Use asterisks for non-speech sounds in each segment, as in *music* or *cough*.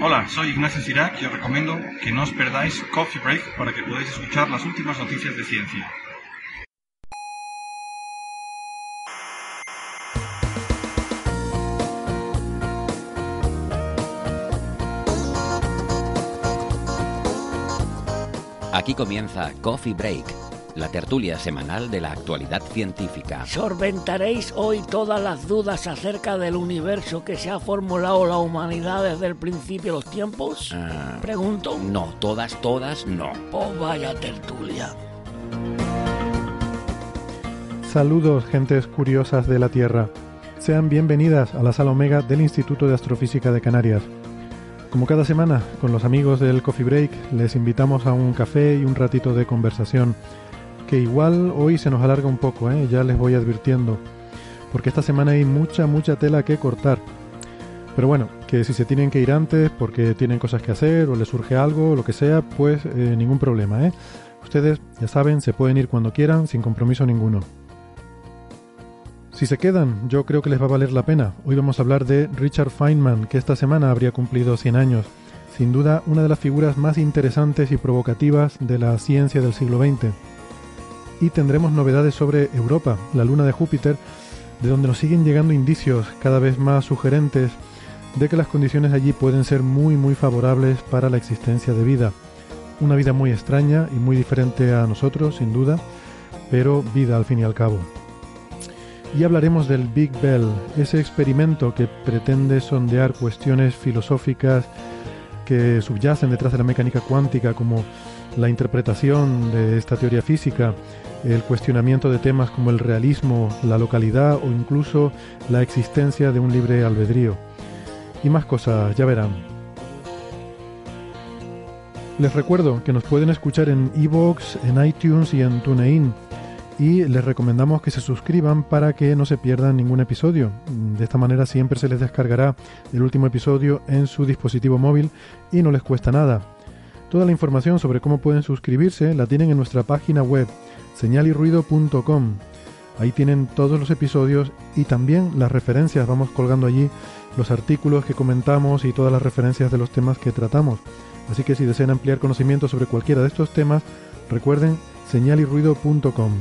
Hola, soy Ignacio Cirac y os recomiendo que no os perdáis Coffee Break para que podáis escuchar las últimas noticias de ciencia. Aquí comienza Coffee Break, la tertulia semanal de la actualidad científica. ¿Solventaréis hoy todas las dudas acerca del universo que se ha formulado la humanidad desde el principio de los tiempos? Ah, Pregunto. no, todas, todas, no. Oh, vaya tertulia. Saludos, gentes curiosas de la Tierra. Sean bienvenidas a la sala Omega del Instituto de Astrofísica de Canarias. Como cada semana, con los amigos del Coffee Break, les invitamos a un café y un ratito de conversación, que igual hoy se nos alarga un poco, ¿eh? ya les voy advirtiendo, porque esta semana hay mucha, mucha tela que cortar. Pero bueno, que si se tienen que ir antes porque tienen cosas que hacer o les surge algo, lo que sea, pues eh, ningún problema, ¿eh? Ustedes, ya saben, se pueden ir cuando quieran, sin compromiso ninguno. Si se quedan, yo creo que les va a valer la pena. Hoy vamos a hablar de Richard Feynman, que esta semana habría cumplido 100 años. Sin duda, una de las figuras más interesantes y provocativas de la ciencia del siglo XX. Y tendremos novedades sobre Europa, la luna de Júpiter, de donde nos siguen llegando indicios cada vez más sugerentes de que las condiciones allí pueden ser muy muy favorables para la existencia de vida. Una vida muy extraña y muy diferente a nosotros, sin duda, pero vida al fin y al cabo. Y hablaremos del Big Bell, ese experimento que pretende sondear cuestiones filosóficas que subyacen detrás de la mecánica cuántica, como la interpretación de esta teoría física, el cuestionamiento de temas como el realismo, la localidad o incluso la existencia de un libre albedrío. Y más cosas, ya verán. Les recuerdo que nos pueden escuchar en iVoox, en iTunes y en TuneIn y les recomendamos que se suscriban para que no se pierdan ningún episodio. De esta manera siempre se les descargará el último episodio en su dispositivo móvil y no les cuesta nada. Toda la información sobre cómo pueden suscribirse la tienen en nuestra página web señalirruido.com. Ahí tienen todos los episodios y también las referencias. Vamos colgando allí los artículos que comentamos y todas las referencias de los temas que tratamos. Así que si desean ampliar conocimiento sobre cualquiera de estos temas, recuerden señalirruido.com.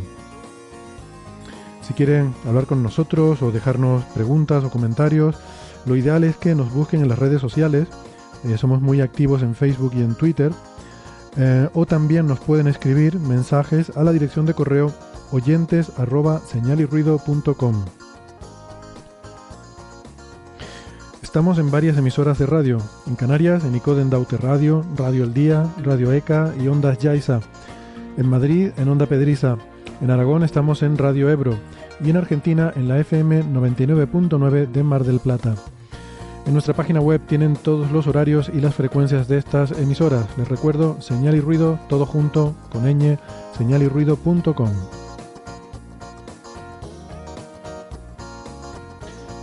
Si quieren hablar con nosotros o dejarnos preguntas o comentarios, lo ideal es que nos busquen en las redes sociales. Eh, somos muy activos en Facebook y en Twitter. Eh, o también nos pueden escribir mensajes a la dirección de correo oyentes arroba señalirruido.com. Estamos en varias emisoras de radio. En Canarias, en Icoden Daute Radio, Radio El Día, Radio ECA y Ondas Yaiza. En Madrid, en Onda Pedriza. En Aragón estamos en Radio Ebro y en Argentina en la FM 99.9 de Mar del Plata. En nuestra página web tienen todos los horarios y las frecuencias de estas emisoras. Les recuerdo, señal y ruido, todo junto, con ñ, señalyrruido.com.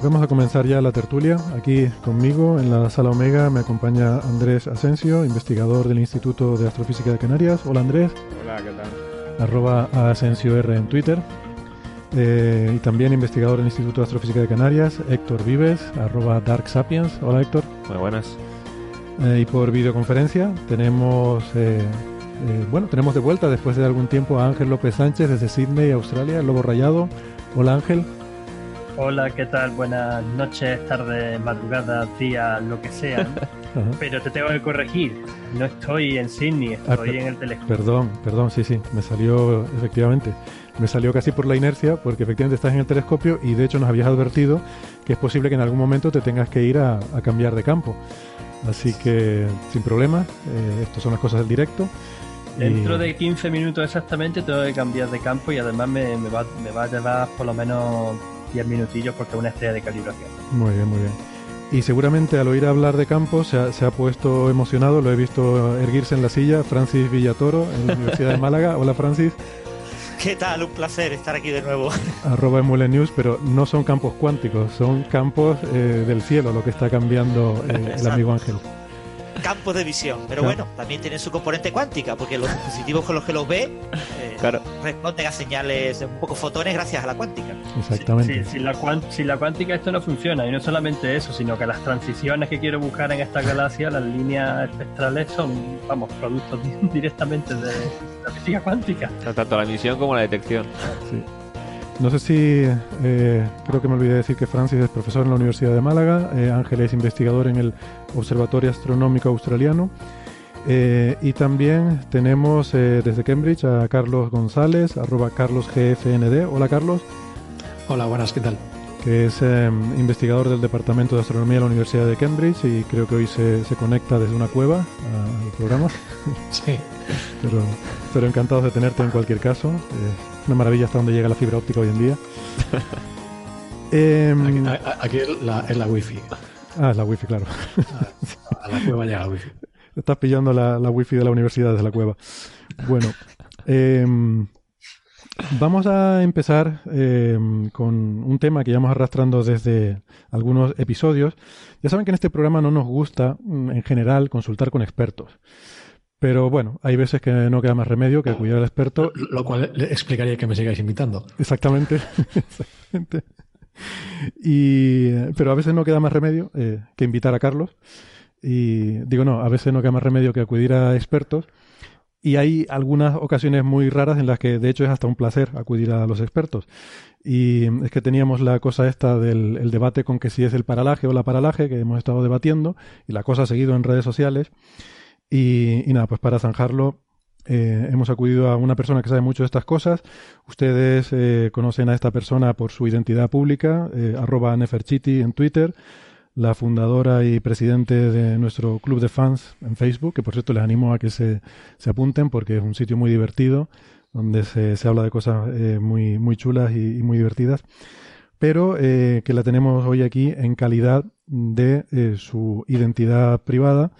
Vamos a comenzar ya la tertulia. Aquí conmigo en la sala Omega me acompaña Andrés Asensio, investigador del Instituto de Astrofísica de Canarias. Hola Andrés. Hola, ¿qué tal? Arroba Asensio R en Twitter. Eh, y también investigador del Instituto de Astrofísica de Canarias, Héctor Vives, arroba Dark Sapiens. Hola Héctor. Muy buenas. Eh, y por videoconferencia tenemos, eh, eh, bueno, tenemos de vuelta después de algún tiempo a Ángel López Sánchez desde Sydney, Australia, el Lobo Rayado. Hola Ángel. Hola, ¿qué tal? Buenas noches, tardes, madrugadas, días, lo que sea. *laughs* Pero te tengo que corregir. No estoy en Sydney, Ah, estoy per- en el telescopio. Perdón, perdón, sí, sí, me salió efectivamente. Me salió casi por la inercia porque efectivamente estás en el telescopio y de hecho nos habías advertido que es posible que en algún momento te tengas que ir a, a cambiar de campo. Así que sin problema, eh, estas son las cosas del directo. Y- Dentro de 15 minutos exactamente tengo que cambiar de campo y además me, me va, me va a llevar por lo menos 10 minutillos porque es una estrella de calibración. Muy bien, muy bien. Y seguramente al oír hablar de Campos se ha, se ha puesto emocionado, lo he visto erguirse en la silla, Francis Villatoro, en la Universidad de Málaga. Hola Francis. ¿Qué tal? Un placer estar aquí de nuevo. *laughs* Arroba Emule News, pero no son campos cuánticos, son campos eh, del cielo lo que está cambiando eh, el amigo Ángel. Campos de visión, pero Claro. bueno, también tienen su componente cuántica, porque los dispositivos con los que los ve eh, Claro. responden a señales un poco fotones gracias a la cuántica. Exactamente. Sí, sin, la cuan- sin la cuántica esto no funciona. Y no solamente eso, sino que las transiciones que quiero buscar en esta galaxia, las líneas espectrales son, vamos, productos di- *laughs* directamente de la física cuántica. O sea, Tanto la emisión como la detección. Sí. No sé si, eh, creo que me olvidé decir que Francis es profesor en la Universidad de Málaga, eh, Ángel es investigador en el Observatorio Astronómico Australiano eh, y también tenemos eh, desde Cambridge a Carlos González, arroba carlosgfnd. Hola Carlos, Hola, buenas, ¿qué tal? que es eh, investigador del Departamento de Astronomía de la Universidad de Cambridge y creo que hoy se, se conecta desde una cueva a- al programa. *laughs* Sí, Pero, pero encantados de tenerte en cualquier caso. Eh, una maravilla hasta donde llega la fibra óptica hoy en día. *laughs* Em, aquí es, la, es la wifi. Ah, la wifi, claro. A la cueva llega la wifi. Estás pillando la, la wifi de la universidad desde la cueva. Bueno, em, vamos a empezar em, con un tema que llevamos arrastrando desde algunos episodios. Ya saben que en este programa no nos gusta, mm, en general, consultar con expertos. Pero bueno, hay veces que no queda más remedio que acudir al experto Lo cual le explicaría que me sigáis invitando. Exactamente. *laughs* Exactamente. *laughs* Y, pero a veces no queda más remedio eh, que invitar a Carlos. Y digo, no, a veces no queda más remedio que acudir a expertos. Y hay algunas ocasiones muy raras en las que, de hecho, es hasta un placer acudir a los expertos. Y es que teníamos la cosa esta del el debate con que si es el paralaje o la paralaje, que hemos estado debatiendo, y la cosa ha seguido en redes sociales. Y, y nada, pues para zanjarlo, eh, hemos acudido a una persona que sabe mucho de estas cosas. Ustedes eh, conocen a esta persona por su identidad pública, eh, arroba Neferchiti en Twitter, la fundadora y presidente de nuestro club de fans en Facebook, que por cierto les animo a que se, se apunten porque es un sitio muy divertido, donde se, se habla de cosas muy, muy chulas y, muy divertidas, pero que la tenemos hoy aquí en calidad de su identidad privada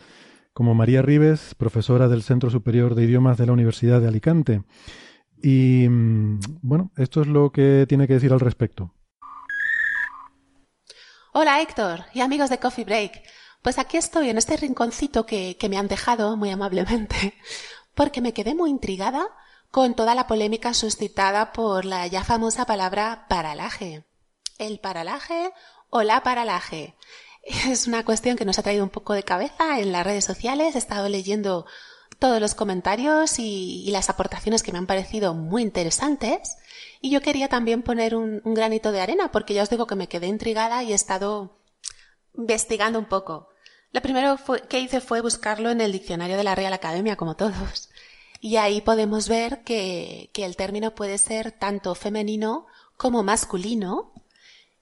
como María Rives, profesora del Centro Superior de Idiomas de la Universidad de Alicante. Y mm, bueno, esto es lo que tiene que decir al respecto. Hola Héctor y amigos de Coffee Break. Pues aquí estoy en este rinconcito que, que me han dejado muy amablemente, *laughs* porque me quedé muy intrigada con toda la polémica suscitada por la ya famosa palabra paralaje. El paralaje o la paralaje. Es una cuestión que nos ha traído un poco de cabeza en las redes sociales. He estado leyendo todos los comentarios y, las aportaciones que me han parecido muy interesantes. Y yo quería también poner un, granito de arena porque ya os digo que me quedé intrigada y he estado investigando un poco. Lo primero que hice fue buscarlo en el diccionario de la Real Academia, como todos. Y ahí podemos ver que el término puede ser tanto femenino como masculino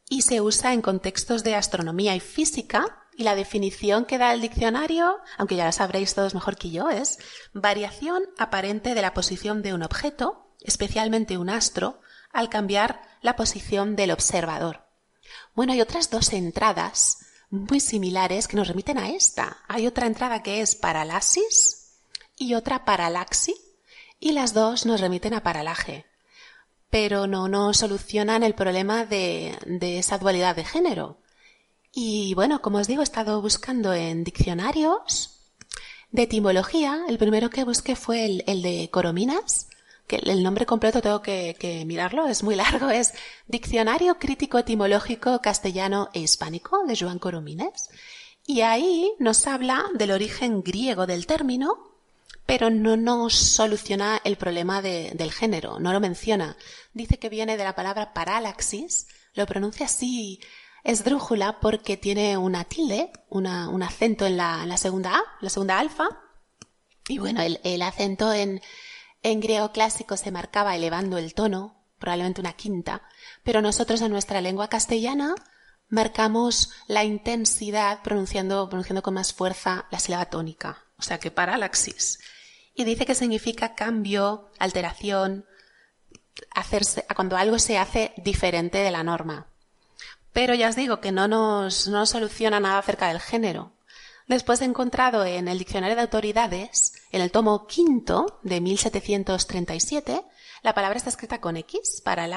y se usa en contextos de astronomía y física. Y la definición que da el diccionario, aunque ya la sabréis todos mejor que yo, es variación aparente de la posición de un objeto, especialmente un astro, al cambiar la posición del observador. Bueno, hay otras dos entradas muy similares que nos remiten a esta. Hay otra entrada que es paralasis y otra paralaxi, y las dos nos remiten a paralaje. Pero no nos solucionan el problema de, de esa dualidad de género. Y bueno, como os digo, he estado buscando en diccionarios de etimología. El primero que busqué fue el, el de Corominas, que el nombre completo tengo que, que mirarlo, es muy largo, es Diccionario Crítico Etimológico Castellano e Hispánico de Joan Coromines. Y ahí nos habla del origen griego del término, pero no nos soluciona el problema de- del género, no lo menciona. Dice que viene de la palabra paralaxis, lo pronuncia así esdrújula porque tiene una tilde, una- un acento en la, la segunda A, la segunda alfa, y bueno, el, el acento en, en griego clásico se marcaba elevando el tono, probablemente una quinta, pero nosotros en nuestra lengua castellana marcamos la intensidad pronunciando, pronunciando con más fuerza la sílaba tónica, o sea que paralaxis. Y dice que significa cambio, alteración, hacerse, cuando algo se hace diferente de la norma. Pero ya os digo que no nos, no soluciona nada acerca del género. Después he encontrado en el Diccionario de Autoridades, en el tomo quinto de 1737, la palabra está escrita con X para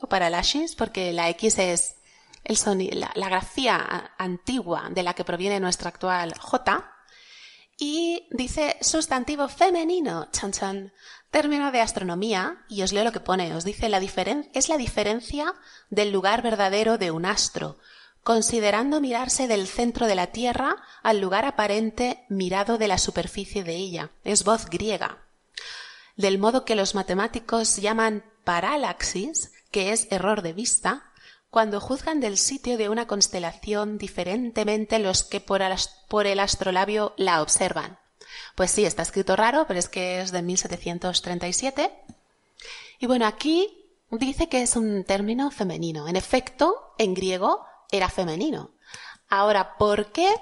o para lashis, porque la X es el la, la, grafía antigua de la que proviene nuestra actual J. Y dice sustantivo femenino, chan chan, término de astronomía, y os leo lo que pone, os dice la es la diferencia del lugar verdadero de un astro, considerando mirarse del centro de la Tierra al lugar aparente mirado de la superficie de ella. Es voz griega. Del modo que los matemáticos llaman parálaxis, que es error de vista, cuando juzgan del sitio de una constelación diferentemente los que por, el astrolabio la observan. Pues sí, está escrito raro, pero es que es de 1737. Y bueno, aquí dice que es un término femenino. En efecto, en griego era femenino. Ahora, ¿por qué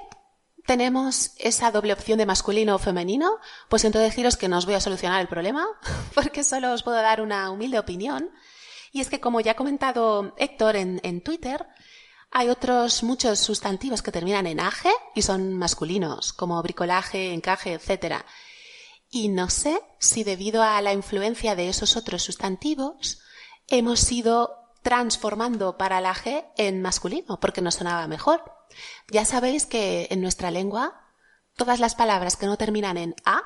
tenemos esa doble opción de masculino o femenino? Pues entonces deciros que no os voy a solucionar el problema, *laughs* porque solo os puedo dar una humilde opinión. Y es que, como ya ha comentado Héctor en, Twitter, hay otros muchos sustantivos que terminan en age y son masculinos, como bricolaje, encaje, etc. Y no sé si debido a la influencia de esos otros sustantivos hemos ido transformando para el age en masculino, porque nos sonaba mejor. Ya sabéis que en nuestra lengua todas las palabras que no terminan en a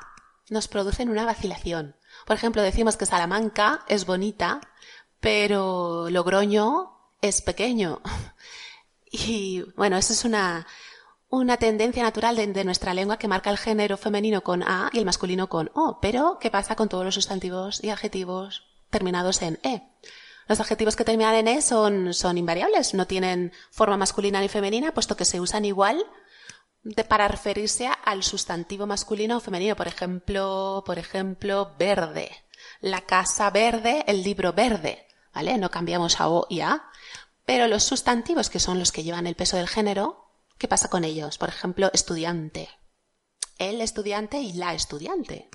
nos producen una vacilación. Por ejemplo, decimos que Salamanca es bonita, pero Logroño es pequeño. *laughs* Y bueno, eso es una, una tendencia natural de, nuestra lengua que marca el género femenino con A y el masculino con O. Pero, ¿qué pasa con todos los sustantivos y adjetivos terminados en E? Los adjetivos que terminan en E son, son invariables, no tienen forma masculina ni femenina, puesto que se usan igual de, para referirse al sustantivo masculino o femenino. Por ejemplo, por ejemplo, verde. La casa verde, el libro verde. No cambiamos a O y A. Pero los sustantivos, que son los que llevan el peso del género, ¿qué pasa con ellos? Por ejemplo, estudiante. El estudiante y la estudiante.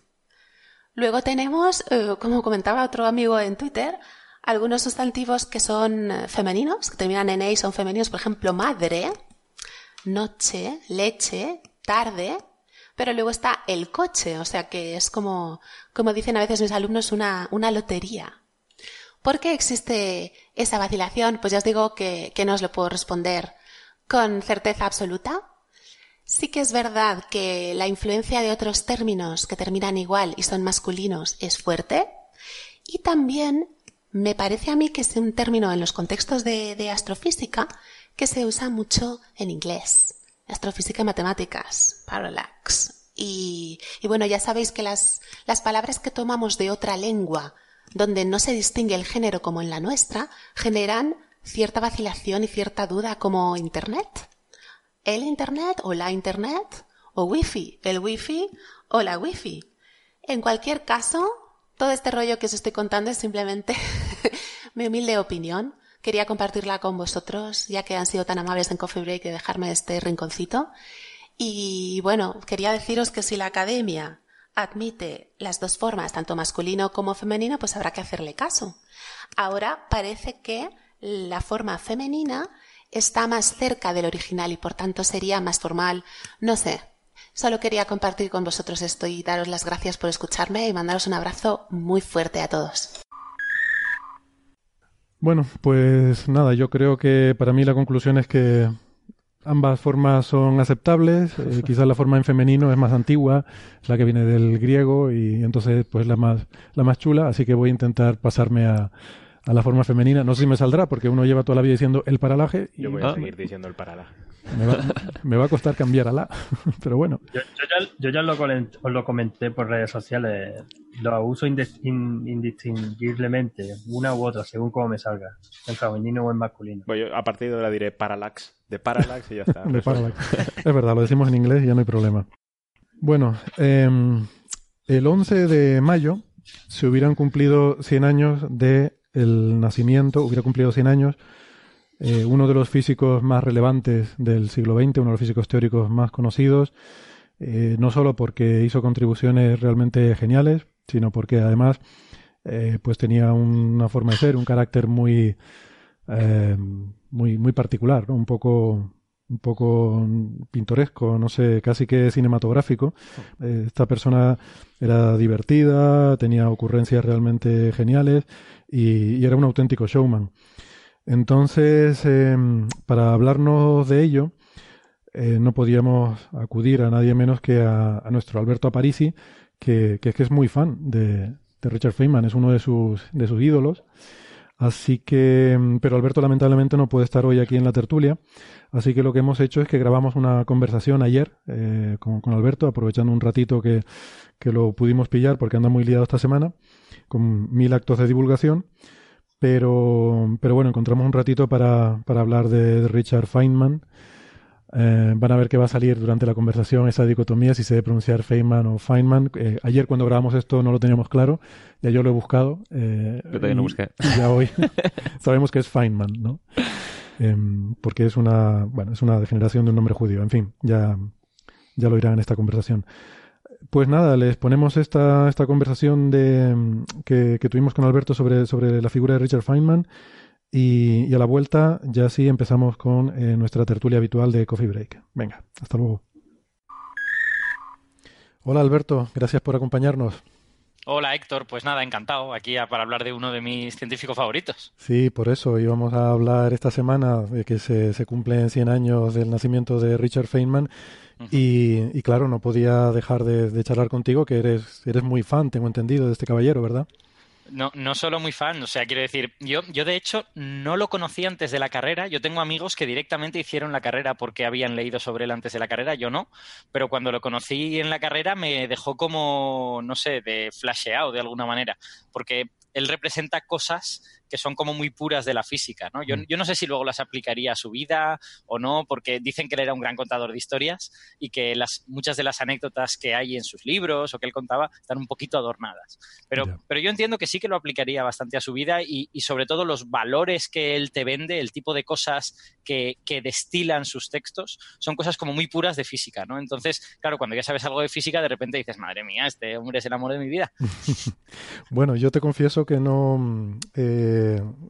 Luego tenemos, eh, como comentaba otro amigo en Twitter, algunos sustantivos que son eh, femeninos, que terminan en E y son femeninos, por ejemplo, madre, noche, leche, tarde, pero luego está el coche, o sea que es como, como dicen a veces mis alumnos, una, una lotería. ¿Por qué existe esa vacilación? Pues ya os digo que, no os lo puedo responder con certeza absoluta. Sí que es verdad que la influencia de otros términos que terminan igual y son masculinos es fuerte. Y también me parece a mí que es un término en los contextos de, astrofísica que se usa mucho en inglés. Astrofísica y matemáticas, parallax. Y, y bueno, ya sabéis que las, las palabras que tomamos de otra lengua donde no se distingue el género como en la nuestra, generan cierta vacilación y cierta duda como Internet. El Internet o la Internet o Wi-Fi, el Wi-Fi o la Wi-Fi. En cualquier caso, todo este rollo que os estoy contando es simplemente *laughs* mi humilde opinión. Quería compartirla con vosotros, ya que han sido tan amables en Coffee Break de dejarme este rinconcito. Y bueno, quería deciros que si la academia admite las dos formas, tanto masculino como femenino, pues habrá que hacerle caso. Ahora parece que la forma femenina está más cerca del original y por tanto sería más formal. No sé. Solo quería compartir con vosotros esto y daros las gracias por escucharme y mandaros un abrazo muy fuerte a todos. Bueno, pues nada, yo creo que para mí la conclusión es que Ambas formas son aceptables, eh, *laughs* quizás la forma en femenino es más antigua, la que viene del griego y entonces pues la más, la más chula, así que voy a intentar pasarme a, a la forma femenina. No sé si me saldrá porque uno lleva toda la vida diciendo el paralaje. Y... Yo voy a seguir diciendo el paralaje. Me va, a costar cambiar a la, *laughs* pero bueno. Yo, ya, os lo comenté por redes sociales. Lo uso indistinguiblemente, una u otra, según cómo me salga. En femenino o en masculino. Pues a partir de ahora diré parallax, de parallax y ya está. *laughs* de parallax. Es verdad, lo decimos en inglés y ya no hay problema. Bueno, em, el 11 de mayo se hubieran cumplido 100 años de el nacimiento, hubiera cumplido 100 años eh, uno de los físicos más relevantes del siglo XX, uno de los físicos teóricos más conocidos, eh, no solo porque hizo contribuciones realmente geniales, sino porque además eh, pues tenía una forma de ser, un carácter muy muy, muy particular, ¿no? Un poco un poco pintoresco, no sé, casi que cinematográfico. Esta persona era divertida, tenía ocurrencias realmente geniales y, era un auténtico showman. Entonces, em, para hablarnos de ello, eh, no podíamos acudir a nadie menos que a, nuestro Alberto Aparici, que, que, es muy fan de, Richard Feynman, es uno de sus, de sus ídolos. Así que, em, pero Alberto lamentablemente no puede estar hoy aquí en la tertulia. Así que lo que hemos hecho es que grabamos una conversación ayer eh, con, Alberto, aprovechando un ratito que, lo pudimos pillar porque anda muy liado esta semana, con mil actos de divulgación. Pero, pero bueno, encontramos un ratito para, hablar de, Richard Feynman. Eh, van a ver que va a salir durante la conversación esa dicotomía, si se debe pronunciar Feynman o Feynman. Eh, ayer cuando grabamos esto no lo teníamos claro, ya yo lo he buscado. yo también lo busqué. Y *laughs* ya hoy *laughs* sabemos que es Feynman, ¿no? Em, porque es una, bueno, es una degeneración de un nombre judío. En fin, ya, ya lo irán en esta conversación. Pues nada, les ponemos esta, esta conversación de, que, tuvimos con Alberto sobre, sobre la figura de Richard Feynman y, a la vuelta ya sí empezamos con eh, nuestra tertulia habitual de Coffee Break. Venga, hasta luego. Hola Alberto, gracias por acompañarnos. Hola Héctor, pues nada, encantado aquí para hablar de uno de mis científicos favoritos. Sí, por eso íbamos a hablar esta semana de que se, se cumplen 100 años del nacimiento de Richard Feynman y, claro, no podía dejar de, de, charlar contigo, que eres, eres muy fan, tengo entendido, de este caballero, ¿verdad? No, no solo muy fan, o sea, quiero decir, yo, yo de hecho no lo conocí antes de la carrera. Yo tengo amigos que directamente hicieron la carrera porque habían leído sobre él antes de la carrera, yo no. Pero cuando lo conocí en la carrera me dejó como, no sé, de flasheado de alguna manera. Porque él representa cosas que son como muy puras de la física, ¿no? Yo, mm. yo, no sé si luego las aplicaría a su vida o no, porque dicen que él era un gran contador de historias y que las, muchas de las anécdotas que hay en sus libros o que él contaba están un poquito adornadas. Pero, pero yo entiendo que sí que lo aplicaría bastante a su vida y, y, sobre todo los valores que él te vende, el tipo de cosas que, que, destilan sus textos, son cosas como muy puras de física, ¿no? Entonces, claro, cuando ya sabes algo de física, de repente dices, madre mía, este hombre es el amor de mi vida. *laughs* bueno, yo te confieso que no... Eh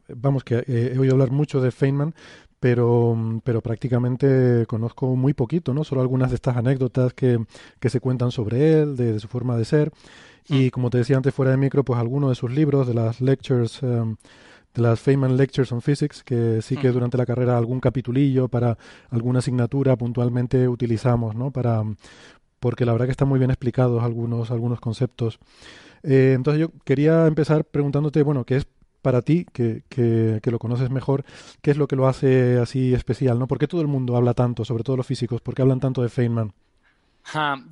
vamos, que he oído hablar mucho de Feynman, pero, pero prácticamente conozco muy poquito, ¿no? Solo algunas de estas anécdotas que, que se cuentan sobre él, de, su forma de ser. Y mm. como te decía antes fuera de micro, pues algunos de sus libros, de las lectures, um, de las Feynman Lectures on Physics, que sí que mm. durante la carrera algún capitulillo para alguna asignatura puntualmente utilizamos, ¿no? Para, porque la verdad que están muy bien explicados algunos, algunos conceptos. Eh, entonces yo quería empezar preguntándote, bueno, ¿qué es para ti, que, que, lo conoces mejor, qué es lo que lo hace así especial, ¿no? ¿Por qué todo el mundo habla tanto, sobre todo los físicos? ¿Por qué hablan tanto de Feynman?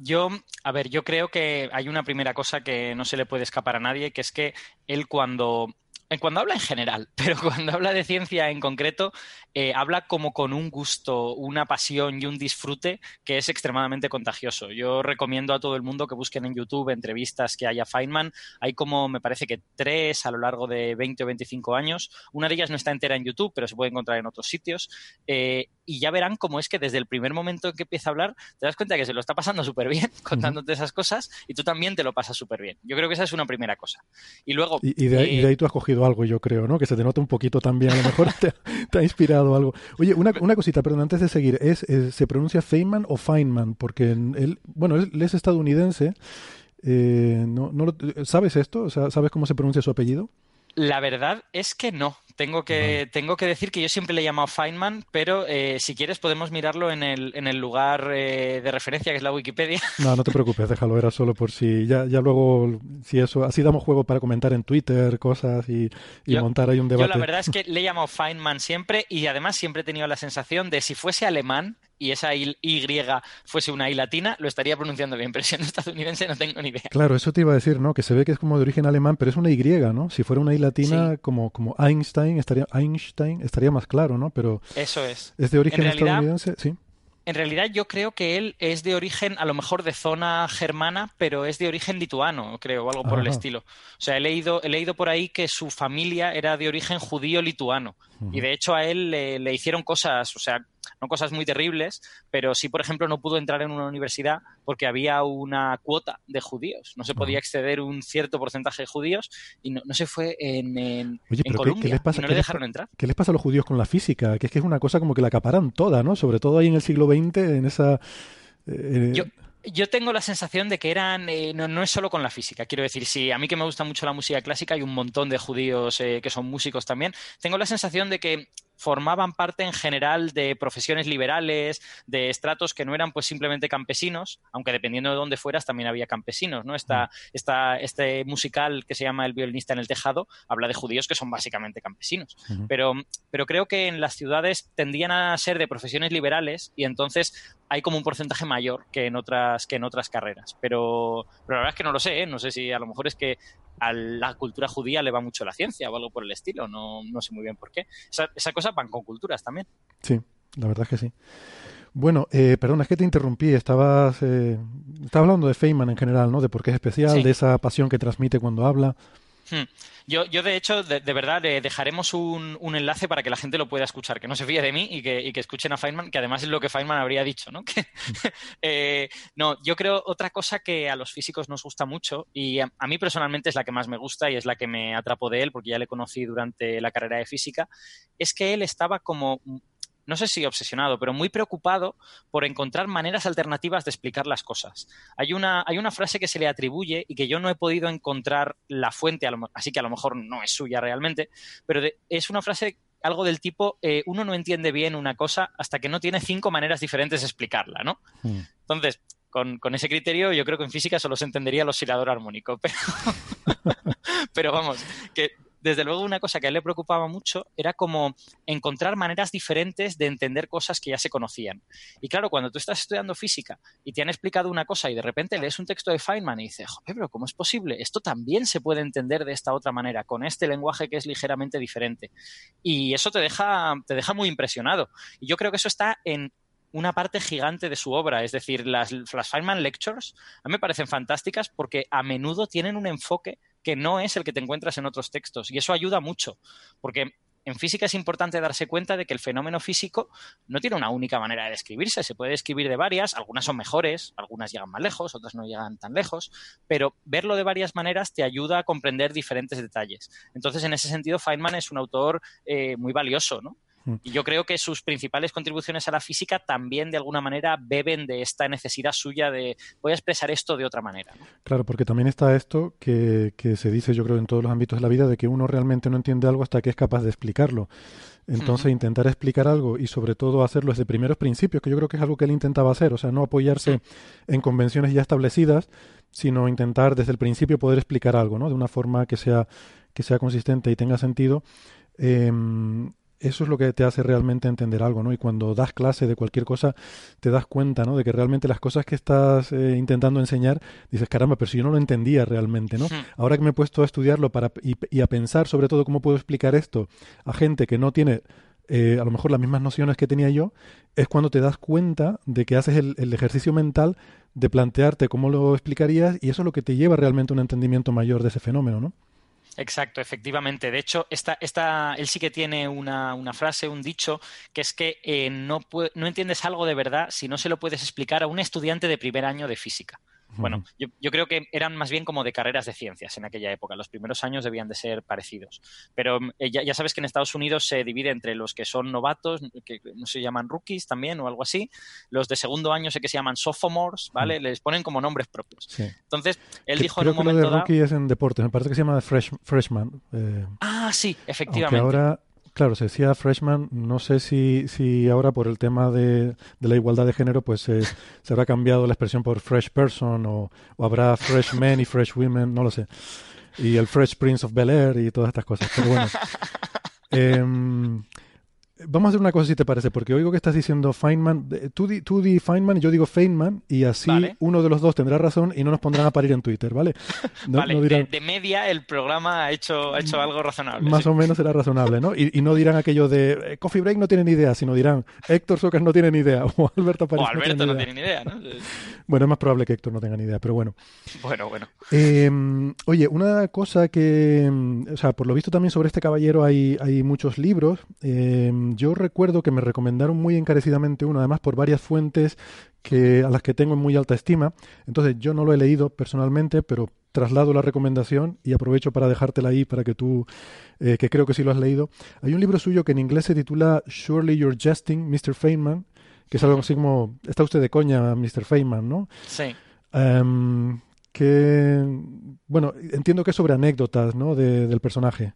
yo, a ver, yo creo que hay una primera cosa que no se le puede escapar a nadie, que es que él cuando cuando habla en general, *laughs* pero cuando habla de ciencia en concreto, eh, habla como con un gusto, una pasión y un disfrute que es extremadamente contagioso. Yo recomiendo a todo el mundo que busquen en YouTube entrevistas que haya Feynman. Hay como, me parece que tres a lo largo de 20 o 25 años. Una de ellas no está entera en YouTube, pero se puede encontrar en otros sitios. Eh, y ya verán cómo es que desde el primer momento en que empieza a hablar, te das cuenta que se lo está pasando súper bien *laughs* contándote esas cosas y tú también te lo pasas súper bien. Yo creo que esa es una primera cosa. Y luego... Y, de, ahí, eh, tú has cogido algo, yo creo, ¿no? Que se te nota un poquito también, a lo mejor *laughs* te, ha inspirado algo. Oye, una, una cosita, perdón, antes de seguir, ¿es, ¿se pronuncia Feynman o Feynman? Porque él, bueno, él, es estadounidense. Eh, no, ¿Sabes esto? ¿Sabes cómo se pronuncia su apellido? La verdad es que no. Tengo que, tengo que decir que yo siempre le he llamado Feynman, pero eh, si quieres podemos mirarlo en el, en el lugar eh, de referencia que es la Wikipedia. *laughs* No, no te preocupes, déjalo, era solo por si ya, ya luego, si eso, así damos juego para comentar en Twitter cosas y, montar ahí un debate. Yo la verdad es que le he llamado Feynman siempre y además siempre he tenido la sensación de si fuese alemán y esa Y fuese una I latina, lo estaría pronunciando bien, pero siendo estadounidense no tengo ni idea. Claro, eso te iba a decir, ¿no? Que se ve que es como de origen alemán, pero es una Y, ¿no? Si fuera una I latina como, como Einstein, estaría, Einstein, estaría más claro, ¿no? Pero eso es. ¿Es de origen estadounidense? Sí. En realidad yo creo que él es de origen, a lo mejor de zona germana, pero es de origen lituano, creo, o algo por el estilo. O sea, he leído, he leído por ahí que su familia era de origen judío-lituano. Y de hecho a él le, hicieron cosas, o sea, no cosas muy terribles, pero sí, por ejemplo, no pudo entrar en una universidad porque había una cuota de judíos. No se podía exceder un cierto porcentaje de judíos y no, no se fue en, en, Oye, en pero ¿qué- Colombia. ¿qué, les pasa, y no le dejaron entrar. ¿Qué les pasa a los judíos con la física? Que es que es una cosa como que la acaparan toda, ¿no? Sobre todo ahí en el siglo XX, en esa... eh, Yo, yo tengo la sensación de que eran, eh, no, no es solo con la física, quiero decir, sí, a mí que me gusta mucho la música clásica, hay un montón de judíos eh, que son músicos también, tengo la sensación de que formaban parte en general de profesiones liberales, de estratos que no eran pues simplemente campesinos, aunque dependiendo de dónde fueras también había campesinos, ¿no? Esta, esta, este musical que se llama El violinista en el tejado habla de judíos que son básicamente campesinos. Pero, pero creo que en las ciudades tendían a ser de profesiones liberales y entonces hay como un porcentaje mayor que en otras, que en otras carreras. Pero, pero la verdad es que no lo sé, ¿eh? no sé si a lo mejor es que a la cultura judía le va mucho la ciencia o algo por el estilo, no, no sé muy bien por qué. Esa, esa cosa van con culturas también. Sí, la verdad es que sí. Bueno, eh, perdona, es que te interrumpí. Estabas, eh, estabas hablando de Feynman en general, ¿no? De por qué es especial, Sí. de esa pasión que transmite cuando habla. Hmm. Yo, yo, de hecho, de, verdad, dejaremos un, un enlace para que la gente lo pueda escuchar, que no se fíe de mí y que, y que escuchen a Feynman, que además es lo que Feynman habría dicho, ¿no? *laughs* Que, eh, no, yo creo otra cosa que a los físicos nos gusta mucho y a, a mí personalmente es la que más me gusta y es la que me atrapó de él, porque ya le conocí durante la carrera de física, es que él estaba como no sé si obsesionado, pero muy preocupado por encontrar maneras alternativas de explicar las cosas. Hay una, hay una frase que se le atribuye y que yo no he podido encontrar la fuente, así que a lo mejor no es suya realmente, pero de- es una frase algo del tipo, eh, uno no entiende bien una cosa hasta que no tiene cinco maneras diferentes de explicarla, ¿no? Entonces, con, con ese criterio, yo creo que en física solo se entendería el oscilador armónico. *laughs* Pero, pero vamos, que desde luego una cosa que a él le preocupaba mucho era como encontrar maneras diferentes de entender cosas que ya se conocían. Y claro, cuando tú estás estudiando física y te han explicado una cosa y de repente lees un texto de Feynman y dices, joder, pero ¿cómo es posible? Esto también se puede entender de esta otra manera, con este lenguaje que es ligeramente diferente. Y eso te deja, te deja muy impresionado. Y yo creo que eso está en una parte gigante de su obra, es decir, las, las Feynman Lectures a mí me parecen fantásticas porque a menudo tienen un enfoque que no es el que te encuentras en otros textos y eso ayuda mucho, porque en física es importante darse cuenta de que el fenómeno físico no tiene una única manera de describirse, se puede describir de varias, algunas son mejores, algunas llegan más lejos, otras no llegan tan lejos, pero verlo de varias maneras te ayuda a comprender diferentes detalles. Entonces, en ese sentido, Feynman es un autor eh, muy valioso, ¿no? Y yo creo que sus principales contribuciones a la física también de alguna manera beben de esta necesidad suya de voy a expresar esto de otra manera. ¿no? Claro, porque también está esto que, que se dice, yo creo, en todos los ámbitos de la vida, de que uno realmente no entiende algo hasta que es capaz de explicarlo. Entonces, intentar explicar algo y sobre todo hacerlo desde primeros principios, que yo creo que es algo que él intentaba hacer, o sea, no apoyarse en convenciones ya establecidas, sino intentar desde el principio poder explicar algo, ¿no? De una forma que sea, que sea consistente y tenga sentido. Em, eso es lo que te hace realmente entender algo, ¿no? Y cuando das clase de cualquier cosa, te das cuenta, ¿no? De que realmente las cosas que estás eh, intentando enseñar, dices, caramba, pero si yo no lo entendía realmente, ¿no? Ahora que me he puesto a estudiarlo para, y, y a pensar sobre todo cómo puedo explicar esto a gente que no tiene eh, a lo mejor las mismas nociones que tenía yo, es cuando te das cuenta de que haces el, el ejercicio mental de plantearte cómo lo explicarías y eso es lo que te lleva realmente a un entendimiento mayor de ese fenómeno, ¿no? Exacto, efectivamente. De hecho, esta, esta, él sí que tiene una, frase, un dicho, que es que eh, no entiendes algo de verdad si no se lo puedes explicar a un estudiante de primer año de física. Bueno, yo, yo creo que eran más bien como de carreras de ciencias en aquella época. Los primeros años debían de ser parecidos. Pero mm, eh, ya, ya sabes que en Estados Unidos se divide entre los que son novatos, que no se llaman rookies también o algo así. Los de segundo año sé que se llaman sophomores, ¿vale? Les ponen como nombres propios. Sí. Entonces, él Que- dijo en creo un que lo de momento dado... rookie es en deportes, me parece que se llama fresh, freshman. eh, Ah, sí, efectivamente. ahora, claro, se decía freshman, no sé si, si ahora por el tema de, de la igualdad de género, pues eh, se habrá cambiado la expresión por fresh person o, o habrá fresh men y fresh women, no lo sé. Y el Fresh Prince of Bel Air y todas estas cosas. Pero bueno. *laughs* Em, Vamos a hacer una cosa si te parece, porque oigo que estás diciendo Feynman. Tú di, tú di Feynman y yo digo Feynman, y así Vale. uno de los dos tendrá razón y no nos pondrán a parir en Twitter, ¿vale? *laughs* No, vale, no de- dirán, de, media el programa ha hecho, ha hecho algo razonable. más sí. o menos será razonable, ¿no? Y, y no dirán aquello de eh, Coffee Break no tiene ni idea, sino dirán Héctor Socas no tiene ni idea, *laughs* o Alberto París O Alberto no tiene ni idea. tiene ni idea, ¿no? *laughs* Bueno, es más probable que Héctor no tenga ni idea, pero bueno. Bueno, bueno. Eh, oye, una cosa que, mm, o sea, por lo visto también sobre este caballero hay, hay muchos libros. eh, yo recuerdo que me recomendaron muy encarecidamente uno, además por varias fuentes que, a las que tengo en muy alta estima. Entonces yo no lo he leído personalmente, pero traslado la recomendación y aprovecho para dejártela ahí para que tú, eh, que creo que sí lo has leído. Hay un libro suyo que en inglés se titula Surely You're Jesting, Mr. Feynman, que es algo así como, está usted de coña, Mr. Feynman, ¿no? Sí. Em, que, bueno, entiendo que es sobre anécdotas, ¿no? De, del personaje.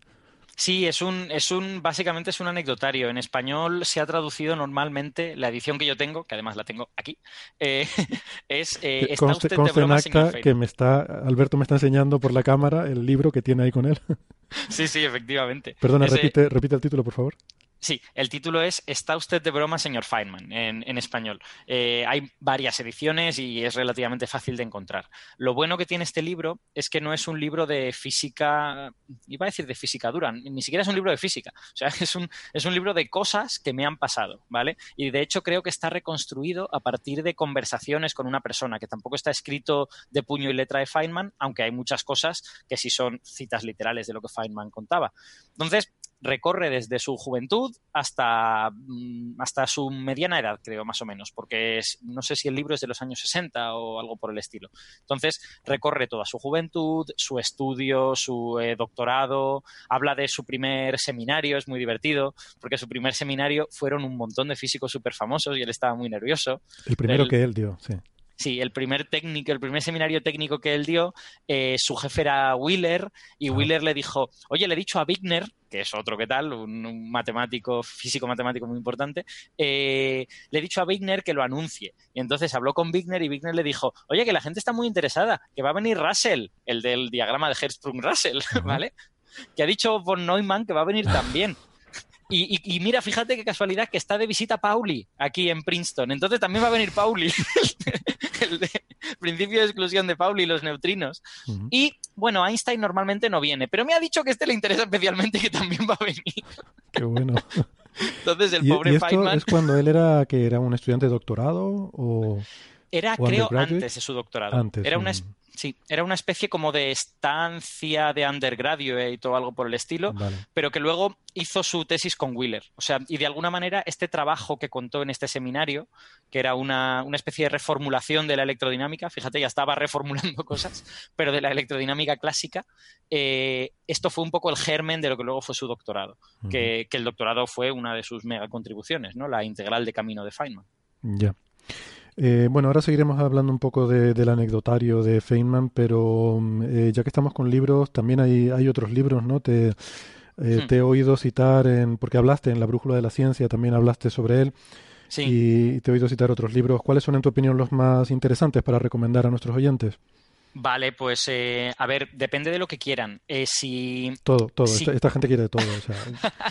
Sí, es un, es un, básicamente es un anecdotario. En español se ha traducido normalmente, la edición que yo tengo, que además la tengo aquí, eh, *laughs* es eh, ¿Está conste, usted conste de broma, en acta que me está, Alberto me está enseñando por la cámara el libro que tiene ahí con él. *laughs* Sí, sí, efectivamente. Perdona, Ese- repite, repite el título, por favor. Sí, el título es ¿Está usted de broma, señor Feynman? en, español. Eh, hay varias ediciones y es relativamente fácil de encontrar. Lo bueno que tiene este libro es que no es un libro de física, iba a decir de física dura, ni siquiera es un libro de física. O sea, *laughs* es un, es un libro de cosas que me han pasado, ¿vale? Y de hecho creo que está reconstruido a partir de conversaciones con una persona, que tampoco está escrito de puño y letra de Feynman, aunque hay muchas cosas que sí son citas literales de lo que Feynman contaba. Entonces, recorre desde su juventud hasta, mm, hasta su mediana edad, creo, más o menos, porque es- no sé si el libro es de los años 60 o algo por el estilo. Entonces, recorre toda su juventud, su estudio, su eh, doctorado, habla de su primer seminario, es muy divertido, porque su primer seminario fueron un montón de físicos súper famosos y él estaba muy nervioso. El primero que él dio, sí. Sí, el primer técnico, el primer seminario técnico que él dio, eh, su jefe era Wheeler y Wheeler le dijo, oye, le he dicho a Wigner, que es otro que tal, un, un matemático, físico matemático muy importante, eh, le he dicho a Wigner que lo anuncie. Y entonces habló con Wigner y Wigner le dijo, oye, que la gente está muy interesada, que va a venir Russell, el del diagrama de Hertzsprung-Russell, *laughs* ¿vale? Que ha dicho von Neumann que va a venir también. Y, y- y mira, fíjate qué casualidad que está de visita Pauli aquí en Princeton. Entonces también va a venir Pauli. *laughs* el de principio de exclusión de Pauli y los neutrinos. Y bueno, Einstein normalmente no viene, pero me ha dicho que este le interesa especialmente y que también va a venir. Qué bueno. Entonces el ¿Y, pobre y esto Feynman es cuando él era que era un estudiante de doctorado o era, o creo, antes de su doctorado. Antes, era una, mm. es- sí, era una especie como de estancia de undergraduate o algo por el estilo, Vale. pero que luego hizo su tesis con Wheeler. O sea, y de alguna manera este trabajo que contó en este seminario, que era una, una especie de reformulación de la electrodinámica, fíjate, ya estaba reformulando *laughs* cosas, pero de la electrodinámica clásica, eh, esto fue un poco el germen de lo que luego fue su doctorado, que, que el doctorado fue una de sus mega contribuciones, ¿no? La integral de camino de Feynman. Ya. Eh, bueno, ahora seguiremos hablando un poco de- del anecdotario de Feynman, pero mm, eh, ya que estamos con libros, también hay, hay otros libros, ¿no? Te, eh, Hmm. te he oído citar, en, porque hablaste en La Brújula de la Ciencia, también hablaste sobre él, Sí. y te he oído citar otros libros. ¿Cuáles son, en tu opinión, los más interesantes para recomendar a nuestros oyentes? Vale, pues eh, a ver, depende de lo que quieran. Eh, si Todo, todo. si- Esta, esta gente quiere todo. o sea, *laughs*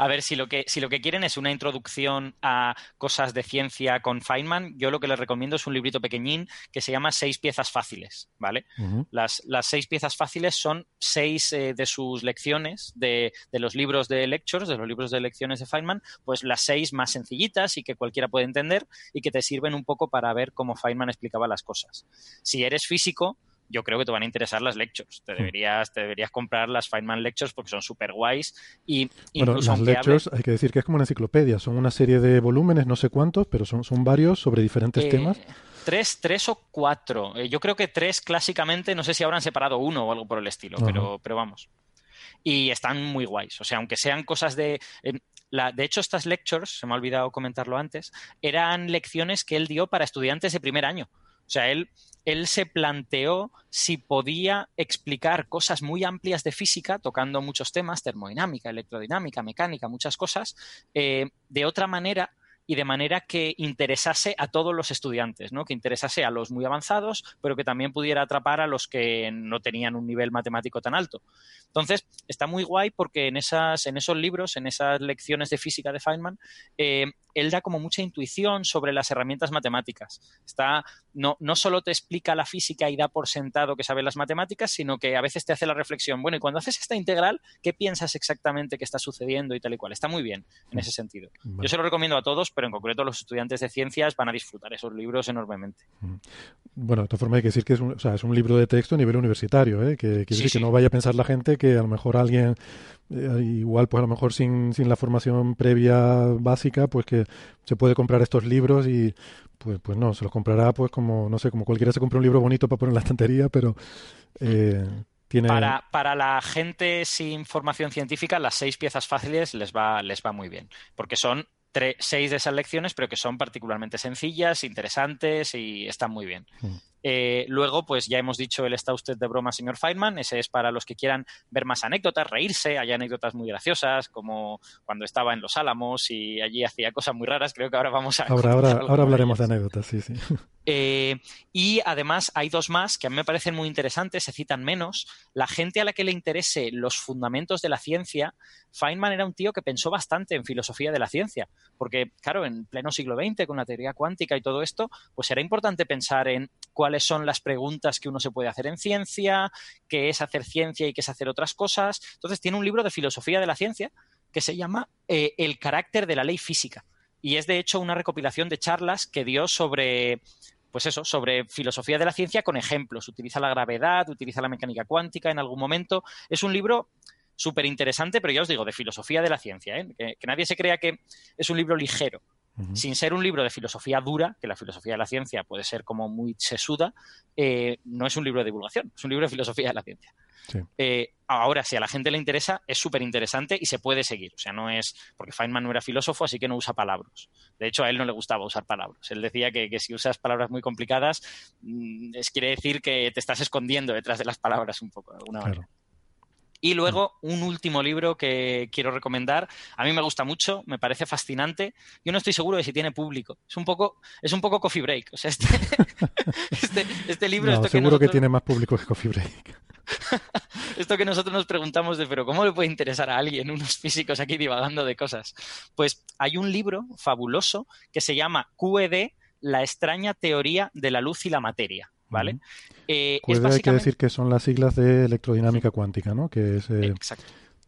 A ver, si lo que, si lo que quieren es una introducción a cosas de ciencia con Feynman, yo lo que les recomiendo es un librito pequeñín que se llama Seis piezas fáciles, ¿vale? Las, las seis piezas fáciles son seis eh, de sus lecciones de, de los libros de lectures, de los libros de lecciones de Feynman, pues las seis más sencillitas y que cualquiera puede entender y que te sirven un poco para ver cómo Feynman explicaba las cosas. Si eres físico, yo creo que te van a interesar las lectures. Te deberías, te deberías comprar las Feynman Lectures porque son súper guays y Bueno, las lectures, hay que decir que es como una enciclopedia. Son una serie de volúmenes, no sé cuántos, pero son, son varios sobre diferentes Eh, temas. Tres, tres o cuatro. Eh, yo creo que tres clásicamente, no sé si habrán separado uno o algo por el estilo, Ajá. pero, pero vamos. Y están muy guays. O sea, aunque sean cosas de. eh, la, de hecho, estas lectures, se me ha olvidado comentarlo antes, eran lecciones que él dio para estudiantes de primer año. O sea, él, él se planteó si podía explicar cosas muy amplias de física, tocando muchos temas, termodinámica, electrodinámica, mecánica, muchas cosas, eh, de otra manera y de manera que interesase a todos los estudiantes, ¿no? que interesase a los muy avanzados, pero que también pudiera atrapar a los que no tenían un nivel matemático tan alto. Entonces, está muy guay porque en, esas, en esos libros, en esas lecciones de física de Feynman, eh, él da como mucha intuición sobre las herramientas matemáticas. Está, no, no solo te explica la física y da por sentado que sabe las matemáticas, sino que a veces te hace la reflexión, bueno, y cuando haces esta integral, ¿qué piensas exactamente que está sucediendo y tal y cual? Está muy bien en ese sentido. Yo se lo recomiendo a todos, pero en concreto los estudiantes de ciencias van a disfrutar esos libros enormemente. Bueno, de todas formas hay que decir que es un, o sea, es un libro de texto a nivel universitario, ¿eh? que, que, que no vaya a pensar la gente que a lo mejor alguien eh, igual pues a lo mejor sin, sin la formación previa básica pues que se puede comprar estos libros y pues pues no se los comprará pues como no sé como cualquiera se compra un libro bonito para poner en la estantería pero eh, tiene... para, para la gente sin formación científica las seis piezas fáciles les va les va muy bien porque son tres, seis de esas lecciones pero que son particularmente sencillas interesantes y están muy bien mm. Eh, luego, pues ya hemos dicho el está usted de broma, señor Feynman. Ese es para los que quieran ver más anécdotas, reírse. Hay anécdotas muy graciosas, como cuando estaba en Los Álamos y allí hacía cosas muy raras. Creo que ahora vamos a. Ahora, ahora, ahora hablaremos de anécdotas, sí, sí. *laughs* Eh, y además hay dos más que a mí me parecen muy interesantes, se citan menos. La gente a la que le interese los fundamentos de la ciencia, Feynman era un tío que pensó bastante en filosofía de la ciencia, porque, claro, en pleno siglo XX, con la teoría cuántica y todo esto, pues era importante pensar en son las preguntas que uno se puede hacer en ciencia, qué es hacer ciencia y qué es hacer otras cosas. Entonces tiene un libro de filosofía de la ciencia que se llama eh, El carácter de la ley física. Y es de hecho una recopilación de charlas que dio sobre pues eso, sobre filosofía de la ciencia con ejemplos. Utiliza la gravedad, utiliza la mecánica cuántica en algún momento. Es un libro súper interesante, pero ya os digo, de filosofía de la ciencia. ¿eh? Que, nadie se crea que es un libro ligero. Sin ser un libro de filosofía dura, que la filosofía de la ciencia puede ser como muy sesuda, eh, no es un libro de divulgación, es un libro de filosofía de la ciencia. Eh, ahora, si a la gente le interesa, es súper interesante y se puede seguir. O sea, no es. Porque Feynman no era filósofo, así que no usa palabras. De hecho, a él no le gustaba usar palabras. Él decía que, si usas palabras muy complicadas, mm, es, quiere decir que te estás escondiendo detrás de las palabras un poco, de alguna manera. Y luego un último libro que quiero recomendar. A mí me gusta mucho, me parece fascinante. Yo no estoy seguro de si tiene público. Es un poco, es un poco coffee break. O sea, este, *laughs* este, este, libro. No, seguro que tiene más público que coffee break. *laughs* Esto que nosotros nos preguntamos de, pero ¿cómo le puede interesar a alguien, unos físicos aquí divagando de cosas? Pues hay un libro fabuloso que se llama QED, la extraña teoría de la luz y la materia. ¿Vale? Eh, hay que decir que son las siglas de electrodinámica cuántica, ¿no? Que es, eh,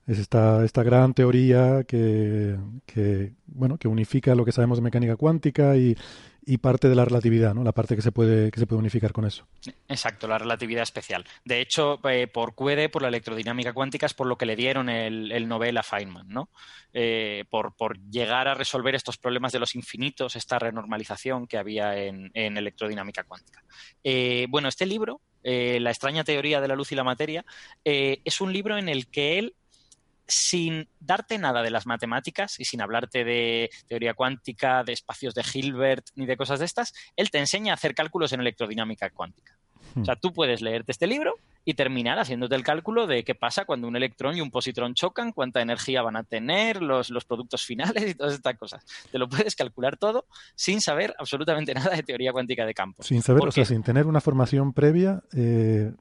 es esta, esta gran teoría que, que, bueno, que unifica lo que sabemos de mecánica cuántica y, y parte de la relatividad, ¿no? La parte que se puede, que se puede unificar con eso. Exacto, la relatividad especial. De hecho, eh, por QED, por la electrodinámica cuántica, es por lo que le dieron el, el Nobel a Feynman, ¿no? Eh, por, por, llegar a resolver estos problemas de los infinitos, esta renormalización que había en, en electrodinámica cuántica. Eh, bueno, este libro, La extraña teoría de la luz y la materia, es un libro en el que él sin darte nada de las matemáticas y sin hablarte de teoría cuántica, de espacios de Hilbert ni de cosas de estas, él te enseña a hacer cálculos en electrodinámica cuántica. O sea, hmm. tú puedes leerte este libro y terminar haciéndote el cálculo de qué pasa cuando un electrón y un positrón chocan, cuánta energía van a tener, los, los productos finales y todas estas cosas. Te lo puedes calcular todo sin saber absolutamente *laughs* nada de teoría cuántica de campo. Sin saber, o sea, sin tener una formación previa, eh,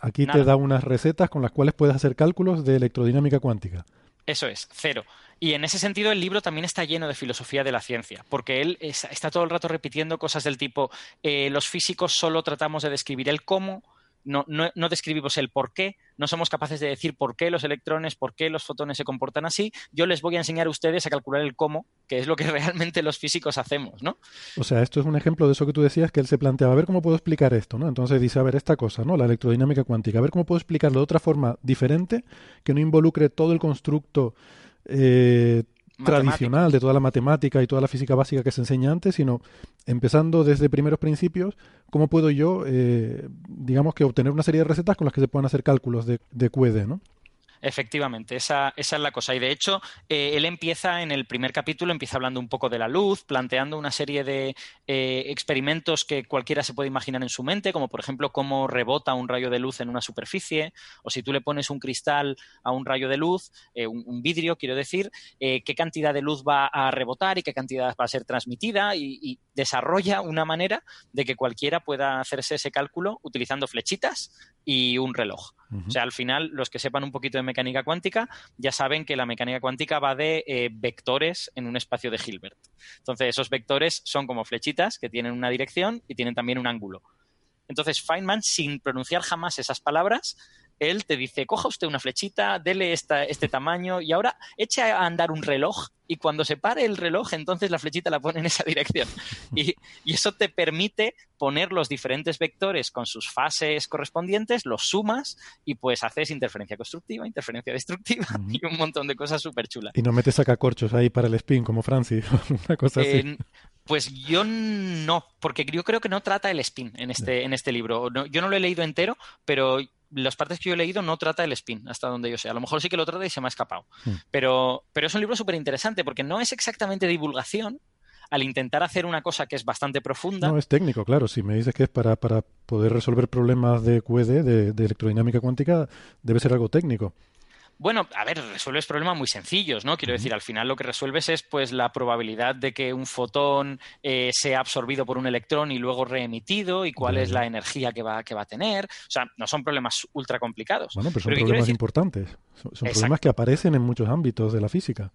Aquí te da unas recetas con las cuales puedes hacer cálculos de electrodinámica cuántica. Eso es, cero. Y en ese sentido el libro también está lleno de filosofía de la ciencia, porque él está todo el rato repitiendo cosas del tipo, eh, los físicos solo tratamos de describir el cómo, no, no, describimos el por qué, no somos capaces de decir por qué los electrones, por qué los fotones se comportan así. Yo les voy a enseñar a ustedes a calcular el cómo, que es lo que *laughs* realmente los físicos hacemos, ¿no? O sea, esto es un ejemplo de eso que tú decías, que él se planteaba, a ver cómo puedo explicar esto, ¿no? Entonces dice, a ver, esta cosa, ¿no? La electrodinámica cuántica, a ver cómo puedo explicarlo de otra forma diferente, que no involucre todo el constructo eh, tradicional de toda la matemática y toda la física básica que se enseña antes, sino empezando desde primeros principios, cómo puedo yo, eh, digamos que obtener una serie de recetas con las que se puedan hacer cálculos de, de QED, ¿no? Efectivamente, esa, esa, es la cosa. Y de hecho, eh, él empieza en el primer capítulo, empieza hablando un poco de la luz, planteando una serie de eh, experimentos que cualquiera se puede imaginar en su mente, como por ejemplo cómo rebota un rayo de luz en una superficie, o si tú le pones un cristal a un rayo de luz, eh, un, vidrio, quiero decir, qué cantidad de luz va a rebotar y qué cantidad va a ser transmitida, y desarrolla una manera de que cualquiera pueda hacerse ese cálculo utilizando flechitas y un reloj. O sea, al final, los que sepan un poquito de mecánica cuántica ya saben que la mecánica cuántica va de eh, vectores en un espacio de Hilbert. Entonces, esos vectores son como flechitas que tienen una dirección y tienen también un ángulo. Entonces, Feynman, sin pronunciar jamás esas palabras, él te dice, coja usted una flechita, dele esta, este tamaño y ahora eche a andar un reloj y cuando se pare el reloj, entonces la flechita la pone en esa *laughs* dirección. Y, y, eso te permite poner los diferentes vectores con sus fases correspondientes, los sumas y pues haces interferencia constructiva, interferencia destructiva *laughs* y un montón de cosas súper chulas. Y no metes sacacorchos ahí para el spin como Francis, *laughs* una cosa así. Eh, pues yo no, porque yo creo que no trata el spin en este, en este libro. No, yo no lo he leído entero, pero las partes que yo he leído no trata el spin, hasta donde yo sé. A lo mejor sí que lo trata y se me ha escapado. Hmm. Pero, pero es un libro súper interesante porque no es exactamente divulgación al intentar hacer una cosa que es bastante profunda. No, es técnico, claro. Si me dices que es para, para poder resolver problemas de QED, de, de electrodinámica cuántica, debe ser algo técnico. Bueno, a ver, resuelves problemas muy sencillos, ¿no? Quiero decir, al final lo que resuelves es pues la probabilidad de que un fotón eh, sea absorbido por un electrón y luego reemitido y cuál es la energía que va, que va a tener. O sea, no son problemas ultra complicados. Bueno, pero son problemas decir... importantes. Son, son problemas que aparecen en muchos ámbitos de la física.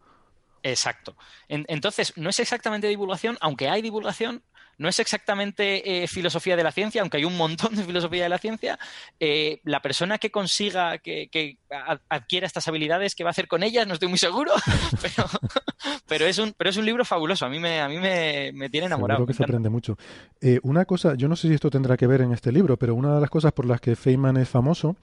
Exacto. En, entonces, no es exactamente divulgación, aunque hay divulgación, no es exactamente eh, filosofía de la ciencia, aunque hay un montón de filosofía de la ciencia. Eh, la persona que consiga que, que, adquiera estas habilidades, ¿qué va a hacer con ellas? No estoy muy seguro, *laughs* pero, pero, es, un, pero es un libro fabuloso. A mí me, a mí me, me tiene enamorado. Seguro que se aprende mucho. Eh, una cosa, yo no sé si esto tendrá que ver en este libro, pero una de las cosas por las que Feynman es famoso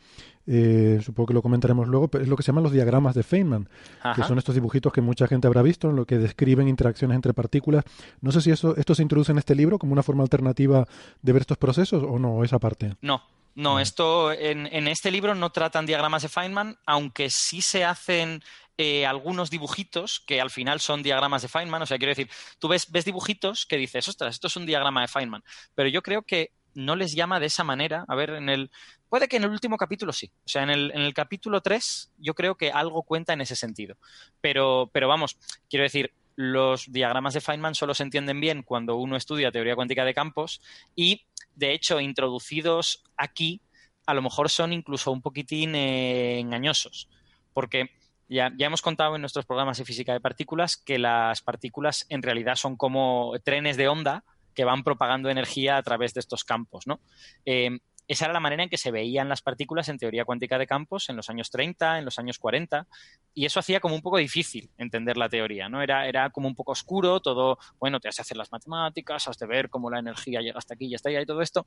eh, supongo que lo comentaremos luego, pero es lo que se llaman los diagramas de Feynman, Ajá. que son estos dibujitos que mucha gente habrá visto, en lo que describen interacciones entre partículas. No sé si eso, esto se introduce en este libro como una forma alternativa de ver estos procesos o no, esa parte. No. No, esto en, en este libro no tratan diagramas de Feynman, aunque sí se hacen eh, algunos dibujitos que al final son diagramas de Feynman. O sea, quiero decir, tú ves, ves dibujitos que dices, ostras, esto es un diagrama de Feynman. Pero yo creo que no les llama de esa manera. A ver, en el. Puede que en el último capítulo sí. O sea, en el, en el capítulo 3 yo creo que algo cuenta en ese sentido. Pero, pero vamos, quiero decir, los diagramas de Feynman solo se entienden bien cuando uno estudia teoría cuántica de campos y, de hecho, introducidos aquí, a lo mejor son incluso un poquitín eh, engañosos. Porque ya, ya, hemos contado en nuestros programas de física de partículas que las partículas en realidad son como trenes de onda que van propagando energía a través de estos campos, ¿no? Eh, esa era la manera en que se veían las partículas en teoría cuántica de campos en los años 30, en los años 40, y eso hacía como un poco difícil entender la teoría, ¿no? Era, era como un poco oscuro, todo, bueno, te has de hacer las matemáticas, has de ver cómo la energía llega hasta aquí y hasta allá y todo esto.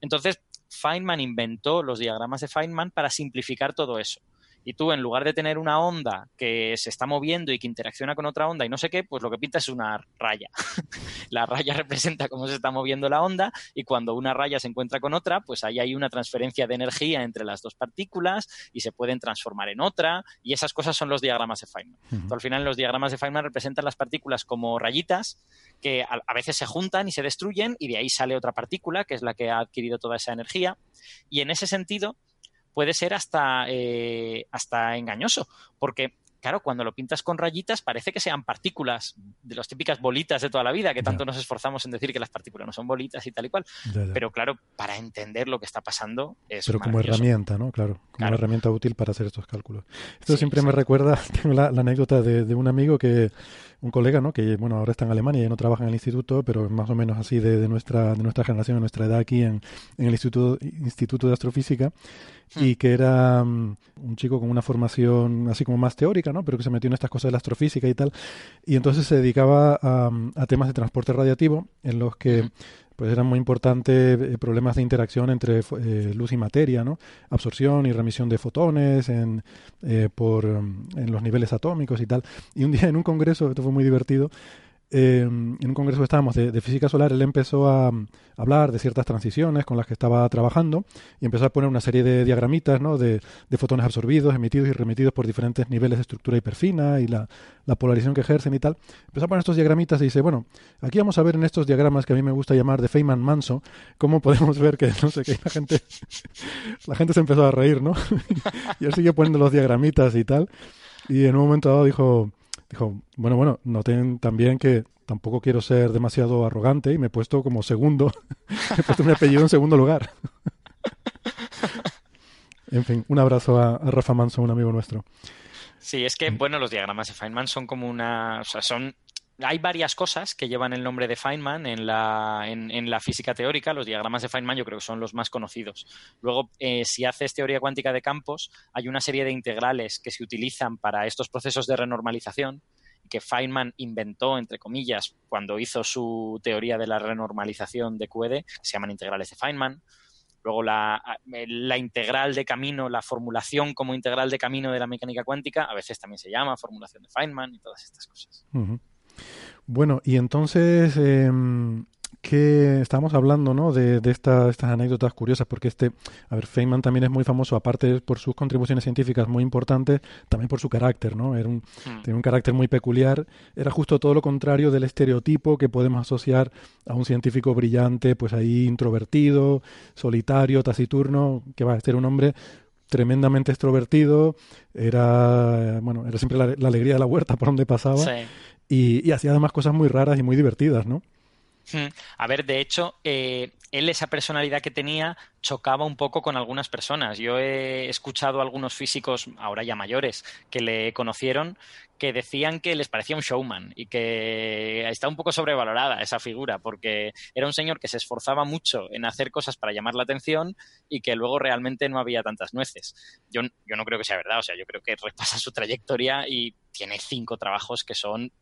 Entonces, Feynman inventó los diagramas de Feynman para simplificar todo eso y tú en lugar de tener una onda que se está moviendo y que interacciona con otra onda y no sé qué, pues lo que pinta es una raya. *laughs* la raya representa cómo se está moviendo la onda y cuando una raya se encuentra con otra, pues ahí hay una transferencia de energía entre las dos partículas y se pueden transformar en otra y esas cosas son los diagramas de Feynman. Uh -huh. al final los diagramas de Feynman representan las partículas como rayitas que a, a veces se juntan y se destruyen y de ahí sale otra partícula que es la que ha adquirido toda esa energía y en ese sentido puede ser hasta, eh, hasta engañoso, porque claro, cuando lo pintas con rayitas parece que sean partículas de las típicas bolitas de toda la vida, que tanto nos esforzamos en decir que las partículas no son bolitas y tal y cual. Ya, ya. Pero claro, para entender lo que está pasando es Pero como herramienta, ¿no? Claro, como Claro. una herramienta útil para hacer estos cálculos. Esto Sí, siempre me recuerda, *laughs* tengo la, la anécdota de, de un amigo que, un colega, ¿no? Que bueno, ahora está en Alemania y no trabaja en el instituto, pero más o menos así de, de nuestra, de nuestra generación, de nuestra edad aquí en, en el Instituto, Instituto de Astrofísica, y que era mm, un chico con una formación así como más teórica, ¿no? Pero que se metió en estas cosas de la astrofísica y tal. Y entonces se dedicaba a, a temas de transporte radiativo en los que pues eran muy importantes eh, problemas de interacción entre eh, luz y materia, ¿no? Absorción y remisión de fotones en, eh, por, um, en los niveles atómicos y tal. Y un día en un congreso, esto fue muy divertido, eh, en un congreso que estábamos de, física solar, él empezó a, hablar de ciertas transiciones con las que estaba trabajando y empezó a poner una serie de diagramitas ¿no? de, fotones absorbidos, emitidos y remitidos por diferentes niveles de estructura hiperfina y la, la polarización que ejercen y tal. Empezó a poner estos diagramitas y dice, bueno, aquí vamos a ver en estos diagramas que a mí me gusta llamar de Feynman Manso, cómo podemos ver que, no sé, que la gente, la gente se empezó a reír, ¿no? *laughs* y él siguió poniendo los diagramitas y tal. Y en un momento dado dijo, dijo, bueno, bueno, noten también que tampoco quiero ser demasiado arrogante y me he puesto como segundo, *laughs* he puesto mi apellido en segundo lugar. *laughs* En fin, un abrazo a, a Rafa Manso, un amigo nuestro. Sí, es que, bueno, los diagramas de Feynman son como una. O sea, son. Hay varias cosas que llevan el nombre de Feynman en la, en, la física teórica. Los diagramas de Feynman yo creo que son los más conocidos. Luego, eh, si haces teoría cuántica de campos, hay una serie de integrales que se utilizan para estos procesos de renormalización que Feynman inventó, entre comillas, cuando hizo su teoría de la renormalización de QED, se llaman integrales de Feynman. Luego la, integral de camino, la formulación como integral de camino de la mecánica cuántica, a veces también se llama formulación de Feynman y todas estas cosas. Bueno, y entonces, eh, que estamos hablando ¿no? de, de esta, estas anécdotas curiosas, porque este, a ver, Feynman también es muy famoso, aparte por sus contribuciones científicas muy importantes, también por su carácter, ¿no? Era un, mm. Tenía un carácter muy peculiar, era justo todo lo contrario del estereotipo que podemos asociar a un científico brillante, pues ahí introvertido, solitario, taciturno, que va a ser un hombre tremendamente extrovertido, era, bueno, era siempre la, la alegría de la huerta por donde pasaba, sí. y, y hacía además cosas muy raras y muy divertidas, ¿no? A ver, de hecho, eh, él esa personalidad que tenía chocaba un poco con algunas personas. Yo he escuchado a algunos físicos, ahora ya mayores, que le conocieron, que decían que les parecía un showman y que está un poco sobrevalorada esa figura, porque era un señor que se esforzaba mucho en hacer cosas para llamar la atención y que luego realmente no había tantas nueces. Yo, yo no creo que sea verdad, o sea, yo creo que repasa su trayectoria y tiene cinco trabajos que son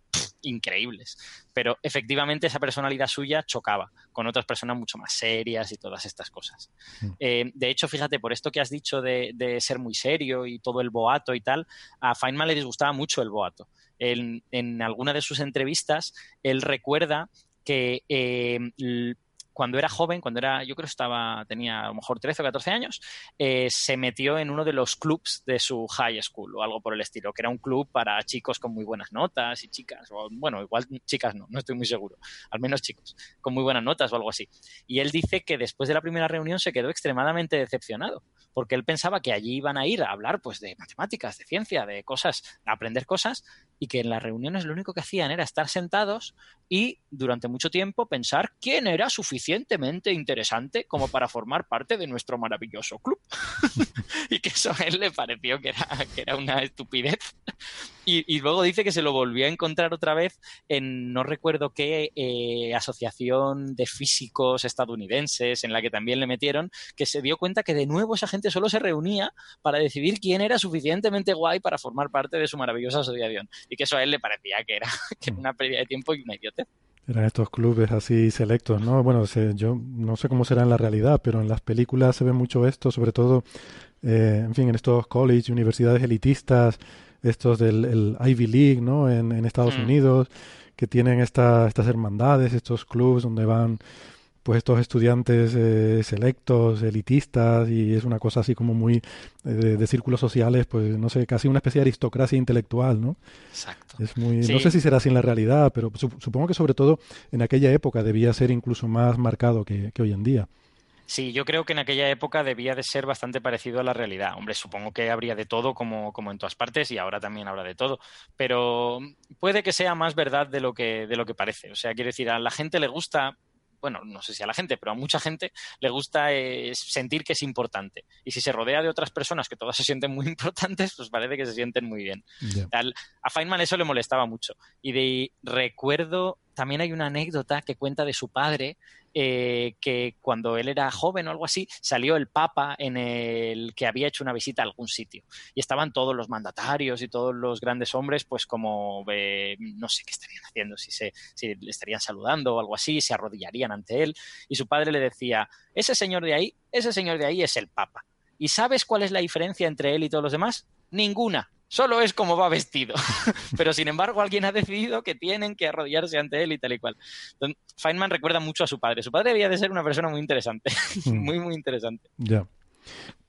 increíbles. Pero efectivamente esa personalidad suya chocaba con otras personas mucho más serias y todas estas cosas. Mm. Eh, de hecho, fíjate, por esto que has dicho de, de, ser muy serio y todo el boato y tal, a Feynman le disgustaba mucho el boato. En, en alguna de sus entrevistas, él recuerda que eh, cuando era joven, cuando era, yo creo que estaba, tenía a lo mejor 13 o 14 años, eh, se metió en uno de los clubs de su high school o algo por el estilo, que era un club para chicos con muy buenas notas y chicas, o bueno, igual chicas no, no estoy muy seguro, al menos chicos, con muy buenas notas o algo así. Y él dice que después de la primera reunión se quedó extremadamente decepcionado, porque él pensaba que allí iban a ir a hablar pues de matemáticas, de ciencia, de cosas, a aprender cosas, y que en las reuniones lo único que hacían era estar sentados y durante mucho tiempo pensar quién era suficientemente interesante como para formar parte de nuestro maravilloso club. *laughs* y que eso a él le pareció que era, que era una estupidez. Y, y, luego dice que se lo volvió a encontrar otra vez en no recuerdo qué eh, asociación de físicos estadounidenses en la que también le metieron, que se dio cuenta que de nuevo esa gente solo se reunía para decidir quién era suficientemente guay para formar parte de su maravillosa asociación. Y que eso a él le parecía que era, *laughs* que era una pérdida de tiempo y una idiotez. Eran estos clubes así selectos, ¿no? Bueno, se, yo no sé cómo será en la realidad, pero en las películas se ve mucho esto, sobre todo, eh, en fin, en estos college, universidades elitistas, estos del el Ivy League, ¿no? En, en Estados mm. Unidos, que tienen esta, estas hermandades, estos clubs donde van pues estos estudiantes eh, selectos, elitistas, y es una cosa así como muy eh, de, de, círculos sociales, pues no sé, casi una especie de aristocracia intelectual, ¿no? Exacto. Es muy, sí. no sé si será así en la realidad, pero supongo que sobre todo en aquella época debía ser incluso más marcado que, que hoy en día. Sí, yo creo que en aquella época debía de ser bastante parecido a la realidad. Hombre, supongo que habría de todo como, como en todas partes y ahora también habrá de todo. Pero puede que sea más verdad de lo que, de lo que parece. O sea, quiero decir, a la gente le gusta bueno, no sé si a la gente, pero a mucha gente le gusta eh, sentir que es importante. Y si se rodea de otras personas que todas se sienten muy *laughs* importantes, pues parece que se sienten muy bien. Yeah. Al, a Feynman eso le molestaba mucho. Y de recuerdo, también hay una anécdota que cuenta de su padre, eh, que cuando él era joven o algo así, salió el Papa en el que había hecho una visita a algún sitio. Y estaban todos los mandatarios y todos los grandes hombres, pues como, eh, no sé qué estarían haciendo, si, se, si le estarían saludando o algo así, se arrodillarían ante él. Y su padre le decía, ese señor de ahí, ese señor de ahí es el Papa. ¿Y sabes cuál es la diferencia entre él y todos los demás? Ninguna. Solo es como va vestido. *laughs* Pero sin embargo, alguien ha decidido que tienen que arrodillarse ante él y tal y cual. Entonces, Feynman recuerda mucho a su padre. Su padre debía de ser una persona muy interesante. *laughs* muy, muy interesante. Ya.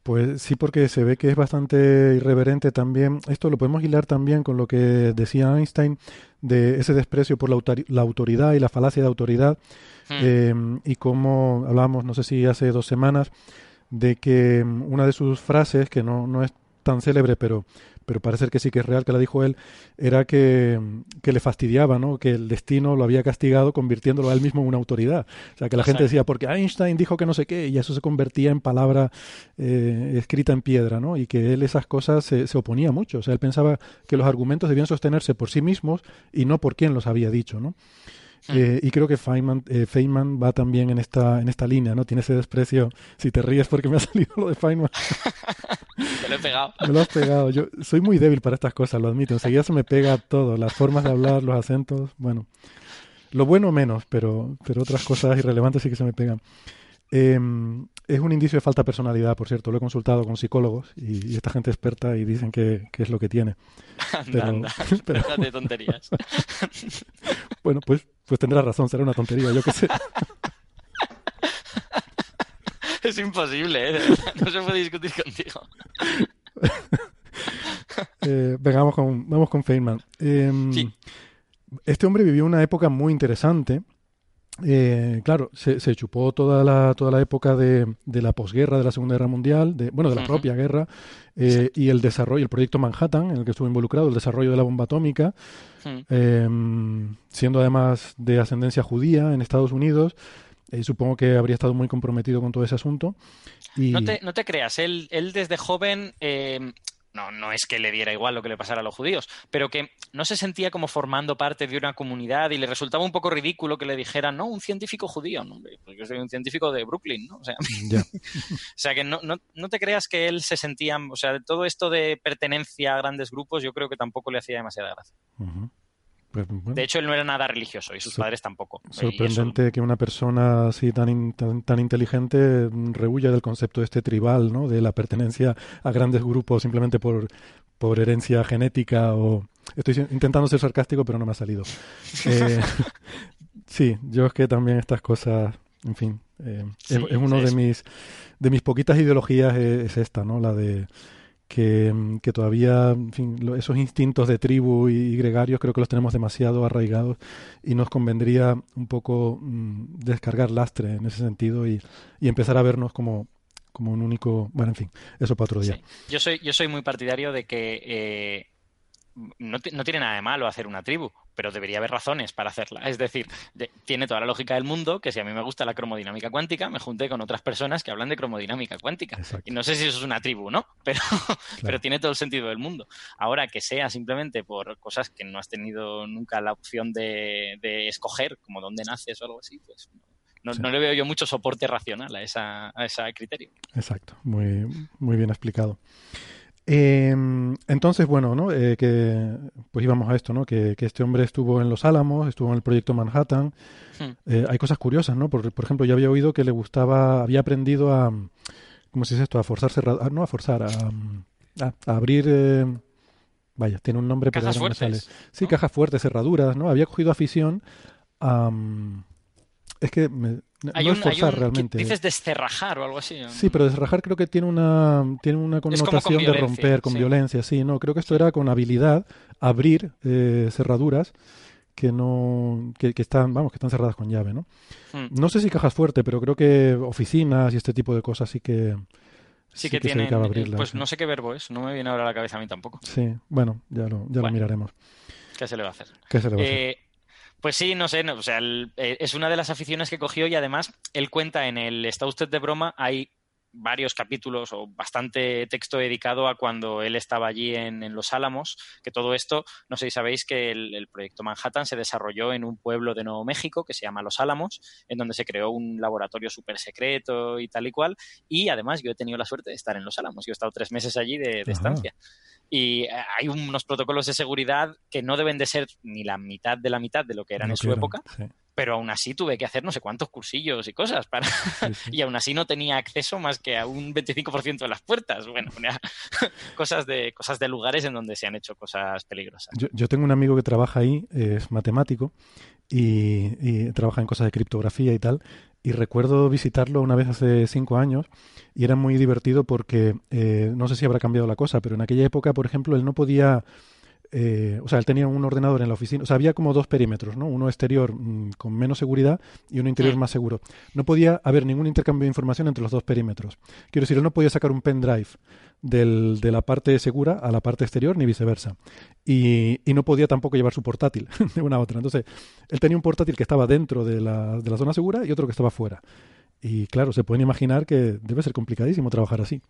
Pues sí, porque se ve que es bastante irreverente también. Esto lo podemos hilar también con lo que decía Einstein de ese desprecio por la, autor la autoridad y la falacia de autoridad. Hmm. Eh, y como hablábamos, no sé si hace dos semanas, de que una de sus frases, que no, no es tan célebre, pero pero parece que sí que es real, que la dijo él, era que, que le fastidiaba, ¿no? Que el destino lo había castigado convirtiéndolo a él mismo en una autoridad. O sea, que la gente decía, porque Einstein dijo que no sé qué, y eso se convertía en palabra eh, escrita en piedra, ¿no? Y que él esas cosas se, se, oponía mucho. O sea, él pensaba que los argumentos debían sostenerse por sí mismos y no por quien los había dicho, ¿no? Eh, y creo que Feynman, eh, Feynman, va también en esta, en esta línea, ¿no? Tiene ese desprecio. Si te ríes porque me ha *laughs* salido lo de Feynman. *laughs* Te lo he pegado. Me lo has pegado. Yo soy muy débil para estas cosas, lo admito. Enseguida se me pega todo. Las formas de hablar, los acentos. Bueno, lo bueno menos, pero, pero otras cosas irrelevantes sí que se me pegan. Eh, es un indicio de falta de personalidad, por cierto. Lo he consultado con psicólogos y, y esta gente experta y dicen que, que es lo que tiene. Anda, *laughs* anda. pero... *laughs* de tonterías. *laughs* bueno, pues, pues tendrás razón, será una tontería, yo qué sé. es imposible, ¿eh? no se puede discutir contigo. eh, venga, vamos con, vamos con Feynman. Eh, sí. Este hombre vivió una época muy interesante. Eh, claro, se, se, chupó toda la, toda la época de, de, la posguerra de la Segunda Guerra Mundial, de, bueno, de la propia guerra, eh, y el desarrollo, el proyecto Manhattan, en el que estuvo involucrado, el desarrollo de la bomba atómica, eh, siendo además de ascendencia judía en Estados Unidos. Eh, supongo que habría estado muy comprometido con todo ese asunto. Y... No, te, no te creas, él, él desde joven eh, no, no es que le diera igual lo que le pasara a los judíos, pero que no se sentía como formando parte de una comunidad y le resultaba un poco ridículo que le dijeran, no, un científico judío, no, porque yo soy un científico de Brooklyn, ¿no? O sea, *laughs* yeah. o sea que no, no, no, te creas que él se sentía, o sea, todo esto de pertenencia a grandes grupos, yo creo que tampoco le hacía demasiada gracia. Uh -huh. Pues, bueno, de hecho, él no era nada religioso y sus padres tampoco. Sorprendente eso... que una persona así tan, in, tan, tan, inteligente rehuya del concepto este tribal, ¿no? De la pertenencia a grandes grupos simplemente por, por herencia genética o... Estoy intentando ser sarcástico, pero no me ha salido. *laughs* eh, *laughs* sí, yo es que también estas cosas, en fin, eh, sí, es, es, uno de mis, de mis poquitas ideologías es, es esta, ¿no? La de que, que todavía, en fin, esos instintos de tribu y, gregarios creo que los tenemos demasiado arraigados y nos convendría un poco mmm, descargar lastre en ese sentido y, y, empezar a vernos como, como un único, bueno, en fin, eso para otro día. Yo soy, yo soy muy partidario de que eh, no, no, tiene nada de malo hacer una tribu, pero debería haber razones para hacerla. Es decir, de, tiene toda la lógica del mundo que si a mí me gusta la cromodinámica cuántica, me junté con otras personas que hablan de cromodinámica cuántica. Exacto. Y no sé si eso es una tribu, ¿no? *laughs* Pero, claro. pero tiene todo el sentido del mundo. Ahora que sea simplemente por cosas que no has tenido nunca la opción de, de escoger, como dónde naces o algo así, pues no, sí. no, le veo yo mucho soporte racional a, esa, a ese criterio. Exacto, muy, muy bien explicado. Eh, entonces, bueno, ¿no? Eh, que pues íbamos a esto, ¿no? Que, que, este hombre estuvo en Los Álamos, estuvo en el proyecto Manhattan. Hmm. Eh, hay cosas curiosas, ¿no? Por, por, ejemplo, yo había oído que le gustaba, había aprendido a, ¿cómo se dice esto? A forzarse, a, no a forzar, a, a, a abrir, eh, vaya, tiene un nombre, cajas pero no fuertes, me sale. Sí, ¿no? cajas fuertes, cerraduras, ¿no? Había cogido afición a, es que me, hay no un, es forzar un, realmente. Dices descerrajar o algo así. Sí, pero descerrajar creo que tiene una, tiene una connotación de romper con sí. violencia. Sí, no, creo que esto era con habilidad abrir eh, cerraduras que no que, que, están vamos que están cerradas con llave no hmm. no sé si cajas fuerte pero creo que oficinas y este tipo de cosas sí que sí, sí que, que tienen abrirlas, pues no sé qué verbo es no me viene ahora a la cabeza a mí tampoco sí bueno ya lo ya bueno, lo miraremos qué se le va a hacer qué se le va a hacer eh, pues sí, no sé, no, o sea, el, eh, es una de las aficiones que cogió y además él cuenta en el Está usted de broma, hay varios capítulos o bastante texto dedicado a cuando él estaba allí en, en, Los Álamos, que todo esto, no sé si sabéis que el, el, proyecto Manhattan se desarrolló en un pueblo de Nuevo México que se llama Los Álamos, en donde se creó un laboratorio súper secreto y tal y cual, y además yo he tenido la suerte de estar en Los Álamos, yo he estado tres meses allí de, de estancia. Y eh, hay unos protocolos de seguridad que no deben de ser ni la mitad de la mitad de lo que eran no en su época, sí pero aún así tuve que hacer no sé cuántos cursillos y cosas para sí, sí. *laughs* y aún así no tenía acceso más que a un 25% de las puertas. Bueno, *laughs* cosas de cosas de lugares en donde se han hecho cosas peligrosas. Yo, yo tengo un amigo que trabaja ahí, es matemático y, y, trabaja en cosas de criptografía y tal. Y recuerdo visitarlo una vez hace cinco años y era muy divertido porque eh, no sé si habrá cambiado la cosa, pero en aquella época, por ejemplo, él no podía eh, o sea, él tenía un ordenador en la oficina, o sea, había como dos perímetros, ¿no? Uno exterior mm, con menos seguridad y uno interior más seguro. No podía haber ningún intercambio de información entre los dos perímetros. Quiero decir, él no podía sacar un pendrive del, de la parte segura a la parte exterior ni viceversa. Y, y no podía tampoco llevar su portátil *laughs* de una a otra. Entonces, él tenía un portátil que estaba dentro de la, de la zona segura y otro que estaba fuera. Y claro, se pueden imaginar que debe ser complicadísimo trabajar así.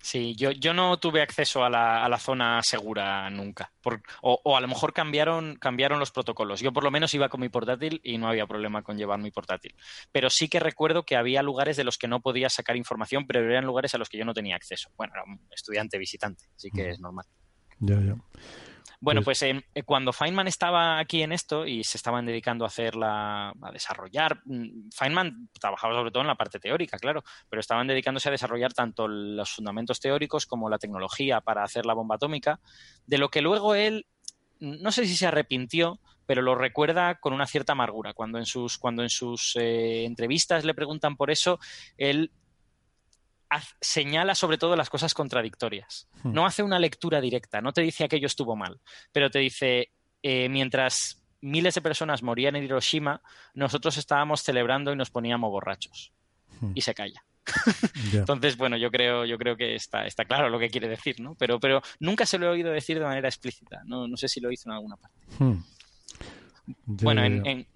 Sí, yo, yo no tuve acceso a la, a la zona segura nunca. Por- o, o a lo mejor cambiaron, cambiaron los protocolos. Yo por lo menos iba con mi portátil y no había problema con llevar mi portátil. Pero sí que recuerdo que había lugares de los que no podía sacar información, pero eran lugares a los que yo no tenía acceso. Bueno, era un estudiante visitante, así que es normal. Ya, ya. Bueno, Pues- pues, eh, cuando Feynman estaba aquí en esto y se estaban dedicando a hacerla, a desarrollar, mm, Feynman trabajaba sobre todo en la parte teórica, claro, pero estaban dedicándose a desarrollar tanto los fundamentos teóricos como la tecnología para hacer la bomba atómica, de lo que luego él, no sé si se arrepintió, pero lo recuerda con una cierta amargura. Cuando en sus, cuando en sus eh, entrevistas le preguntan por eso, él señala sobre todo las cosas contradictorias. Hmm. No hace una lectura directa, no te dice aquello estuvo mal, pero te dice, eh, mientras miles de personas morían en Hiroshima, nosotros estábamos celebrando y nos poníamos borrachos. Hmm. Y se calla. *laughs* Entonces, bueno, yo creo, yo creo que está, está claro lo que quiere decir, ¿no? Pero, pero nunca se lo he oído decir de manera explícita. No, no sé si lo hizo en alguna parte. Hmm. Bueno, en-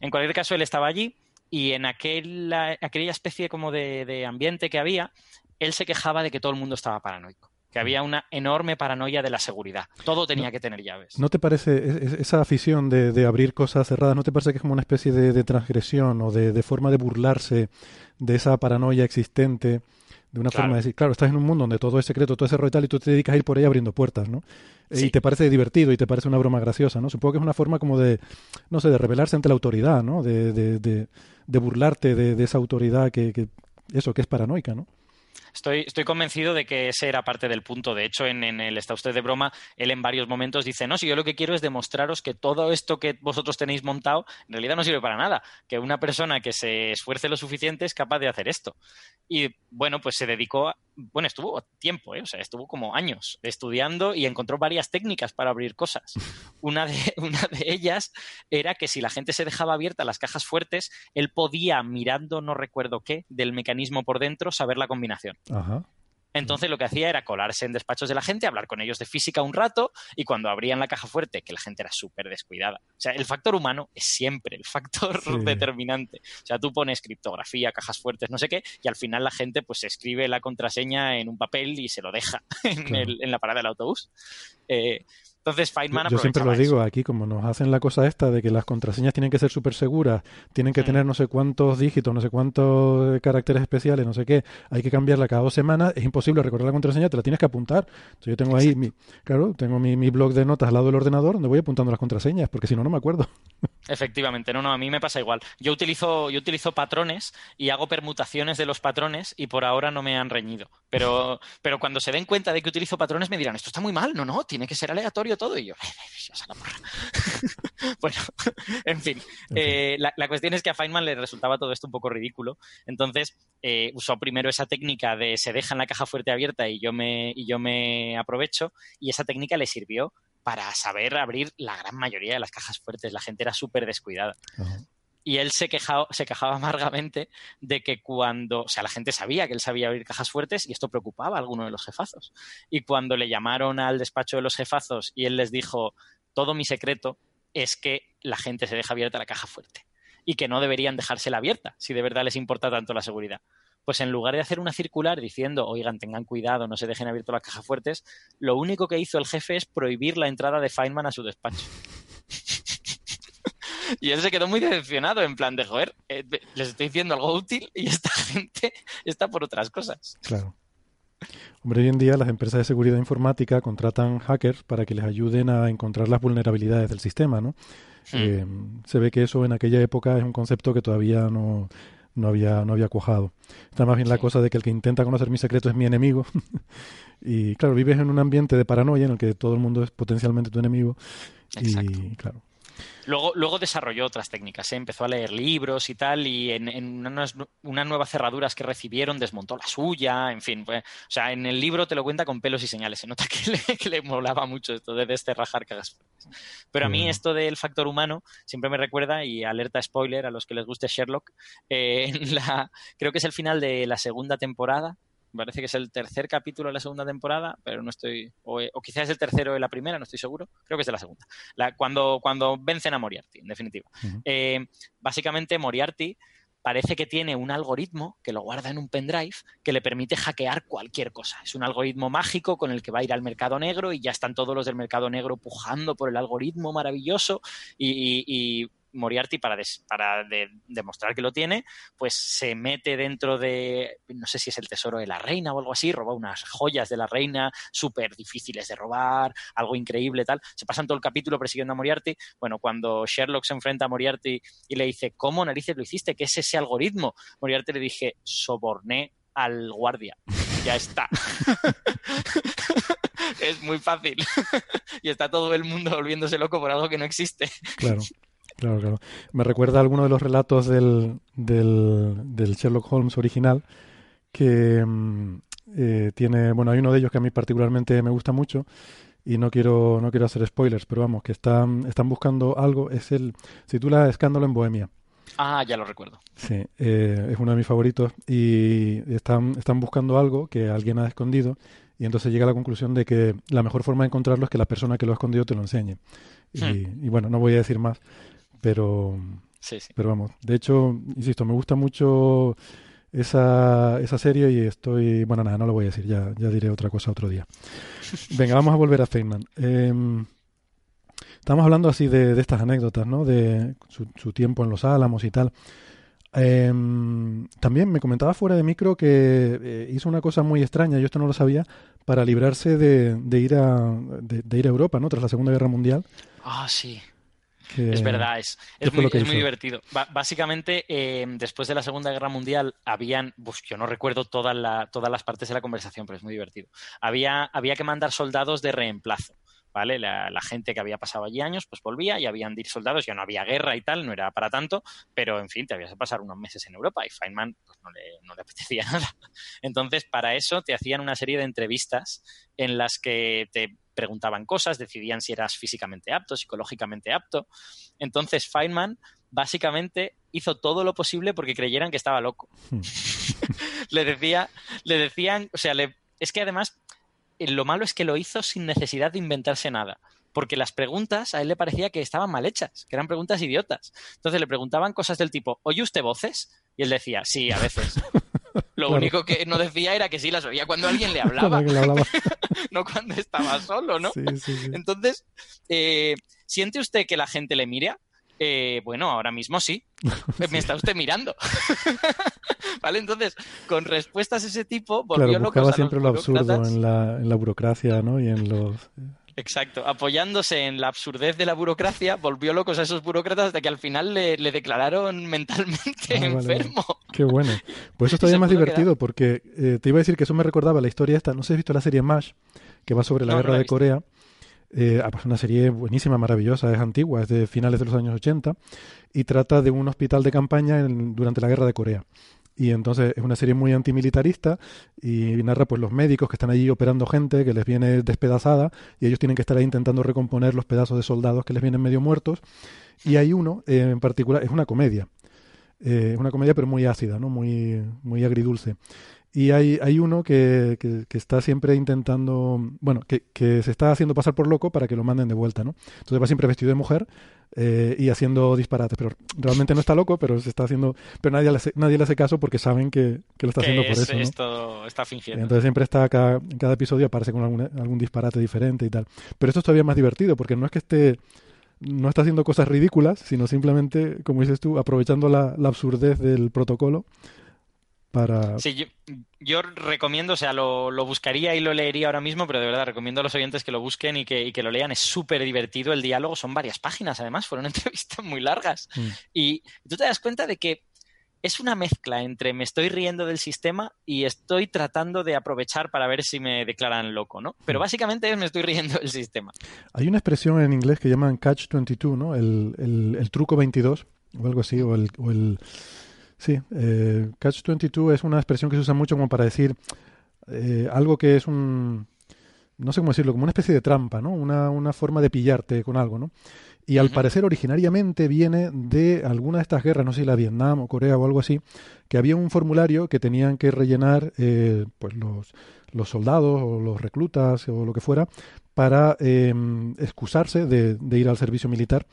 en cualquier caso, él estaba allí y en aquella, aquella especie como de, de ambiente que había, él se quejaba de que todo el mundo estaba paranoico, que había una enorme paranoia de la seguridad. Todo tenía que tener llaves. ¿No te parece es- es- esa afición de, de abrir cosas cerradas, no te parece que es como una especie de, de transgresión o de, de forma de burlarse de esa paranoia existente? De una Claro. forma de decir, claro, estás en un mundo donde todo es secreto, todo es error y tal, y tú te dedicas a ir por ahí abriendo puertas, ¿no? Sí. Y te parece divertido y te parece una broma graciosa, ¿no? Supongo que es una forma como de, no sé, de rebelarse ante la autoridad, ¿no? De, de, de, de burlarte de, esa autoridad que, que, eso, que es paranoica, ¿no? Estoy, estoy convencido de que ese era parte del punto. De hecho, en, en el Está usted de broma, él en varios momentos dice, no, si yo lo que quiero es demostraros que todo esto que vosotros tenéis montado en realidad no sirve para nada, que una persona que se esfuerce lo suficiente es capaz de hacer esto. Y bueno, pues se dedicó, a- bueno, estuvo tiempo, ¿eh? o sea, estuvo como años estudiando y encontró varias técnicas para abrir cosas. *laughs* Una de, una de ellas era que si la gente se dejaba abierta las cajas fuertes, él podía, mirando no recuerdo qué, del mecanismo por dentro, saber la combinación. Ajá. Entonces lo que hacía era colarse en despachos de la gente, hablar con ellos de física un rato y cuando abrían la caja fuerte, que la gente era súper descuidada. O sea, el factor humano es siempre el factor Sí. *laughs* determinante. O sea, tú pones criptografía, cajas fuertes, no sé qué, y al final la gente pues escribe la contraseña en un papel y se lo deja *laughs* en, Claro. el- en la parada del autobús. Eh, entonces Feynman Yo siempre lo digo aquí, como nos hacen la cosa esta de que las contraseñas tienen que ser súper seguras, tienen que Mm. tener no sé cuántos dígitos, no sé cuántos caracteres especiales, no sé qué, hay que cambiarla cada dos semanas, es imposible recordar la contraseña, te la tienes que apuntar. Entonces yo tengo ahí, mi, claro, tengo mi, mi blog de notas al lado del ordenador donde voy apuntando las contraseñas, porque si no, no me acuerdo. *laughs* Efectivamente, no, no, a mí me pasa igual. Yo utilizo, yo utilizo patrones y hago permutaciones de los patrones y por ahora no me han reñido. Pero, *laughs* pero cuando se den cuenta de que utilizo patrones me dirán, esto está muy mal, no, no, tiene que ser aleatorio todo. Y yo, bueno, en fin, eh, la, la cuestión es que a Feynman le resultaba todo esto un poco ridículo. Entonces eh, usó primero esa técnica de se deja en la caja fuerte abierta y yo me, y yo me aprovecho y esa técnica le sirvió para saber abrir la gran mayoría de las cajas fuertes. La gente era súper descuidada. Y él se quejaba, se quejaba *laughs* amargamente de que cuando, o sea, la gente sabía que él sabía abrir cajas fuertes y esto preocupaba a alguno de los jefazos. Y cuando le llamaron al despacho de los jefazos y él les dijo, todo mi secreto es que la gente se deja abierta la caja fuerte y que no deberían dejársela abierta si de verdad les importa tanto la seguridad. Pues en lugar de hacer una circular diciendo, oigan, tengan cuidado, no se dejen abiertas las cajas fuertes, lo único que hizo el jefe es prohibir la entrada de Feynman a su despacho. *laughs* Y él se quedó muy decepcionado, en plan de, joder, eh, les estoy diciendo algo útil y esta *laughs* gente está por otras cosas. Claro. Hombre, hoy en día las empresas de seguridad informática contratan hackers para que les ayuden a encontrar las vulnerabilidades del sistema, ¿no? Hmm. Eh, se ve que eso en aquella época es un concepto que todavía no, no había, no había cuajado. Está más bien la cosa de que el que intenta conocer mi secreto es mi enemigo. *laughs* y claro, vives en un ambiente de paranoia en el que todo el mundo es potencialmente tu enemigo. Exacto. Y claro. Luego, luego desarrolló otras técnicas, ¿eh? empezó a leer libros y tal, y en, en unas, unas, nuevas cerraduras que recibieron desmontó la suya, en fin. Pues, o sea, en el libro te lo cuenta con pelos y señales. Se nota *laughs* que le, que le molaba mucho esto de desterrajar cagas Pero a mí esto del factor humano siempre me recuerda, y alerta spoiler a los que les guste Sherlock, eh, *laughs* en la, creo que es el final de la segunda temporada, parece que es el tercer capítulo de la segunda temporada, pero no estoy, o, o, quizás es el tercero de la primera, no estoy seguro, creo que es de la segunda, la, cuando, cuando vencen a Moriarty, en definitiva. Uh -huh. eh, básicamente Moriarty parece que tiene un algoritmo que lo guarda en un pendrive que le permite hackear cualquier cosa. Es un algoritmo mágico con el que va a ir al mercado negro y ya están todos los del mercado negro pujando por el algoritmo maravilloso y, y, y Moriarty, para, des, para de, demostrar que lo tiene, pues se mete dentro de, no sé si es el tesoro de la reina o algo así, roba unas joyas de la reina súper difíciles de robar, algo increíble, tal. Se pasan todo el capítulo persiguiendo a Moriarty. Bueno, cuando Sherlock se enfrenta a Moriarty y le dice, ¿cómo narices lo hiciste? ¿Qué es ese algoritmo? Moriarty le dije, soborné al guardia. Ya está. *laughs* es muy fácil. *laughs* y está todo el mundo volviéndose loco por algo que no existe. Claro. *laughs* Claro, claro. Me recuerda a alguno de los relatos del, del, del Sherlock Holmes original que eh, tiene, bueno, hay uno de ellos que a mí particularmente me gusta mucho y no quiero, no quiero hacer spoilers, pero vamos, que están, están buscando algo, es el, se titula Escándalo en Bohemia. Ah, ya lo recuerdo. Sí, eh, es uno de mis favoritos y están, están buscando algo que alguien ha escondido y entonces llega a la conclusión de que la mejor forma de encontrarlo es que la persona que lo ha escondido te lo enseñe. Y, hmm. y bueno, no voy a decir más, pero, sí, sí. pero vamos, de hecho, insisto, me gusta mucho esa, esa serie y estoy, bueno, nada, no lo voy a decir, ya, ya diré otra cosa otro día. *laughs* Venga, vamos a volver a Feynman. Eh, estamos hablando así de, de, estas anécdotas, ¿no? De su, su, tiempo en los Álamos y tal. Eh, también me comentaba fuera de micro que eh, hizo una cosa muy extraña, yo esto no lo sabía, para librarse de, de ir, a, de, de, ir a Europa, ¿no? Tras la Segunda Guerra Mundial. Ah, sí. Que, es verdad, es, es, muy, es muy, divertido. B básicamente, eh, después de la Segunda Guerra Mundial, habían, pues yo no recuerdo toda la, todas las partes de la conversación, pero es muy divertido. Había, había que mandar soldados de reemplazo. ¿Vale? La, la, gente que había pasado allí años, pues volvía y habían de ir soldados, ya no había guerra y tal, no era para tanto, pero en fin, te habías de pasar unos meses en Europa y Feynman pues, no, le, no le *laughs* apetecía nada. Entonces, para eso te hacían una serie de entrevistas en las que te preguntaban cosas, decidían si eras físicamente apto, psicológicamente apto. Entonces Feynman básicamente hizo todo lo posible porque creyeran que estaba loco. *laughs* le decía, le decían, o sea, le, es que además lo malo es que lo hizo sin necesidad de inventarse nada. Porque las preguntas a él le parecía que estaban mal hechas, que eran preguntas idiotas. Entonces le preguntaban cosas del tipo, ¿oye usted voces? Y él decía, sí, a veces. *laughs* Lo claro. único que no decía era que sí las oía *laughs* cuando alguien le hablaba, *laughs* no cuando estaba solo, ¿no? Sí, sí, sí. Entonces, eh, ¿siente usted que la gente le mira? Eh, bueno, ahora mismo sí. *laughs* Me está usted mirando. ¿Vale? Entonces, con respuestas de ese tipo, volvió claro, buscaba locos a siempre lo absurdo en la, en la burocracia, ¿no? Y en los... Exacto, apoyándose en la absurdez de la burocracia, volvió locos a esos burócratas hasta que al final le, le declararon mentalmente ah, enfermo. Vale. Qué bueno. Pues eso es todavía más divertido, porque eh, te iba a decir que eso me recordaba la historia esta, no sé si has visto la serie MASH, que va sobre la no, guerra no la de Corea. Eh, pues una serie buenísima, maravillosa, es antigua, es de finales de los años 80 y trata de un hospital de campaña en, durante la guerra de Corea. Y entonces es una serie muy antimilitarista y narra pues los médicos que están allí operando gente que les viene despedazada y ellos tienen que estar ahí intentando recomponer los pedazos de soldados que les vienen medio muertos. Y hay uno eh, en particular, es una comedia, eh, es una comedia pero muy ácida, ¿no? muy, muy agridulce. Y hay, hay uno que, que, que, está siempre intentando, bueno, que, que, se está haciendo pasar por loco para que lo manden de vuelta, ¿no? Entonces va siempre vestido de mujer eh, y haciendo disparates, pero realmente no está loco, pero se está haciendo, pero nadie le hace, nadie le hace caso porque saben que, que lo está haciendo por es, eso, ¿no? Esto está fingiendo. Entonces siempre está cada, en cada episodio aparece con algún, algún disparate diferente y tal. Pero esto es todavía más divertido porque no es que esté no está haciendo cosas ridículas, sino simplemente, como dices tú, aprovechando la, la absurdez del protocolo para... Sí, yo, yo, recomiendo, o sea, lo, lo, buscaría y lo leería ahora mismo, pero de verdad recomiendo a los oyentes que lo busquen y que, y que lo lean. Es súper divertido el diálogo, son varias páginas además, fueron *laughs* entrevistas muy largas. Mm. Y tú te das cuenta de que es una mezcla entre me estoy riendo del sistema y estoy tratando de aprovechar para ver si me declaran loco, ¿no? Pero básicamente es me estoy riendo del sistema. Hay una expresión en inglés que llaman catch 22, ¿no? El, el, el truco 22 o algo así, o el... O el sí, eh, catch 22 es una expresión que se usa mucho como para decir eh, algo que es un... No sé cómo decirlo, como una especie de trampa, ¿no? Una, una forma de pillarte con algo, ¿no? Y al parecer originariamente viene de alguna de estas guerras, no sé si la Vietnam o Corea o algo así, que había un formulario que tenían que rellenar eh, pues los, los soldados o los reclutas o lo que fuera para eh, excusarse de, de, ir al servicio militar.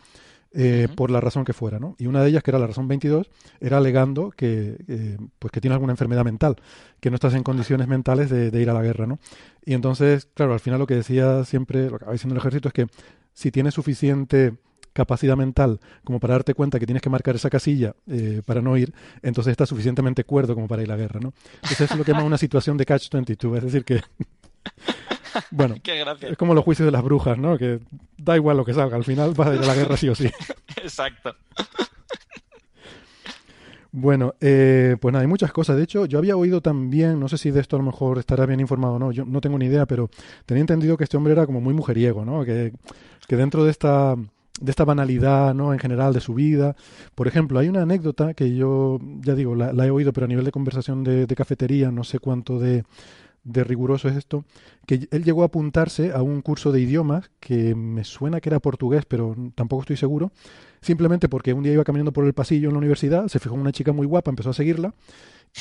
Eh, uh -huh. por la razón que fuera, ¿no? Y una de ellas, que era la razón 22, era alegando que, eh, pues que tienes alguna enfermedad mental, que no estás en condiciones mentales de, de, ir a la guerra, ¿no? Y entonces, claro, al final lo que decía siempre, lo que acaba diciendo el ejército es que si tienes suficiente capacidad mental como para darte cuenta que tienes que marcar esa casilla eh, para no ir, entonces estás suficientemente cuerdo como para ir a la guerra, ¿no? Entonces es lo que llaman una situación de catch-22, es decir que... *laughs* Bueno, *laughs* es como los juicios de las brujas, ¿no? Que da igual lo que salga, al final vas a ir a la guerra sí o sí. *laughs* Exacto. Bueno, eh, pues nada, hay muchas cosas. De hecho, yo había oído también, no sé si de esto a lo mejor estará bien informado o no, yo no tengo ni idea, pero tenía entendido que este hombre era como muy mujeriego, ¿no? Que, que dentro de esta de esta banalidad, ¿no? En general de su vida. Por ejemplo, hay una anécdota que yo, ya digo, la, la he oído, pero a nivel de conversación de, de cafetería, no sé cuánto de, de riguroso es esto, que él llegó a apuntarse a un curso de idiomas que me suena que era portugués, pero tampoco estoy seguro, simplemente porque un día iba caminando por el pasillo en la universidad, se fijó en una chica muy guapa, empezó a seguirla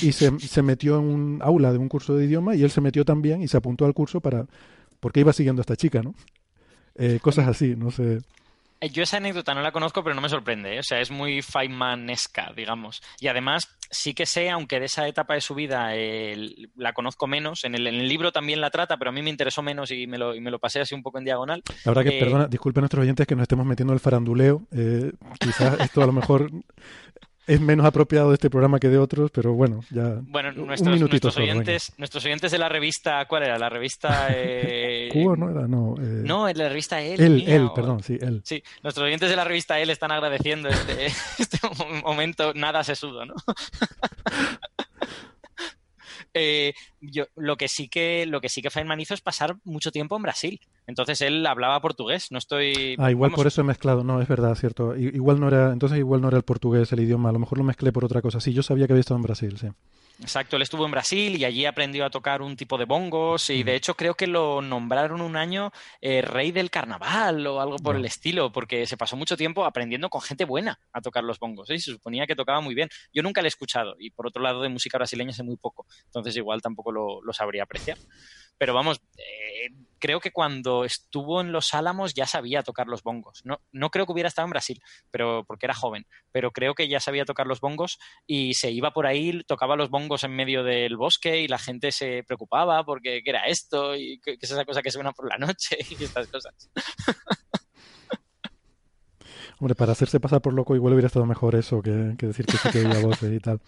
y se, *laughs* se metió en un aula de un curso de idioma y él se metió también y se apuntó al curso para porque iba siguiendo a esta chica, ¿no? Eh, cosas así, no sé. Eh, yo esa anécdota no la conozco, pero no me sorprende. ¿eh? O sea, es muy Feynmanesca, digamos. Y además, sí que sé, aunque de esa etapa de su vida eh, la conozco menos, en el, en el, libro también la trata, pero a mí me interesó menos y me lo, y me lo pasé así un poco en diagonal. La verdad que, perdona, disculpen nuestros oyentes que nos estemos metiendo el faranduleo. quizás esto a lo mejor es menos apropiado de este programa que de otros, pero bueno, ya. Bueno, nuestros, nuestros oyentes, venga. nuestros oyentes de la revista, ¿cuál era? La revista. *laughs* Eh... Cubo, ¿no era? No, eh... no, en la revista mía, el o... perdón, sí, El. Sí, nuestros oyentes de la revista El están agradeciendo este, *laughs* este momento nada sesudo, ¿no? *laughs* Eh, yo, lo que sí que lo que sí que Feynman hizo es pasar mucho tiempo en Brasil. Entonces él hablaba portugués. No estoy. Ah, igual vamos... por eso he mezclado. No, es verdad, cierto. Igual no era. Entonces igual no era el portugués el idioma. A lo mejor lo mezclé por otra cosa. Sí, yo sabía que había estado en Brasil, sí. Exacto, él estuvo en Brasil y allí aprendió a tocar un tipo de bongos y de hecho creo que lo nombraron un año eh, rey del carnaval o algo por no. el estilo, porque se pasó mucho tiempo aprendiendo con gente buena a tocar los bongos ¿eh? y se suponía que tocaba muy bien. Yo nunca le he escuchado y por otro lado de música brasileña sé muy poco, entonces igual tampoco lo, lo sabría apreciar. Pero vamos, eh, creo que cuando estuvo en Los Álamos ya sabía tocar los bongos. No, no creo que hubiera estado en Brasil, pero porque era joven, pero creo que ya sabía tocar los bongos y se iba por ahí, tocaba los bongos en medio del bosque y la gente se preocupaba porque qué era esto y qué es esa cosa que suena por la noche *laughs* y estas cosas. Hombre, para hacerse pasar por loco igual hubiera estado mejor eso que, que decir que sí que oía voces y tal.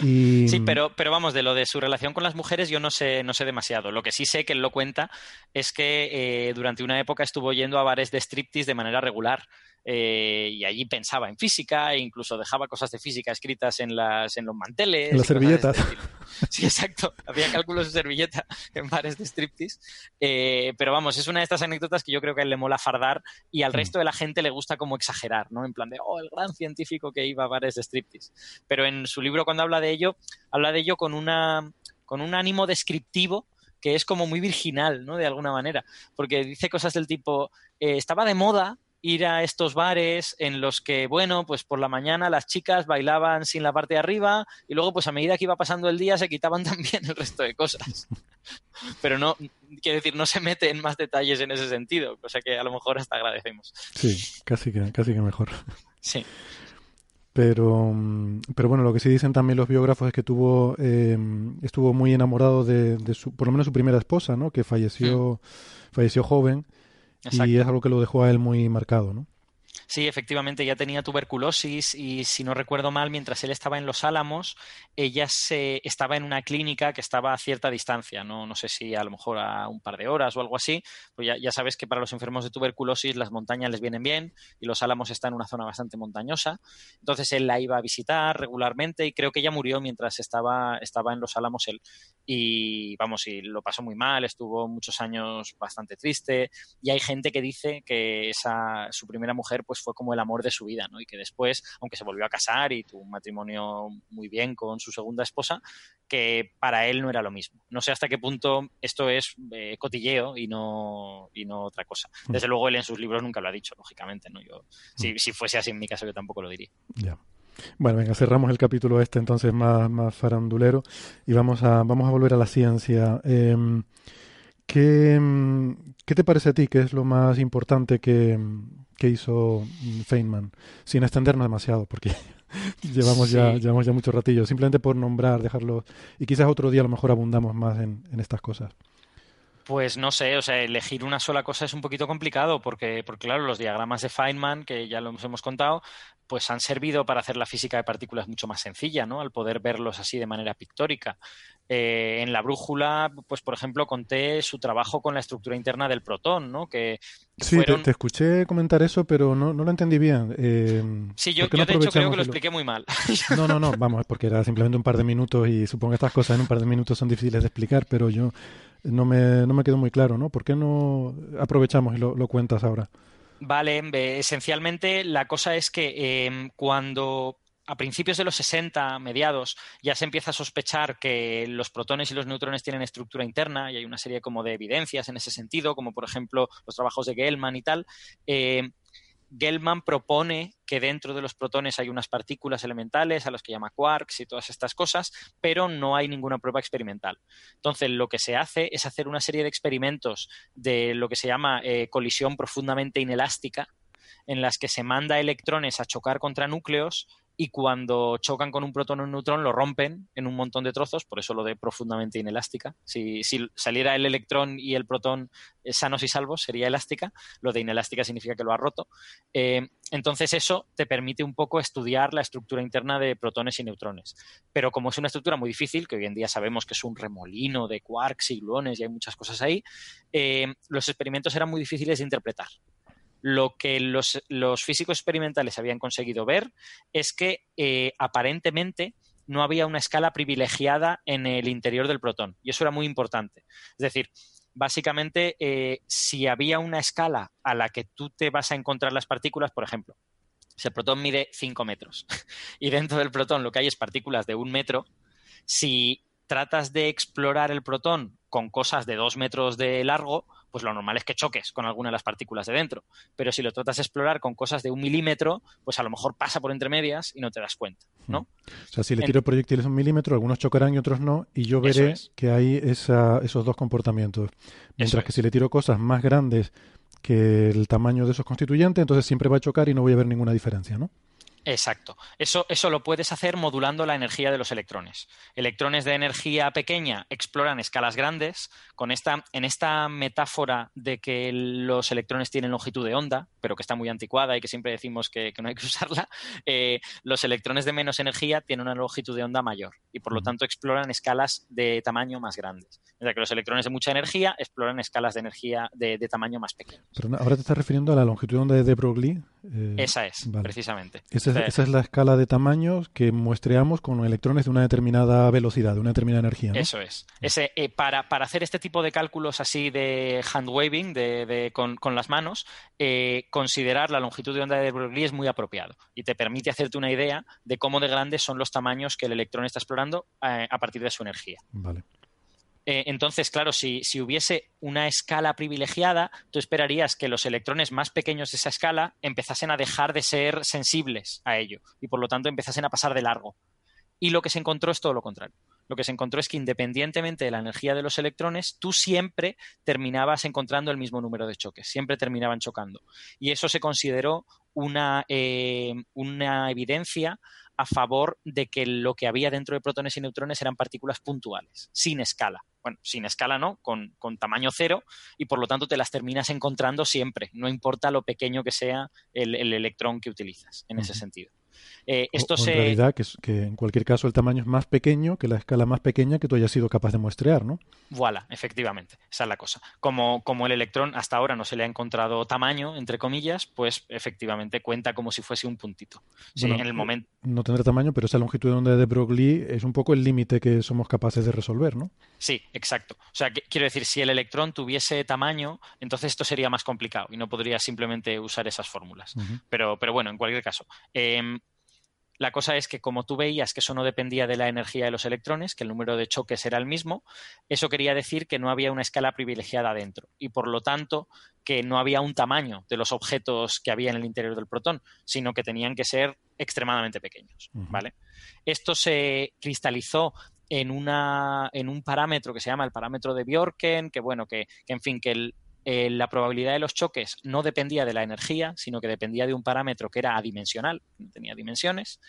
Y... Sí, pero, pero vamos, de lo de su relación con las mujeres yo no sé, no sé demasiado. Lo que sí sé que él lo cuenta es que eh, durante una época estuvo yendo a bares de striptease de manera regular eh, y allí pensaba en física e incluso dejaba cosas de física escritas en, las, en los manteles. En las servilletas. Este sí, exacto. Hacía cálculos de servilleta en bares de striptease. Eh, pero vamos, es una de estas anécdotas que yo creo que a él le mola fardar y al resto de la gente le gusta como exagerar, ¿no? En plan de, oh, el gran científico que iba a bares de striptease. Pero en su libro cuando habla de ello, habla de ello con, una, con un ánimo descriptivo que es como muy virginal, ¿no? De alguna manera. Porque dice cosas del tipo, eh, estaba de moda ir a estos bares en los que, bueno, pues por la mañana las chicas bailaban sin la parte de arriba y luego pues a medida que iba pasando el día se quitaban *laughs* también el resto de cosas. *laughs* Pero no, quiero decir, no se mete en más detalles en ese sentido, cosa que a lo mejor hasta agradecemos. Sí, casi que, casi que mejor. Sí. Pero, pero bueno, lo que sí dicen también los biógrafos es que tuvo, eh, estuvo muy enamorado de, de, su, por lo menos su primera esposa, ¿no? Que falleció, mm. falleció joven Exacto. y es algo que lo dejó a él muy marcado, ¿no? Sí, efectivamente, ya tenía tuberculosis y si no recuerdo mal, mientras él estaba en Los Álamos, ella se, estaba en una clínica que estaba a cierta distancia, no, no sé si a lo mejor a un par de horas o algo así, pues ya, ya sabes que para los enfermos de tuberculosis las montañas les vienen bien y Los Álamos está en una zona bastante montañosa, entonces él la iba a visitar regularmente y creo que ella murió mientras estaba, estaba en Los Álamos él. Y vamos, y lo pasó muy mal, estuvo muchos años bastante triste. Y hay gente que dice que esa, su primera mujer pues fue como el amor de su vida, ¿no? Y que después, aunque se volvió a casar y tuvo un matrimonio muy bien con su segunda esposa, que para él no era lo mismo. No sé hasta qué punto esto es eh, cotilleo y no, y no otra cosa. Desde luego él en sus libros nunca lo ha dicho, lógicamente, ¿no? Yo, si, si fuese así en mi caso, yo tampoco lo diría. Ya. Bueno, venga, cerramos el capítulo este entonces más, más farandulero y vamos a, vamos a volver a la ciencia. Eh, ¿qué, ¿Qué te parece a ti que es lo más importante que, que hizo Feynman? Sin extendernos demasiado, porque *laughs* llevamos, ya, llevamos ya mucho ratillo. Simplemente por nombrar, dejarlo. Y quizás otro día a lo mejor abundamos más en, en estas cosas. Pues no sé, o sea, elegir una sola cosa es un poquito complicado porque, porque claro, los diagramas de Feynman, que ya los hemos contado, pues han servido para hacer la física de partículas mucho más sencilla, ¿no? Al poder verlos así de manera pictórica. Eh, en la brújula, pues por ejemplo, conté su trabajo con la estructura interna del protón, ¿no? Que Sí, fueron... te, te escuché comentar eso, pero no, no lo entendí bien. Eh, Sí, yo, ¿por qué yo no de hecho creo que lo expliqué muy mal. *laughs* No, no, no, vamos, porque era simplemente un par de minutos y supongo que estas cosas en un par de minutos son difíciles de explicar, pero yo no me, no me quedó muy claro, ¿no? ¿Por qué no aprovechamos y lo, lo cuentas ahora? Vale, esencialmente la cosa es que eh, cuando a principios de los 60, mediados, ya se empieza a sospechar que los protones y los neutrones tienen estructura interna y hay una serie como de evidencias en ese sentido, como por ejemplo los trabajos de Gell-Mann y tal. Eh, Gell-Mann propone que dentro de los protones hay unas partículas elementales a las que llama quarks y todas estas cosas, pero no hay ninguna prueba experimental. Entonces, lo que se hace es hacer una serie de experimentos de lo que se llama eh, colisión profundamente inelástica, en las que se manda electrones a chocar contra núcleos y cuando chocan con un protón o un neutrón lo rompen en un montón de trozos, por eso lo de profundamente inelástica. Si, saliera el electrón y el protón eh, sanos y salvos sería elástica, lo de inelástica significa que lo ha roto. Eh, entonces eso te permite un poco estudiar la estructura interna de protones y neutrones. Pero como es una estructura muy difícil, que hoy en día sabemos que es un remolino de quarks y gluones y hay muchas cosas ahí, eh, los experimentos eran muy difíciles de interpretar lo que los, físicos experimentales habían conseguido ver es que eh, aparentemente no había una escala privilegiada en el interior del protón. Y eso era muy importante. Es decir, básicamente, eh, si había una escala a la que tú te vas a encontrar las partículas, por ejemplo, si el protón mide 5 metros *laughs* y dentro del protón lo que hay es partículas de un metro, si tratas de explorar el protón con cosas de 2 metros de largo, pues lo normal es que choques con alguna de las partículas de dentro. Pero si lo tratas de explorar con cosas de un milímetro, pues a lo mejor pasa por entre medias y no te das cuenta, ¿no? O sea, si le tiro proyectiles un milímetro, algunos chocarán y otros no, y yo veré es. que hay esa, esos dos comportamientos. Mientras que si le tiro cosas más grandes que el tamaño de esos constituyentes, entonces siempre va a chocar y no voy a ver ninguna diferencia, ¿no? Exacto. Eso, eso lo puedes hacer modulando la energía de los electrones. Electrones de energía pequeña exploran escalas grandes. Con esta, en esta metáfora de que los electrones tienen longitud de onda, pero que está muy anticuada y que siempre decimos que, que no hay que *laughs* usarla, eh, los electrones de menos energía tienen una longitud de onda mayor y por lo tanto exploran escalas de tamaño más grandes. Mientras que los electrones de mucha energía exploran escalas de energía de, de tamaño más pequeño. Pero ahora te estás refiriendo a la longitud de onda de de Broglie. Eh, Esa es, vale. precisamente. Es, esa es, la escala de tamaños que muestreamos con electrones de una determinada velocidad, de una determinada energía. ¿no? Eso es. Ese, eh, para, para, hacer este tipo de cálculos así de hand waving, de, de con, con, las manos, eh, considerar la longitud de onda de Broglie es muy apropiado y te permite hacerte una idea de cómo de grandes son los tamaños que el electrón está explorando eh, a partir de su energía. Vale. Eh, entonces, claro, si, hubiese una escala privilegiada, tú esperarías que los electrones más pequeños de esa escala empezasen a dejar de ser sensibles a ello y por lo tanto empezasen a pasar de largo. Y lo que se encontró es todo lo contrario. Lo que se encontró es que independientemente de la energía de los electrones, tú siempre terminabas encontrando el mismo número de choques, siempre terminaban chocando. Y eso se consideró una, eh, una evidencia a favor de que lo que había dentro de protones y neutrones eran partículas puntuales, sin escala. Bueno, sin escala no, con, con tamaño cero, y por lo tanto te las terminas encontrando siempre, no importa lo pequeño que sea el, el electrón que utilizas en ese sentido. Eh, esto O- se... En realidad, que, en cualquier caso el tamaño es más pequeño que la escala más pequeña que tú hayas sido capaz de muestrear, ¿no? Voilà, efectivamente, esa es la cosa. Como, como el electrón hasta ahora no se le ha encontrado tamaño, entre comillas, pues efectivamente cuenta como si fuese un puntito. Sí, Bueno, en el momento. No tendrá tamaño, pero esa longitud de onda de Broglie es un poco el límite que somos capaces de resolver, ¿no? Sí, exacto. O sea, que- quiero decir, si el electrón tuviese tamaño, entonces esto sería más complicado y no podría simplemente usar esas fórmulas. Pero, pero bueno, en cualquier caso. em, la cosa es que como tú veías que eso no dependía de la energía de los electrones, que el número de choques era el mismo, eso quería decir que no había una escala privilegiada dentro y por lo tanto que no había un tamaño de los objetos que había en el interior del protón, sino que tenían que ser extremadamente pequeños. Esto se cristalizó en, una, en un parámetro que se llama el parámetro de Bjorken, que bueno, que, que en fin, que el- eh, la probabilidad de los choques no dependía de la energía, sino que dependía de un parámetro que era adimensional, no tenía dimensiones,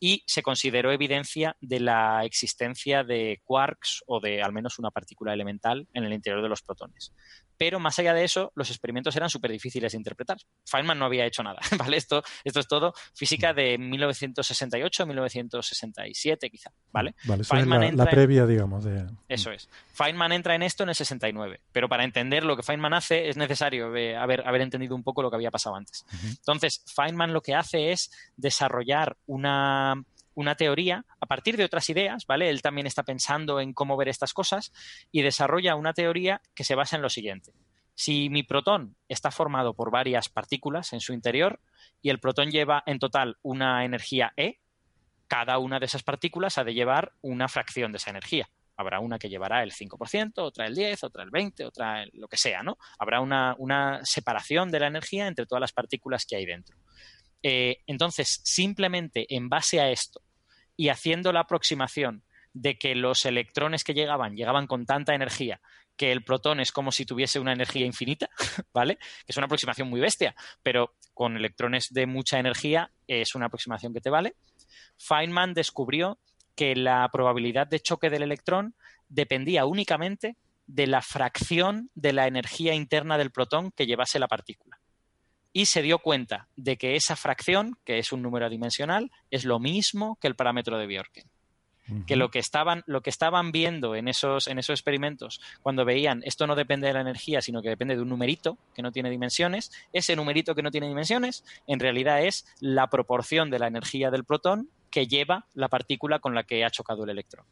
y se consideró evidencia de la existencia de quarks o de al menos una partícula elemental en el interior de los protones. Pero más allá de eso, los experimentos eran súper difíciles de interpretar. Feynman no había hecho nada, *laughs* ¿vale? Esto, esto es todo física de 1968, 1967 quizá, ¿vale? Vale, esa es la, en- previa, digamos, de... eso es. Feynman entra en esto en el 69, pero para entender lo que Feynman hace es necesario eh, haber, haber entendido un poco lo que había pasado antes. Entonces, Feynman lo que hace es desarrollar una, una teoría a partir de otras ideas, ¿vale? Él también está pensando en cómo ver estas cosas y desarrolla una teoría que se basa en lo siguiente. Si mi protón está formado por varias partículas en su interior y el protón lleva en total una energía E, cada una de esas partículas ha de llevar una fracción de esa energía. Habrá una que llevará el 5%, otra el 10%, otra el 20%, otra el- lo que sea, ¿no? Habrá una, una separación de la energía entre todas las partículas que hay dentro. Eh, entonces, simplemente en base a esto y haciendo la aproximación de que los electrones que llegaban llegaban con tanta energía que el protón es como si tuviese una energía infinita, *laughs* ¿vale? Que es una aproximación muy bestia, pero con electrones de mucha energía es una aproximación que te vale. Feynman descubrió que la probabilidad de choque del electrón dependía únicamente de la fracción de la energía interna del protón que llevase la partícula. Y se dio cuenta de que esa fracción, que es un número adimensional, es lo mismo que el parámetro de Bjorken que lo que estaban, lo que estaban viendo en esos, en esos experimentos, cuando veían esto no depende de la energía, sino que depende de un numerito que no tiene dimensiones, ese numerito que no tiene dimensiones, en realidad es la proporción de la energía del protón que lleva la partícula con la que ha chocado el electrón.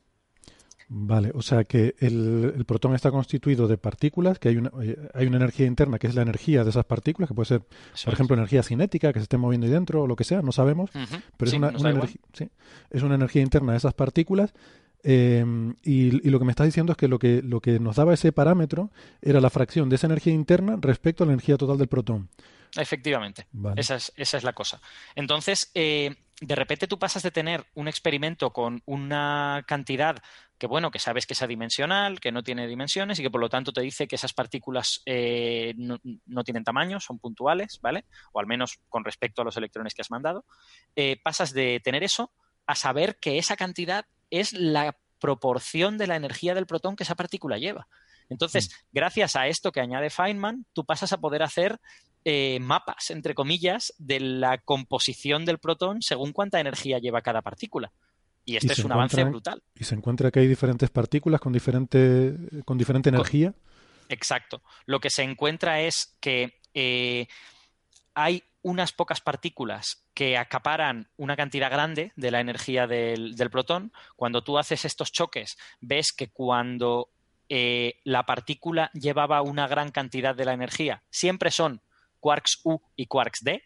Vale, o sea que el, el protón está constituido de partículas, que hay una, eh, hay una energía interna que es la energía de esas partículas, que puede ser, Eso por es. ejemplo, energía cinética que se esté moviendo ahí dentro o lo que sea, no sabemos, pero Sí, es, una, sí, es una energía interna de esas partículas. eh, y, y lo que me estás diciendo es que lo, que lo que nos daba ese parámetro era la fracción de esa energía interna respecto a la energía total del protón. Efectivamente, Vale. esa, es, esa es la cosa. Entonces, eh, de repente tú pasas de tener un experimento con una cantidad que, bueno, que sabes que es adimensional, que no tiene dimensiones y que por lo tanto te dice que esas partículas eh, no, tienen tamaño, son puntuales, ¿vale? O al menos con respecto a los electrones que has mandado. Eh, pasas de tener eso a saber que esa cantidad es la proporción de la energía del protón que esa partícula lleva. Entonces, gracias a esto que añade Feynman, tú pasas a poder hacer eh, mapas, entre comillas, de la composición del protón según cuánta energía lleva cada partícula. Y este Y es un avance brutal. Y se encuentra que hay diferentes partículas con diferente, con diferente energía. Exacto. Lo que se encuentra es que eh, hay unas pocas partículas que acaparan una cantidad grande de la energía del, del protón. Cuando tú haces estos choques, ves que cuando eh, la partícula llevaba una gran cantidad de la energía, siempre son quarks U y quarks D,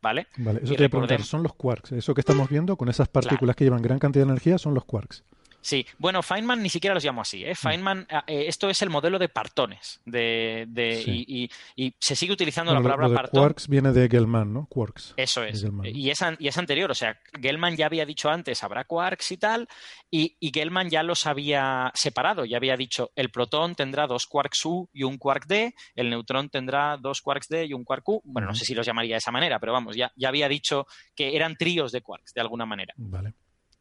¿vale? Vale, eso Y te voy a preguntar, son los quarks. Eso que estamos viendo con esas partículas que llevan gran cantidad de energía son los quarks. Sí, bueno, Feynman ni siquiera los llamo así. ¿eh? Feynman, eh, esto es el modelo de partones. De, de Sí. y, y- y se sigue utilizando Bueno, la palabra lo de partón. quarks viene de Gell-Mann, ¿no? Quarks. Eso es. Y es, y es anterior, o sea, Gell-Mann ya había dicho antes, habrá quarks y tal, y, y Gell-Mann ya los había separado, ya había dicho, el protón tendrá dos quarks U y un quark D, el neutrón tendrá dos quarks D y un quark U. Bueno, no sé si los llamaría de esa manera, pero vamos, ya, ya había dicho que eran tríos de quarks, de alguna manera. Vale.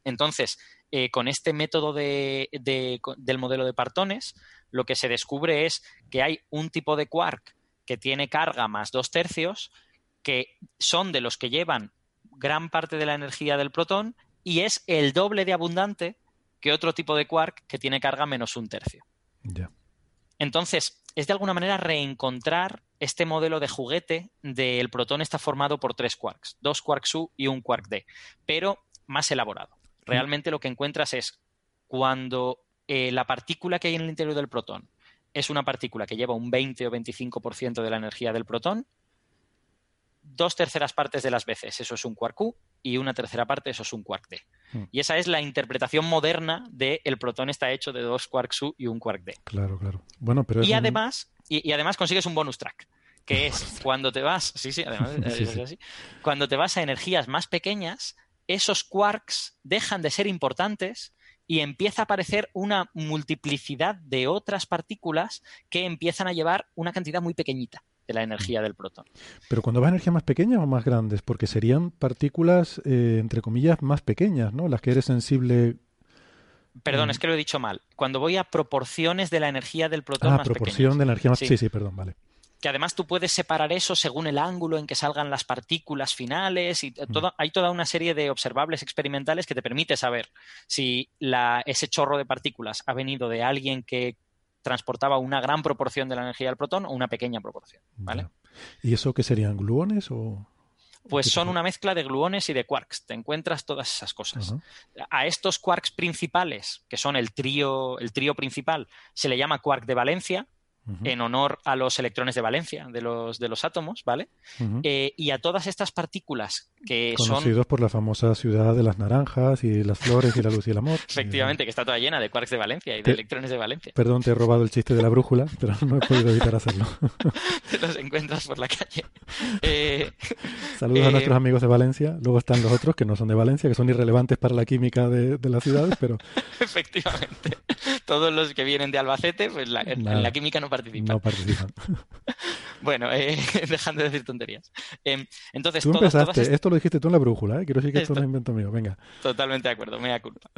Entonces, eh, con este método de- de- del modelo de partones, lo que se descubre es que hay un tipo de quark que tiene carga más dos tercios, que son de los que llevan gran parte de la energía del protón y es el doble de abundante que otro tipo de quark que tiene carga menos un tercio. Ya. Entonces, es de alguna manera reencontrar este modelo de juguete del protón está formado por tres quarks, dos quarks U y un quark D, pero más elaborado. Realmente lo que encuentras es cuando eh, la partícula que hay en el interior del protón es una partícula que lleva un 20 o 25% de la energía del protón, dos terceras partes de las veces eso es un quark U y una tercera parte eso es un quark D. Mm. Y esa es la interpretación moderna de el protón está hecho de dos quarks U y un quark D. Claro, claro. Bueno, pero Y un- además, y, y además consigues un bonus track, que es cuando te vas, sí, sí, además *laughs* Sí, sí. cuando te vas a energías más pequeñas, esos quarks dejan de ser importantes y empieza a aparecer una multiplicidad de otras partículas que empiezan a llevar una cantidad muy pequeñita de la energía del protón. Pero cuando vas a energías más pequeñas o más grandes, porque serían partículas, eh, entre comillas, más pequeñas, ¿no? Las que eres sensible. Perdón, Mm. es que lo he dicho mal. Cuando voy a proporciones de la energía del protón Ah, más proporción pequeñas. de energía más. Sí. Sí, sí, perdón, vale. Que además tú puedes separar eso según el ángulo en que salgan las partículas finales y todo, hay toda una serie de observables experimentales que te permite saber si la, ese chorro de partículas ha venido de alguien que transportaba una gran proporción de la energía del protón o una pequeña proporción, ¿vale? ¿Y eso qué serían? ¿Gluones o...? Pues ¿Qué son una mezcla de gluones y de quarks. Te encuentras todas esas cosas. A estos quarks principales, que son el trío, el trío principal, se le llama quark de valencia, En honor a los electrones de valencia de los, de los átomos, ¿vale? Eh, y a todas estas partículas que son Conocidos por la famosa ciudad de las naranjas y las flores y la luz y el amor. *laughs* efectivamente que está toda llena de quarks de valencia y de Te- electrones de valencia. Perdón, te he robado el chiste de la brújula, pero no he podido evitar hacerlo. *laughs* Te los encuentras por la calle. Eh, *laughs* Saludos a eh, nuestros amigos de Valencia. Luego están los otros que no son de Valencia, que son irrelevantes para la química de, de las ciudades, pero Efectivamente. Todos los que vienen de Albacete, pues la- en, la química no participan. no participan. Bueno, eh, dejando de decir tonterías. Em, entonces, Tú todas, todas empezaste, estas- esto lo dijiste tú en la brújula, ¿eh? quiero decir que esto, Esto- no es invento mío. Venga. Totalmente de acuerdo, me da culpa.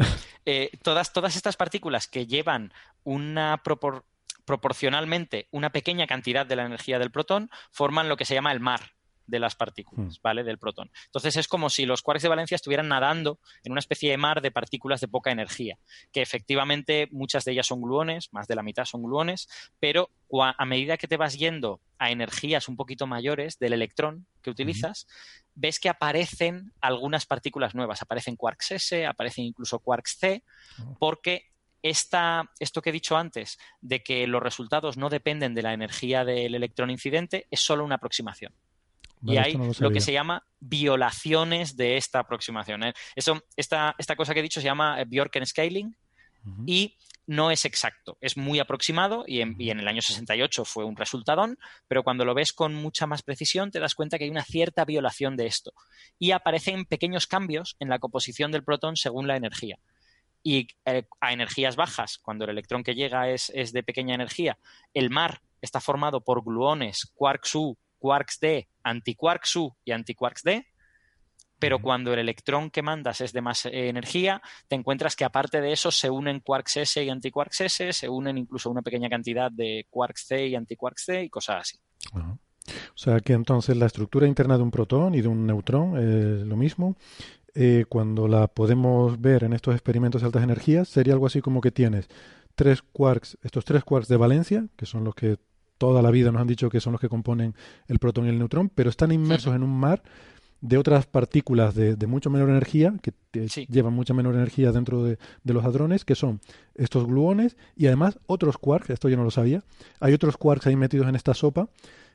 Eh, todas, todas estas partículas que llevan una propor- proporcionalmente una pequeña cantidad de la energía del protón forman lo que se llama el mar de las partículas, ¿vale? Del protón. Entonces es como si los quarks de valencia estuvieran nadando en una especie de mar de partículas de poca energía, que efectivamente muchas de ellas son gluones, más de la mitad son gluones, pero a medida que te vas yendo a energías un poquito mayores del electrón que utilizas, ves que aparecen algunas partículas nuevas. Aparecen quarks S, aparecen incluso quarks C, porque esta, esto que he dicho antes, de que los resultados no dependen de la energía del electrón incidente, es solo una aproximación. Vale, y hay no lo que se llama violaciones de esta aproximación. ¿eh? Eso, esta, esta cosa que he dicho se llama eh, Bjorken scaling y no es exacto, es muy aproximado y en, y en el año 68 fue un resultadón, pero cuando lo ves con mucha más precisión te das cuenta que hay una cierta violación de esto y aparecen pequeños cambios en la composición del protón según la energía. Y eh, a energías bajas, cuando el electrón que llega es, es de pequeña energía, el mar está formado por gluones, quarks U, quarks D, antiquarks U y antiquarks D, pero cuando el electrón que mandas es de más eh, energía, te encuentras que aparte de eso se unen quarks S y antiquarks S, se unen incluso una pequeña cantidad de quarks C y antiquarks C y cosas así. O sea que entonces la estructura interna de un protón y de un neutrón es lo mismo. Eh, cuando la podemos ver en estos experimentos de altas energías, sería algo así como que tienes tres quarks, estos tres quarks de valencia, que son los que toda la vida nos han dicho que son los que componen el protón y el neutrón, pero están inmersos en un mar de otras partículas de, de mucho menor energía, que llevan mucha menor energía dentro de, de los hadrones, que son estos gluones y además otros quarks, esto yo no lo sabía, hay otros quarks ahí metidos en esta sopa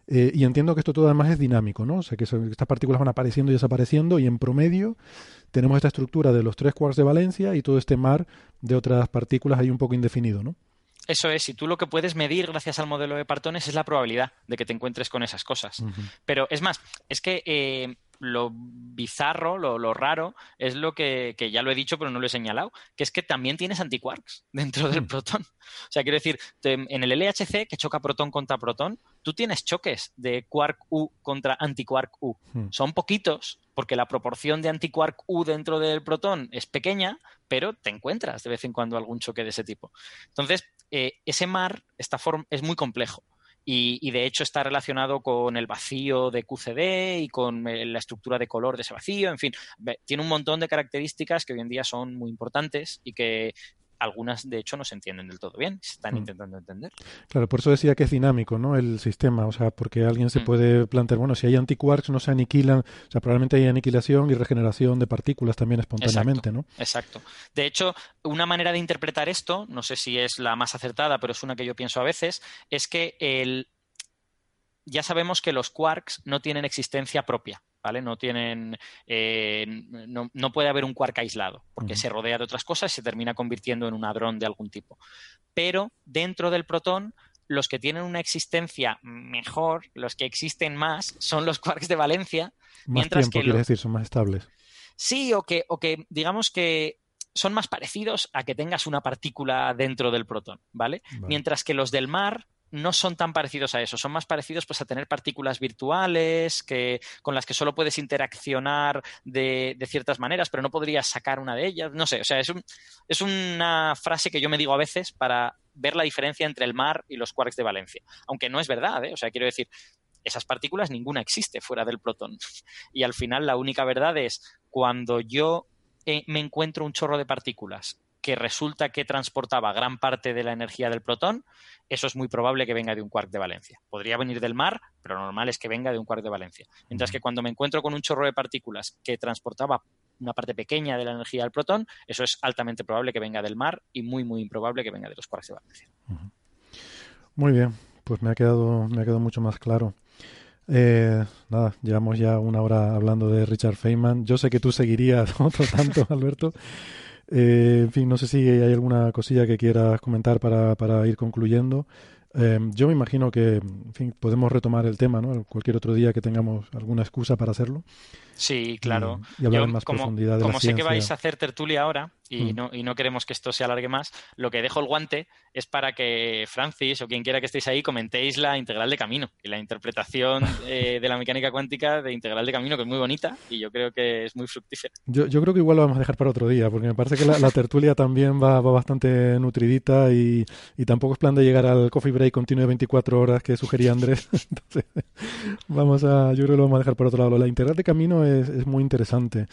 Eh, y entiendo que esto todo además es dinámico, ¿no? O sea, que son- estas partículas van apareciendo y desapareciendo y en promedio tenemos esta estructura de los tres quarks de valencia y todo este mar de otras partículas ahí un poco indefinido, ¿no? Eso es, y tú lo que puedes medir gracias al modelo de partones es la probabilidad de que te encuentres con esas cosas. Pero es más, es que eh, lo bizarro, lo, lo raro, es lo que, que ya lo he dicho, pero no lo he señalado, que es que también tienes antiquarks *laughs* dentro del protón. O sea, quiero decir, te- en el LHC, que choca protón contra protón, tú tienes choques de quark U contra antiquark U. Hmm. Son poquitos, porque la proporción de antiquark U dentro del protón es pequeña, pero te encuentras de vez en cuando algún choque de ese tipo. Entonces, eh, ese mar esta es muy complejo. Y, y, de hecho está relacionado con el vacío de QCD y con eh, la estructura de color de ese vacío. En fin, tiene un montón de características que hoy en día son muy importantes y que algunas de hecho no se entienden del todo bien, se están Mm. intentando entender. Claro, por eso decía que es dinámico, ¿no? El sistema, o sea, porque alguien se Mm. puede plantear, bueno, si hay antiquarks no se aniquilan, o sea, probablemente hay aniquilación y regeneración de partículas también espontáneamente, ¿no? Exacto. De hecho, una manera de interpretar esto, no sé si es la más acertada, pero es una que yo pienso a veces, es que el... ya sabemos que los quarks no tienen existencia propia, ¿vale? No tienen, eh, no, no puede haber un quark aislado, porque se rodea de otras cosas y se termina convirtiendo en un hadrón de algún tipo. Pero dentro del protón, los que tienen una existencia mejor, los que existen más, son los quarks de valencia, Más mientras tiempo, que decir, son más estables. Sí, o que, o que digamos que son más parecidos a que tengas una partícula dentro del protón, ¿vale? Vale. Mientras que los del mar no son tan parecidos a eso, son más parecidos pues a tener partículas virtuales que, con las que solo puedes interaccionar de, de ciertas maneras, pero no podrías sacar una de ellas. No sé, o sea, es, un- es una frase que yo me digo a veces para ver la diferencia entre el mar y los quarks de Valencia. Aunque no es verdad, ¿eh? O sea, quiero decir, esas partículas ninguna existe fuera del protón. *laughs* Y al final la única verdad es cuando yo eh, me encuentro un chorro de partículas que resulta que transportaba gran parte de la energía del protón, eso es muy probable que venga de un quark de valencia. Podría venir del mar, pero lo normal es que venga de un quark de valencia. Mientras que cuando me encuentro con un chorro de partículas que transportaba una parte pequeña de la energía del protón, eso es altamente probable que venga del mar y muy, muy improbable que venga de los quarks de valencia. Muy bien, pues me ha quedado, me ha quedado mucho más claro. Eh, nada, llevamos ya una hora hablando de Richard Feynman. Yo sé que tú seguirías *laughs* otro tanto, Alberto. Eh, en fin, no sé si hay alguna cosilla que quieras comentar para, para ir concluyendo. Eh, yo me imagino que, en fin, podemos retomar el tema, ¿no? Cualquier otro día que tengamos alguna excusa para hacerlo. Sí, claro. Y, y hablar Yo, en más como, profundidad de como la sé ciencia. que vais a hacer tertulia ahora y, Mm. no, y no queremos que esto se alargue más, lo que dejo el guante es para que Francis o quien quiera que estéis ahí comentéis la integral de camino y la interpretación *laughs* eh, de la mecánica cuántica de integral de camino, que es muy bonita y yo creo que es muy fructífera. Yo, yo creo que igual lo vamos a dejar para otro día, porque me parece que la, la tertulia también va, va bastante nutridita y, y tampoco es plan de llegar al coffee break continuo de 24 horas que sugería Andrés. *laughs* Entonces, vamos a, yo creo que lo vamos a dejar por otro lado. La integral de camino es, es muy interesante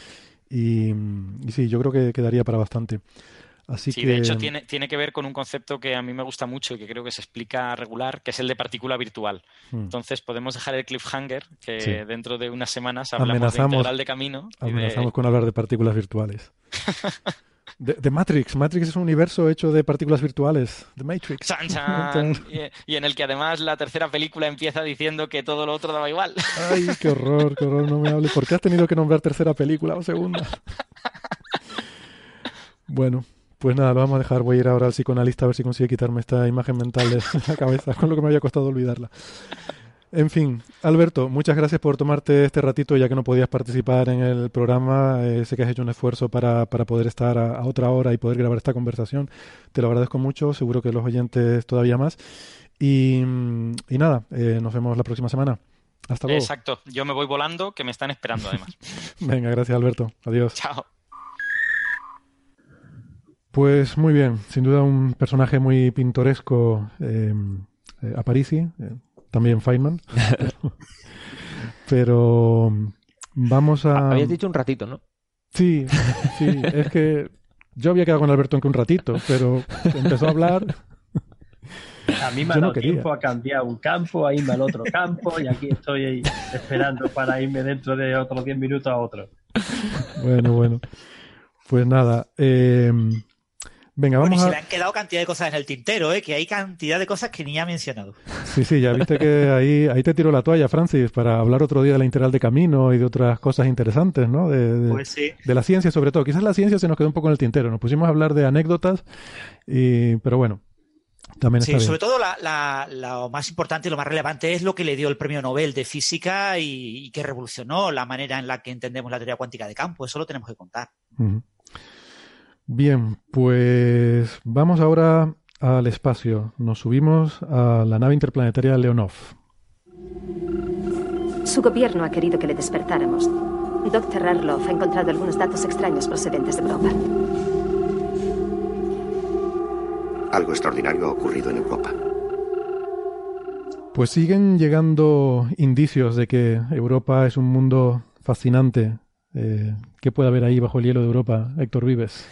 y, y sí, yo creo que quedaría para bastante. Así Sí, que de hecho tiene, tiene que ver con un concepto que a mí me gusta mucho y que creo que se explica regular, que es el de partícula virtual. Hmm. Entonces podemos dejar el cliffhanger, que Sí. dentro de unas semanas hablamos amenazamos, de integral de camino. de- amenazamos con hablar de partículas virtuales. *laughs* De, de Matrix. Matrix es un universo hecho de partículas virtuales. The Matrix. Chan. Y, y en el que además la tercera película empieza diciendo que todo lo otro daba igual. Ay, qué horror, qué horror, no me hables. ¿Por qué has tenido que nombrar tercera película o segunda? Bueno, pues nada, lo vamos a dejar. Voy a ir ahora al psicoanalista a ver si consigue quitarme esta imagen mental de *laughs* la cabeza, con lo que me había costado olvidarla. En fin, Alberto, muchas gracias por tomarte este ratito, ya que no podías participar en el programa. Eh, sé que has hecho un esfuerzo para, para poder estar a, a otra hora y poder grabar esta conversación. Te lo agradezco mucho, seguro que los oyentes todavía más. Y, y nada, eh, nos vemos la próxima semana. Hasta luego. Exacto. Yo me voy volando, que me están esperando además. *laughs* Venga, gracias Alberto. Adiós. Chao. Pues muy bien, sin duda un personaje muy pintoresco, eh, eh, Aparici, también Feynman. *laughs* pero, pero vamos a... Habías dicho un ratito, ¿no? Sí, sí, es que yo había quedado con Alberto en que un ratito, pero empezó a hablar. A mí me ha dado tiempo a cambiar un campo, a irme al otro campo y aquí estoy ahí esperando para irme dentro de otros 10 minutos a otro. Bueno, bueno. Pues nada, eh, Venga, Bueno, y vamos se a... le han quedado cantidad de cosas en el tintero, ¿eh? que hay cantidad de cosas que ni ha mencionado. Sí, sí, ya viste que ahí, ahí te tiro la toalla, Francis, para hablar otro día de la integral de camino y de otras cosas interesantes, ¿no? De, de- Pues sí. de la ciencia sobre todo. Quizás la ciencia se nos quedó un poco en el tintero. Nos pusimos a hablar de anécdotas, y, pero bueno, también Sí, sobre todo la, la- lo más importante y lo más relevante es lo que le dio el premio Nobel de Física y, y que revolucionó la manera en la que entendemos la teoría cuántica de campo. Eso lo tenemos que contar. Ujú. Bien, pues vamos ahora al espacio. Nos subimos a la nave interplanetaria Leonov. Su gobierno ha querido que le despertáramos. Dr. Arloff ha encontrado algunos datos extraños procedentes de Europa. Algo extraordinario ha ocurrido en Europa. Pues siguen llegando indicios de que Europa es un mundo fascinante. Eh, ¿Qué puede haber ahí bajo el hielo de Europa, Héctor Vives?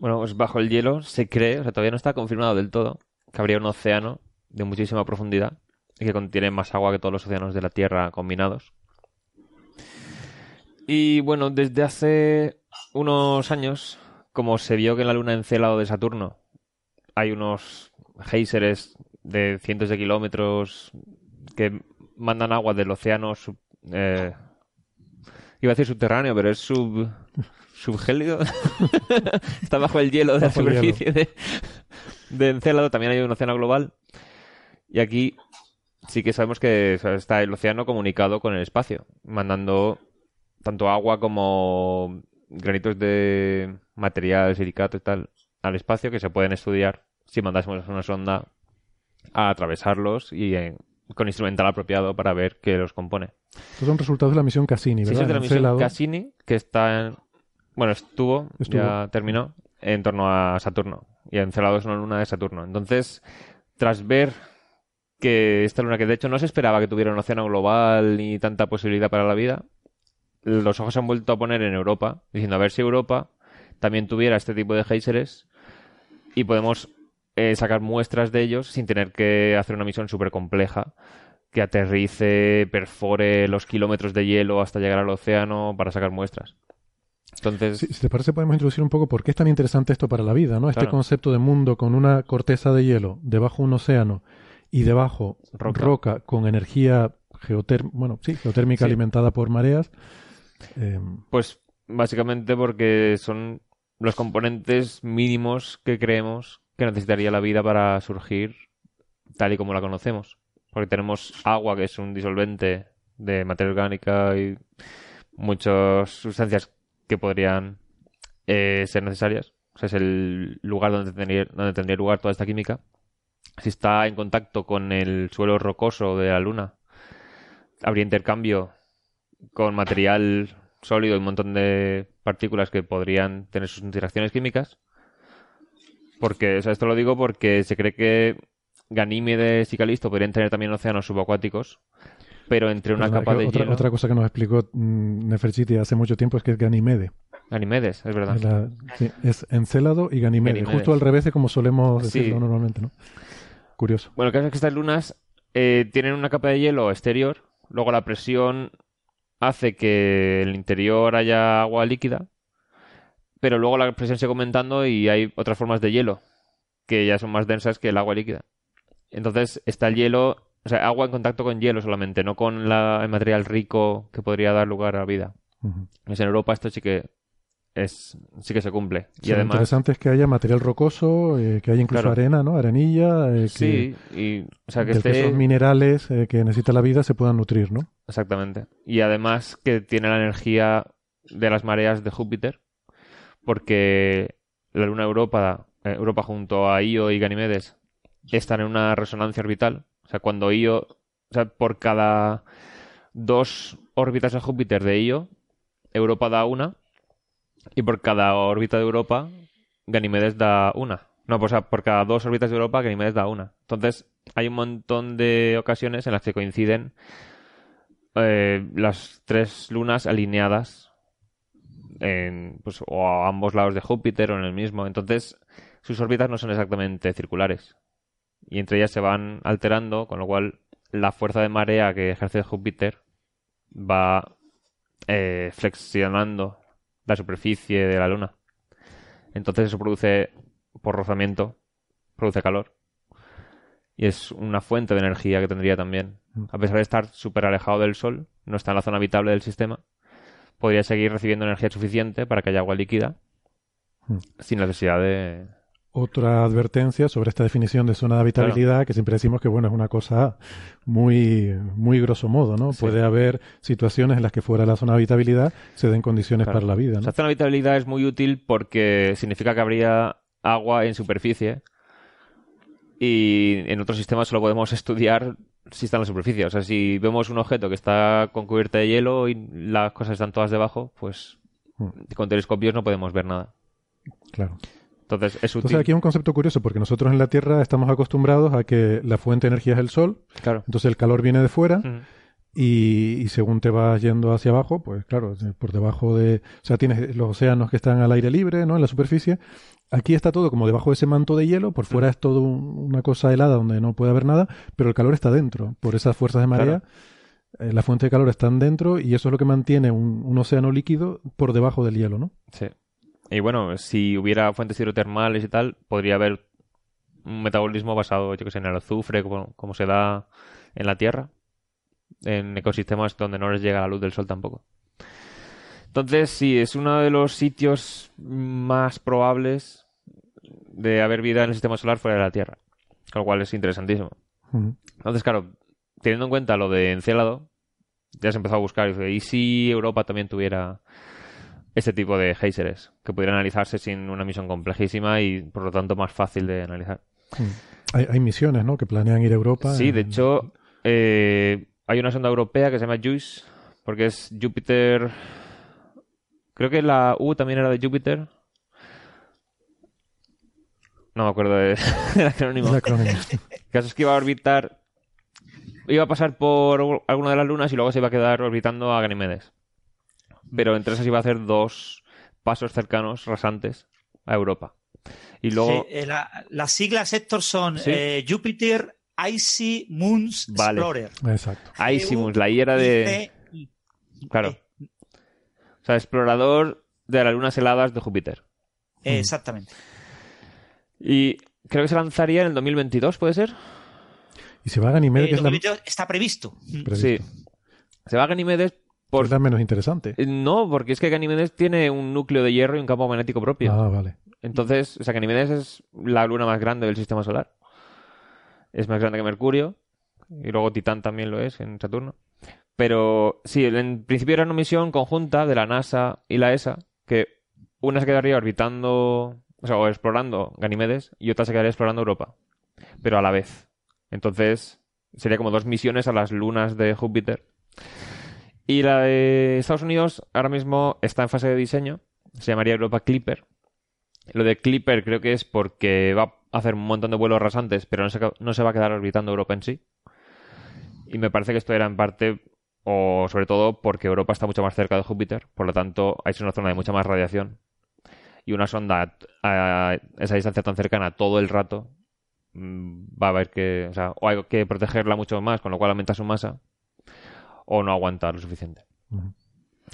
Bueno, pues bajo el hielo se cree, o sea, todavía no está confirmado del todo, que habría un océano de muchísima profundidad y que contiene más agua que todos los océanos de la Tierra combinados. Y bueno, desde hace unos años, como se vio que en la luna Encélado de Saturno hay unos géiseres de cientos de kilómetros que mandan agua del océano sub- eh, iba a decir subterráneo, pero es sub subgélido. *laughs* Está bajo el hielo de la superficie de, de Encélado. También hay un océano global. Y aquí sí que sabemos que está el océano comunicado con el espacio, mandando tanto agua como granitos de material, silicato y tal al espacio que se pueden estudiar si mandásemos una sonda a atravesarlos y con instrumental apropiado para ver qué los compone. Estos son resultados de la misión Cassini, Sí, ¿verdad? eso es de la misión. Cassini, que está en... Bueno, estuvo, Estuvo. ya terminó, en torno a Saturno. Y Encelado es una luna de Saturno. Entonces, tras ver que esta luna, que de hecho no se esperaba que tuviera un océano global ni tanta posibilidad para la vida, los ojos se han vuelto a poner en Europa, diciendo a ver si Europa también tuviera este tipo de géiseres y podemos eh, sacar muestras de ellos sin tener que hacer una misión súper compleja que aterrice, perfore los kilómetros de hielo hasta llegar al océano para sacar muestras. Entonces, Si, si te parece, podemos introducir un poco por qué es tan interesante esto para la vida, ¿no? Este Claro. concepto de mundo con una corteza de hielo, debajo un océano y debajo Roca. roca, con energía geotérmica, bueno, sí, geotérmica Sí. alimentada por mareas. Eh, Pues básicamente porque son los componentes mínimos que creemos que necesitaría la vida para surgir tal y como la conocemos. Porque tenemos agua, que es un disolvente de materia orgánica y muchas sustancias que podrían eh, ser necesarias. O sea, es el lugar donde tendría, lugar toda esta química. Si está en contacto con el suelo rocoso de la Luna, habría intercambio con material sólido y un montón de partículas que podrían tener sus interacciones químicas. Porque, o sea, esto lo digo porque se cree que Ganímedes y Calisto podrían tener también océanos subacuáticos, pero entre una perdona, capa de otra, hielo. otra cosa que nos explicó mm, Nefertiti hace mucho tiempo es que es Ganimede. Ganímedes, es verdad. Es, la- sí, es Encélado y Ganimede, Ganímedes. justo al revés de como solemos Sí. decirlo normalmente, ¿no? Curioso. Bueno, el caso es que estas lunas eh, tienen una capa de hielo exterior, luego la presión hace que el interior haya agua líquida, pero luego la presión sigue aumentando y hay otras formas de hielo que ya son más densas que el agua líquida. Entonces está el hielo, o sea, agua en contacto con hielo solamente, no con la- el material rico que podría dar lugar a la vida. Pues en Europa esto sí que es sí que se cumple. Y sea, lo además interesante es que haya material rocoso, eh, que haya incluso Claro. arena, ¿no? Arenilla, eh, que, Sí, y o sea que que esos minerales eh, que necesita la vida se puedan nutrir, ¿no? Exactamente. Y además que tiene la energía de las mareas de Júpiter, porque la luna Europa, Europa junto a Io y Ganímedes están en una resonancia orbital. O sea, cuando Io, o sea, por cada dos órbitas de Júpiter de Io, Europa da una, y por cada órbita de Europa, Ganímedes da una. No, pues, o sea, por cada dos órbitas de Europa, Ganímedes da una. Entonces, hay un montón de ocasiones en las que coinciden eh, las tres lunas alineadas en, pues, o a ambos lados de Júpiter o en el mismo. Entonces, sus órbitas no son exactamente circulares. Y entre ellas se van alterando, con lo cual la fuerza de marea que ejerce Júpiter va eh, flexionando la superficie de la Luna. Entonces eso produce por rozamiento, produce calor. Y es una fuente de energía que tendría también. A pesar de estar súper alejado del Sol, no está en la zona habitable del sistema, podría seguir recibiendo energía suficiente para que haya agua líquida Mm. sin necesidad de... Otra advertencia sobre esta definición de zona de habitabilidad, que siempre decimos que bueno, es una cosa muy, muy grosso modo, ¿no? Puede haber situaciones en las que fuera de la zona de habitabilidad se den condiciones Claro. para la vida, ¿no? sea, zona de habitabilidad es muy útil porque significa que habría agua en superficie y en otros sistemas solo podemos estudiar si está en la superficie. O sea, si vemos un objeto que está con cubierta de hielo y las cosas están todas debajo, pues Mm. con telescopios no podemos ver nada. Claro. Entonces es útil. Entonces aquí hay un concepto curioso, porque nosotros en la Tierra estamos acostumbrados a que la fuente de energía es el Sol, Claro. entonces el calor viene de fuera, y, y según te vas yendo hacia abajo, pues claro, por debajo de... O sea, tienes los océanos que están al aire libre, ¿no? En la superficie. Aquí está todo como debajo de ese manto de hielo, por fuera es todo un- una cosa helada donde no puede haber nada, pero el calor está dentro, por esas fuerzas de marea. eh, la fuente de calor está dentro y eso es lo que mantiene un, un océano líquido por debajo del hielo, ¿no? Sí. Y bueno, si hubiera fuentes hidrotermales y tal, podría haber un metabolismo basado, yo que sé, en el azufre, como, como se da en la Tierra, en ecosistemas donde no les llega la luz del sol tampoco. Entonces, sí, es uno de los sitios más probables de haber vida en el sistema solar fuera de la Tierra, con lo cual es interesantísimo. Entonces, claro, teniendo en cuenta lo de Encélado, ya se empezó a buscar. y dice, ¿Y si Europa también tuviera este tipo de géiseres que pudieran analizarse sin una misión complejísima y por lo tanto más fácil de analizar? Mm. Hay, hay misiones, ¿no? Que planean ir a Europa. Sí, de hecho, eh, hay una sonda europea que se llama JUICE, porque es Júpiter. Creo que la U también era de Júpiter. No me acuerdo de- *laughs* del acrónimo. El acrónimo. El caso es que iba a orbitar. Iba a pasar por alguna de las lunas y luego se iba a quedar orbitando a Ganímedes. Pero entre esas iba a hacer dos pasos cercanos, rasantes, a Europa. Y luego. Sí, eh, la- las siglas, Héctor, son Sí. eh, Jupiter Icy Moons Vale. Explorer. Exacto. Icymus, la I era de. Claro. O sea, explorador de las lunas heladas de Júpiter. Eh, Exactamente. Y creo que se lanzaría en el 2022, ¿puede ser? Y se va a Ganymede, Eh, que es la, 2022 está previsto. Previsto. Sí. Se va a Ganímedes por... es la menos interesante. Eh, No, porque es que Ganímedes tiene un núcleo de hierro y un campo magnético propio. Ah, vale. Entonces, o sea, Ganímedes es la luna más grande del sistema solar. Es más grande que Mercurio. Y luego Titán también lo es en Saturno. Pero sí, en principio era una misión conjunta de la NASA y la ESA, que una se quedaría orbitando, o sea, o explorando Ganímedes y otra se quedaría explorando Europa. Pero a la vez. Entonces, sería como dos misiones a las lunas de Júpiter. Y la de Estados Unidos ahora mismo está en fase de diseño. Se llamaría Europa Clipper. Lo de Clipper creo que es porque va a hacer un montón de vuelos rasantes, pero no se, no se va a quedar orbitando Europa en sí. Y me parece que esto era en parte, o sobre todo, porque Europa está mucho más cerca de Júpiter, por lo tanto, es una zona de mucha más radiación. Y una sonda a esa distancia tan cercana todo el rato mm, va a haber que, o sea, o hay que protegerla mucho más, con lo cual aumenta su masa, o no aguanta lo suficiente.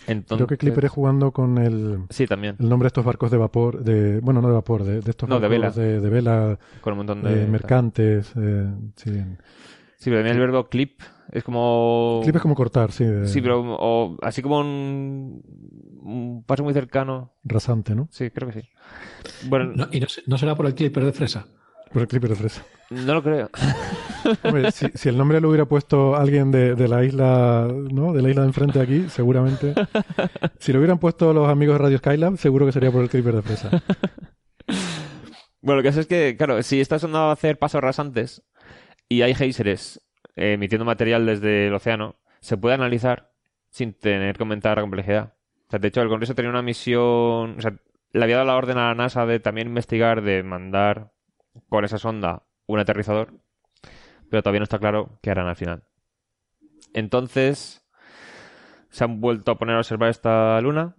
Entonces, Creo que Clipper es jugando con el, Sí, también. el nombre de estos barcos de vapor, de bueno, no de vapor, de, de estos No, de barcos vela. de, de vela, Con un montón eh, de... mercantes. eh, sí. Sí, pero también el verbo clip es como... Clip es como cortar, sí, de- Sí, pero o- así como un, un paso muy cercano. rasante, ¿no? Sí, creo que sí. Bueno, No, ¿Y no, no será por el clipper de fresa? Por el Clipper de fresa. no lo creo. *laughs* Hombre, si, el nombre lo hubiera puesto alguien de, la isla, ¿no? De la isla de enfrente aquí, seguramente. Si lo hubieran puesto los amigos de Radio Skylab, seguro que sería por el Clipper de fresa. Bueno, lo que pasa es que, claro, si esta sonda va a hacer pasos rasantes y hay géiseres eh, emitiendo material desde el océano, se puede analizar sin tener que aumentar la complejidad. O sea, de hecho, el Congreso tenía una misión, o sea, le había dado la orden a la NASA de también investigar, de mandar con esa sonda un aterrizador, pero todavía no está claro qué harán al final. Entonces, se han vuelto a poner a observar esta luna.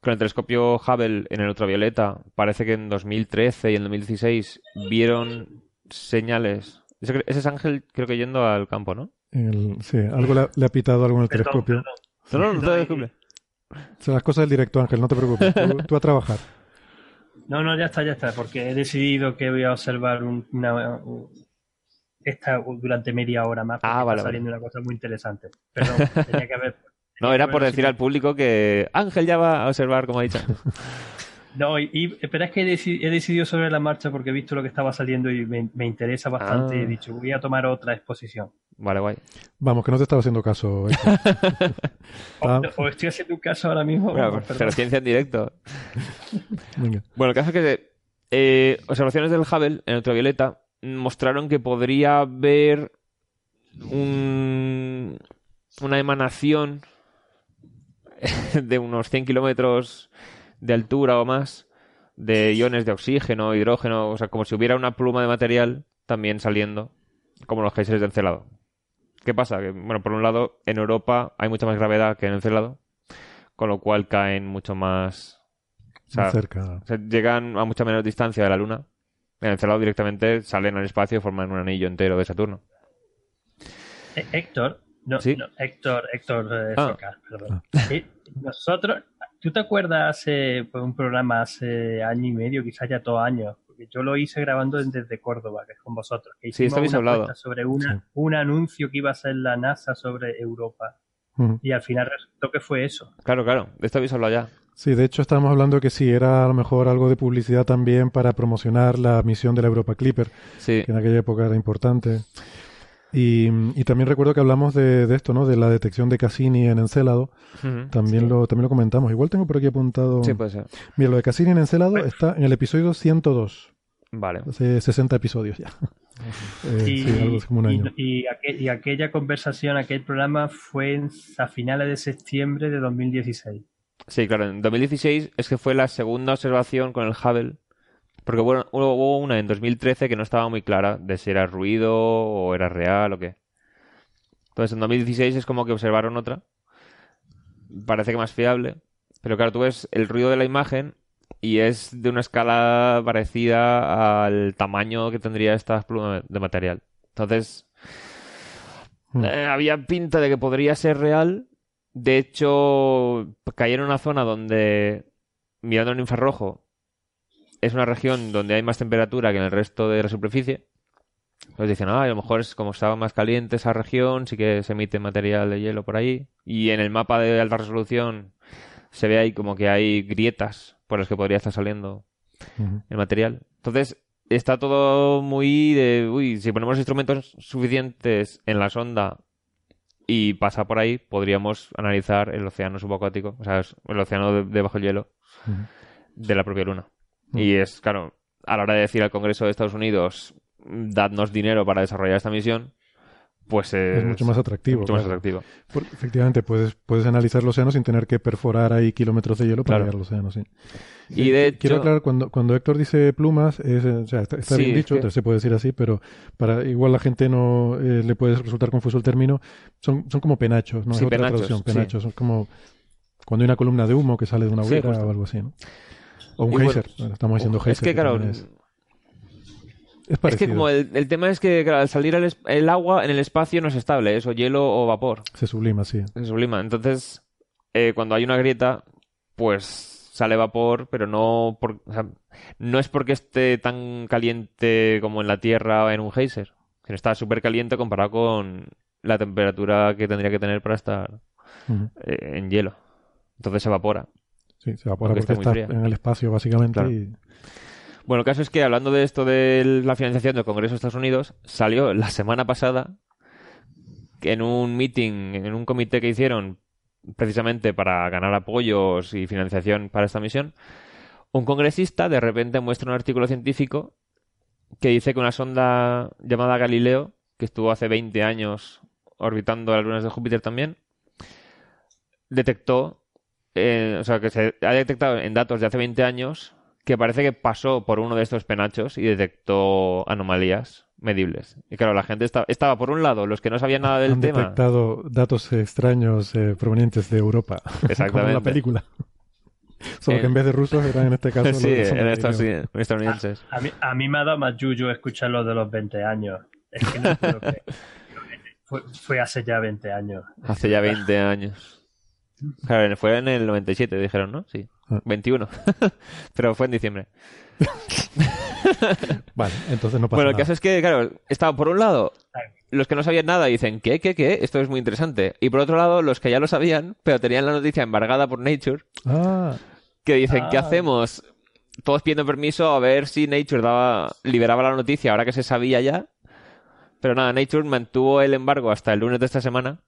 Con el telescopio Hubble en el ultravioleta, parece que en 2013 y en 2016 vieron señales. Ese, ese es Ángel, creo que yendo al campo, ¿no? El- sí, algo le, ha- le ha pitado algo en el Perdón, telescopio. No, no, no te descubre. Son las cosas del directo, Ángel, no te preocupes. Tú, *laughs* tú a trabajar. No, no, ya está, ya está, porque he decidido que voy a observar un- una, un- esta durante media hora más, porque Ah, vale, está vale. saliendo una cosa muy interesante. Perdón, tenía que haber... *laughs* No, era por decir al público que Ángel ya va a observar, como ha dicho. *laughs* No, y, y- pero es que he, deci- he decidido sobre la marcha porque he visto lo que estaba saliendo y me, me interesa bastante Ah. he dicho, voy a tomar otra exposición. Vale, guay. Vamos, que no te estaba haciendo caso. *laughs* O, Ah, o estoy haciendo un caso ahora mismo. Bueno, vamos, pero perdón. ciencia en directo. venga. Bueno, el caso es que eh, observaciones del Hubble en ultravioleta mostraron que podría haber un- una emanación de unos 100 kilómetros de altura o más de iones de oxígeno, hidrógeno, o sea, como si hubiera una pluma de material también saliendo, como los geysers de Encelado. ¿Qué pasa? Que, bueno, por un lado, en Europa hay mucha más gravedad que en Encelado, con lo cual caen mucho más... o sea, Más cerca. o sea, llegan a mucha menor distancia de la Luna. En Encelado directamente salen al espacio y forman un anillo entero de Saturno. Eh, Héctor, no, Sí. no, Héctor, Héctor eh, Ah. Soca, perdón. Eh, nosotros, ¿tú te acuerdas pues, un programa hace año y medio, quizás ya dos años? Porque yo lo hice grabando desde Córdoba, que es con vosotros. Que Sí, esto habéis hablado. sobre una, Sí. un anuncio que iba a hacer la NASA sobre Europa. Y al final resultó que fue eso. Claro, claro. De esto habéis hablado ya. Sí, de hecho estábamos hablando que si era a lo mejor algo de publicidad también para promocionar la misión de la Europa Clipper, Sí. que en aquella época era importante. Y, y también recuerdo que hablamos de, de esto, ¿no? De la detección de Cassini en Encélado. Ujú. También lo también lo comentamos. Igual tengo por aquí apuntado. Sí, puede ser. Mira, lo de Cassini en Encélado está en el episodio 102. Vale. Hace 60 episodios ya. Eh, y, sí, algo así como un y- año. y aquel- y aquella conversación, aquel programa fue a finales de septiembre de 2016. Sí, claro. En 2016 es que fue la segunda observación con el Hubble. Porque bueno, hubo una en 2013 que no estaba muy clara de si era ruido o era real o qué. Entonces en 2016 es como que observaron otra. Parece que más fiable. Pero claro, tú ves el ruido de la imagen y es de una escala parecida al tamaño que tendría esta pluma de material. Entonces, Mm. eh, había pinta de que podría ser real. De hecho, caí en una zona donde, mirando en infrarrojo, es una región donde hay más temperatura que en el resto de la superficie. Entonces dicen, ah, a lo mejor es como estaba más caliente esa región, sí que se emite material de hielo por ahí. Y en el mapa de alta resolución se ve ahí como que hay grietas por las que podría estar saliendo el material. Entonces, está todo muy de, uy, si ponemos instrumentos suficientes en la sonda y pasa por ahí, podríamos analizar el océano subacuático, o sea, el océano de, de bajo hielo de la propia Luna. Y es, claro, a la hora de decir al Congreso de Estados Unidos, dadnos dinero para desarrollar esta misión, pues es, Es mucho más atractivo, mucho más atractivo. Porque, efectivamente, puedes, puedes analizar el océano sin tener que perforar ahí kilómetros de hielo para Claro. llegar al océano, sí. Y Eh, Quiero aclarar, cuando, cuando Héctor dice plumas, es, eh, o sea, está, está Sí, bien es dicho, que- se puede decir así, pero para igual la gente no eh, le puede resultar confuso el término. Son, son como penachos, ¿no? Sí, es otra penachos, traducción, sí. penachos. Son como cuando hay una columna de humo que sale de una hoguera o algo así, ¿no? O un geyser. Bueno, estamos diciendo es geyser. que, claro, es, es Es que como el, el tema es que al salir el, el agua en el espacio no es estable, es o hielo o vapor. Se sublima, sí. Se sublima. Entonces, eh, cuando hay una grieta, pues sale vapor, pero no, por, o sea, no es porque esté tan caliente como en la Tierra o en un geyser. sino está súper caliente comparado con la temperatura que tendría que tener para estar eh, en hielo. Entonces se evapora. Sí, se evapora Porque porque, está en el espacio, básicamente. Claro. y- Bueno, el caso es que hablando de esto de la financiación del Congreso de Estados Unidos, salió la semana pasada en un meeting, en un comité que hicieron precisamente para ganar apoyos y financiación para esta misión, un congresista de repente muestra un artículo científico que dice que una sonda llamada Galileo, que estuvo hace 20 años orbitando las lunas de Júpiter también, detectó, eh, o sea, que se ha detectado en datos de hace 20 años que parece que pasó por uno de estos penachos y detectó anomalías medibles. Y claro, la gente estaba, estaba por un lado, los que no sabían nada del han tema. detectado datos extraños eh, provenientes de Europa. *laughs* Como en la Exactamente. película. *laughs* Solo Eh, que en vez de rusos eran en este caso *laughs* sí, que eran estadounidenses- estadounidenses. A mí, a mí me ha dado más yuyu escuchar lo de los 20 años. Es que no puedo creer. Fue, fue hace ya 20 años. Hace ya 20 años. Claro, fue en el 97, dijeron, ¿no? Sí. 21. *laughs* Pero fue en diciembre. *laughs* vale, entonces no pasa Bueno, el nada. caso es que, claro, estaba por un lado los que no sabían nada dicen, ¿qué, qué, qué? Esto es muy interesante. Y por otro lado, los que ya lo sabían, pero tenían la noticia embargada por Nature, Ah, que dicen, ¿qué Ah. hacemos? Todos pidiendo permiso a ver si Nature daba, liberaba la noticia ahora que se sabía ya. Pero nada, Nature mantuvo el embargo hasta el lunes de esta semana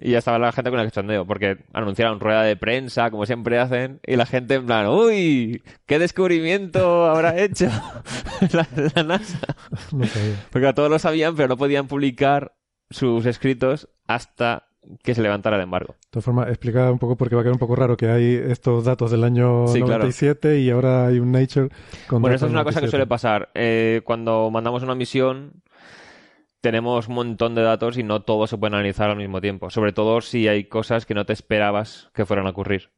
y ya estaba la gente con el cachondeo, porque anunciaron rueda de prensa, como siempre hacen, y la gente en plan, ¡Uy! ¿Qué descubrimiento habrá hecho *laughs* la, la NASA? no. Porque todos lo sabían, pero no podían publicar sus escritos hasta que se levantara el embargo. De todas formas, explica un poco porque va a quedar un poco raro que hay estos datos del año Sí, claro. 97 y ahora hay un Nature con Bueno, esto es una cosa que 97. suele pasar. Eh, cuando mandamos una misión, tenemos un montón de datos y no todos se pueden analizar al mismo tiempo. Sobre todo si hay cosas que no te esperabas que fueran a ocurrir.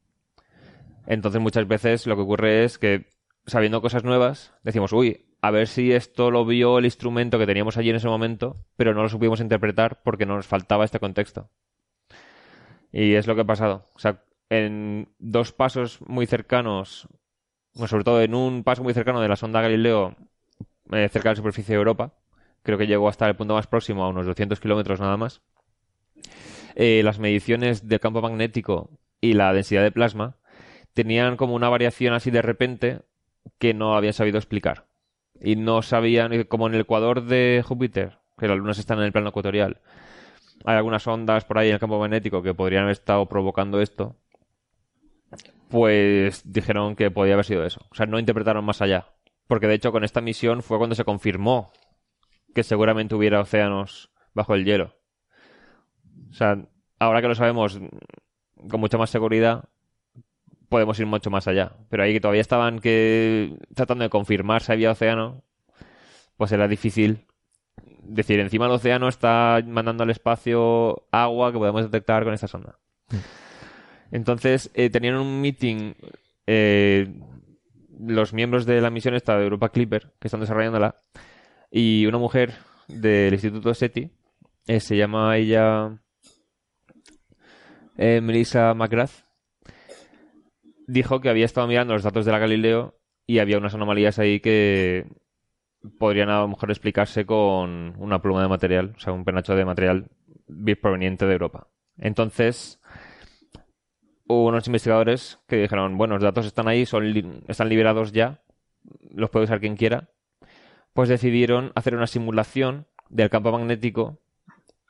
Entonces, muchas veces lo que ocurre es que, sabiendo cosas nuevas, decimos, uy, a ver si esto lo vio el instrumento que teníamos allí en ese momento, pero no lo supimos interpretar porque nos faltaba este contexto. Y es lo que ha pasado. O sea, en dos pasos muy cercanos, sobre todo en un paso muy cercano de la sonda Galileo, eh, cerca de la superficie de Europa, creo que llegó hasta el punto más próximo, a unos 200 kilómetros nada más, eh, las mediciones del campo magnético y la densidad de plasma tenían como una variación así de repente que no habían sabido explicar. Y no sabían, como en el ecuador de Júpiter, que las lunas están en el plano ecuatorial, hay algunas ondas por ahí en el campo magnético que podrían haber estado provocando esto, pues dijeron que podía haber sido eso. O sea, no interpretaron más allá. Porque de hecho con esta misión fue cuando se confirmó que seguramente hubiera océanos bajo el hielo. O sea, ahora que lo sabemos con mucha más seguridad, podemos ir mucho más allá. Pero ahí que todavía estaban que tratando de confirmar si había océano, pues era difícil decir, encima del océano está mandando al espacio agua que podemos detectar con esta sonda. *laughs* Entonces, eh, tenían un meeting eh, los miembros de la misión esta de Europa Clipper, que están desarrollándola, y una mujer del Instituto SETI, eh, se llama ella eh, Melissa McGrath, dijo que había estado mirando los datos de la Galileo y había unas anomalías ahí que podrían a lo mejor explicarse con una pluma de material, o sea, un penacho de material proveniente de Europa. Entonces, hubo unos investigadores que dijeron, bueno, los datos están ahí, son están liberados ya, los puede usar quien quiera. Pues decidieron hacer una simulación del campo magnético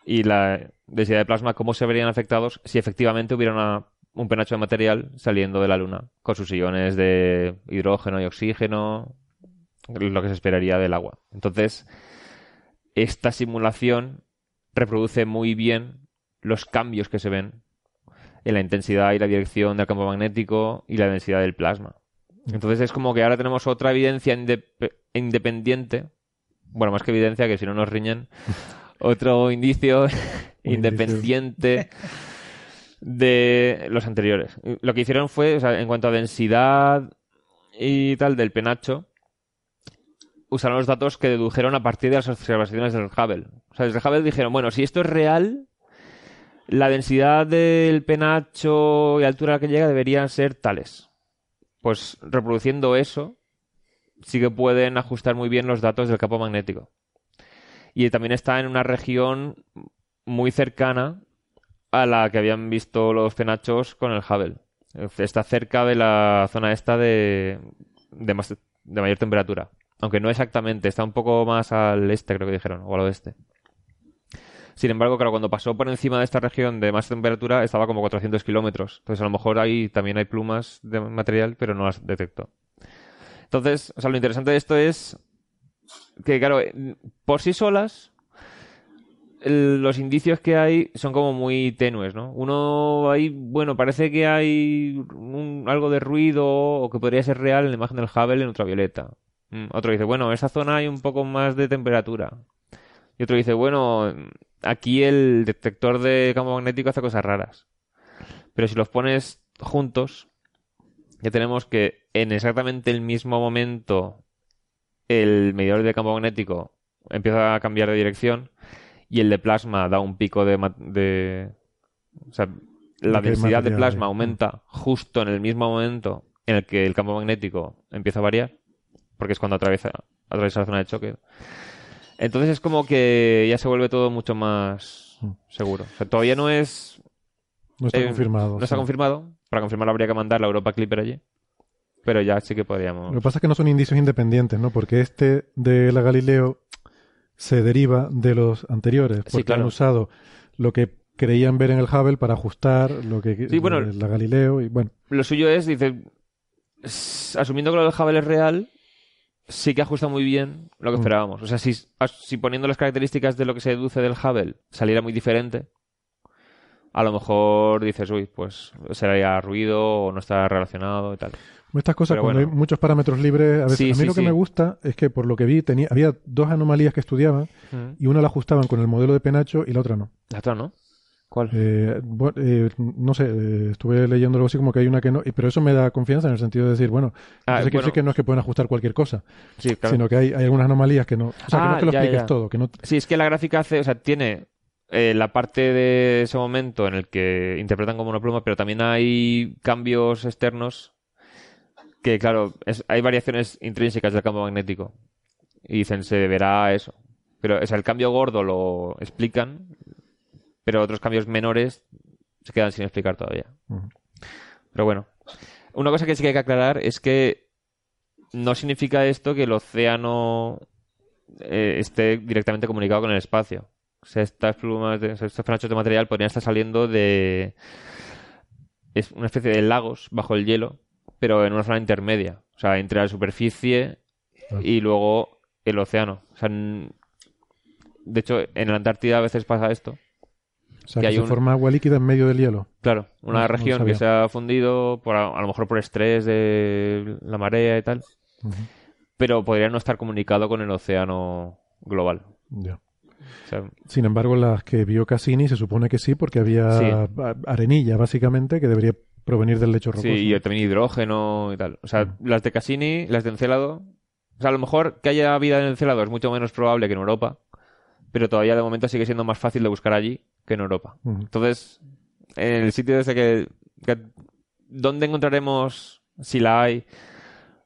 y la densidad de plasma, cómo se verían afectados si efectivamente hubiera un penacho de material saliendo de la Luna, con sus iones de hidrógeno y oxígeno, lo que se esperaría del agua. Entonces, esta simulación reproduce muy bien los cambios que se ven en la intensidad y la dirección del campo magnético y la densidad del plasma. Entonces es como que ahora tenemos otra evidencia indep- independiente, bueno, más que evidencia, que si no nos riñen, *laughs* otro *laughs* indicio independiente de los anteriores. Lo que hicieron fue, o sea, en cuanto a densidad y tal del penacho, usaron los datos que dedujeron a partir de las observaciones del Hubble. O sea, desde el Hubble dijeron, bueno, si esto es real, la densidad del penacho y altura a la que llega deberían ser tales. Pues reproduciendo eso, sí que pueden ajustar muy bien los datos del campo magnético. Y también está en una región muy cercana a la que habían visto los penachos con el Hubble. Está cerca de la zona esta de, de, más- de mayor temperatura. Aunque no exactamente, está un poco más al este, creo que dijeron, o al oeste. Sin embargo, claro, cuando pasó por encima de esta región de más temperatura, estaba como 400 kilómetros. Entonces, a lo mejor ahí también hay plumas de material, pero no las detectó. Entonces, o sea, lo interesante de esto es que, claro, eh, por sí solas, los indicios que hay son como muy tenues, ¿no? Uno ahí, bueno, parece que hay algo de ruido o que podría ser real en la imagen del Hubble en ultravioleta. Mm, Otro dice, bueno, en esa zona hay un poco más de temperatura. Y otro dice, bueno, aquí el detector de campo magnético hace cosas raras. Pero si los pones juntos, ya tenemos que en exactamente el mismo momento el medidor de campo magnético empieza a cambiar de dirección y el de plasma da un pico de... de o sea, la densidad de plasma aumenta justo en el mismo momento en el que el campo magnético empieza a variar, porque es cuando atraviesa, atraviesa la zona de choque. Entonces es como que ya se vuelve todo mucho más seguro. O sea, todavía no es... No está eh, confirmado. No está sí. confirmado. Para confirmarlo habría que mandar la Europa Clipper allí. Pero ya sí que podríamos... Lo que pasa es que no son indicios independientes, ¿no? Porque este de la Galileo se deriva de los anteriores, Sí, porque claro. han usado lo que creían ver en el Hubble para ajustar lo que Sí, bueno. de la Galileo y bueno, Lo suyo es, dice, asumiendo que lo del Hubble es real, sí que ajusta muy bien lo que Mm. esperábamos. O sea, si, poniendo las características de lo que se deduce del Hubble saliera muy diferente, a lo mejor dices, uy, pues sería ruido o no está relacionado y tal. estas cosas Pero cuando bueno. hay muchos parámetros libres, a veces Sí, a mí sí, lo que sí. me gusta es que por lo que vi tenía había dos anomalías que estudiaban Mm. y una la ajustaban con el modelo de Penacho y la otra no. La otra, ¿no? ¿Cuál? Eh, eh, no sé, eh, estuve leyendo algo así como que hay una que no, pero eso me da confianza en el sentido de decir, bueno, Ah, bueno. que no es que pueden ajustar cualquier cosa, Sí, claro. sino que hay, hay algunas anomalías que no, o sea, que no Ah, es que lo ya, expliques ya. todo, que no, Sí, es que la gráfica hace, o sea, tiene la parte de ese momento en el que interpretan como una pluma, pero también hay cambios externos que, claro, es- hay variaciones intrínsecas del campo magnético. Y dicen, se deberá a eso. Pero, o sea, el cambio gordo lo explican, pero otros cambios menores se quedan sin explicar todavía. Pero bueno, una cosa que sí que hay que aclarar es que no significa esto que el océano eh, esté directamente comunicado con el espacio. O sea, estas plumas, de, estos penachos de material podrían estar saliendo de es una especie de lagos bajo el hielo, pero en una zona intermedia. O sea, entre la superficie y luego el océano. O sea, de hecho, en la Antártida a veces pasa esto. O sea, que que, hay se un- forma agua líquida en medio del hielo. Claro, una no región que se ha fundido, por, a, a lo mejor por estrés de la marea y tal, pero podría no estar comunicado con el océano global. Ya. O sea, Sin embargo, las que vio Cassini se supone que sí, porque había Sí. arenilla, básicamente, que debería provenir del lecho rocoso. sí, y también hidrógeno y tal. O sea, las de Cassini, las de Encélado, o sea, a lo mejor que haya vida en Encélado es mucho menos probable que en Europa, pero todavía de momento sigue siendo más fácil de buscar allí que en Europa. Entonces, en el sitio ese que, que- ¿Dónde encontraremos, si la hay,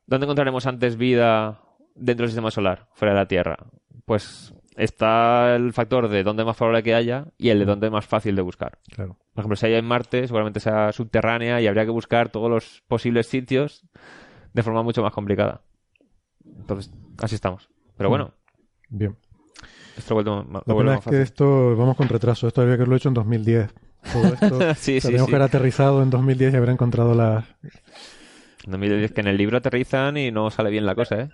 dónde encontraremos antes vida dentro del sistema solar, fuera de la Tierra? Pues está el factor de dónde es más probable que haya y el de dónde es más fácil de buscar. Claro. Por ejemplo, si hay en Marte, seguramente sea subterránea y habría que buscar todos los posibles sitios de forma mucho más complicada. Entonces, así estamos. Pero bueno, Bien. Esto La vuelve pena más es que fácil. esto, vamos con retraso, esto había que haberlo hecho en 2010. Todo *laughs* esto Sí, sí, tendríamos sí. que haber aterrizado en 2010 y haber encontrado las... En 2010 que en el libro aterrizan y no sale bien la cosa, ¿eh?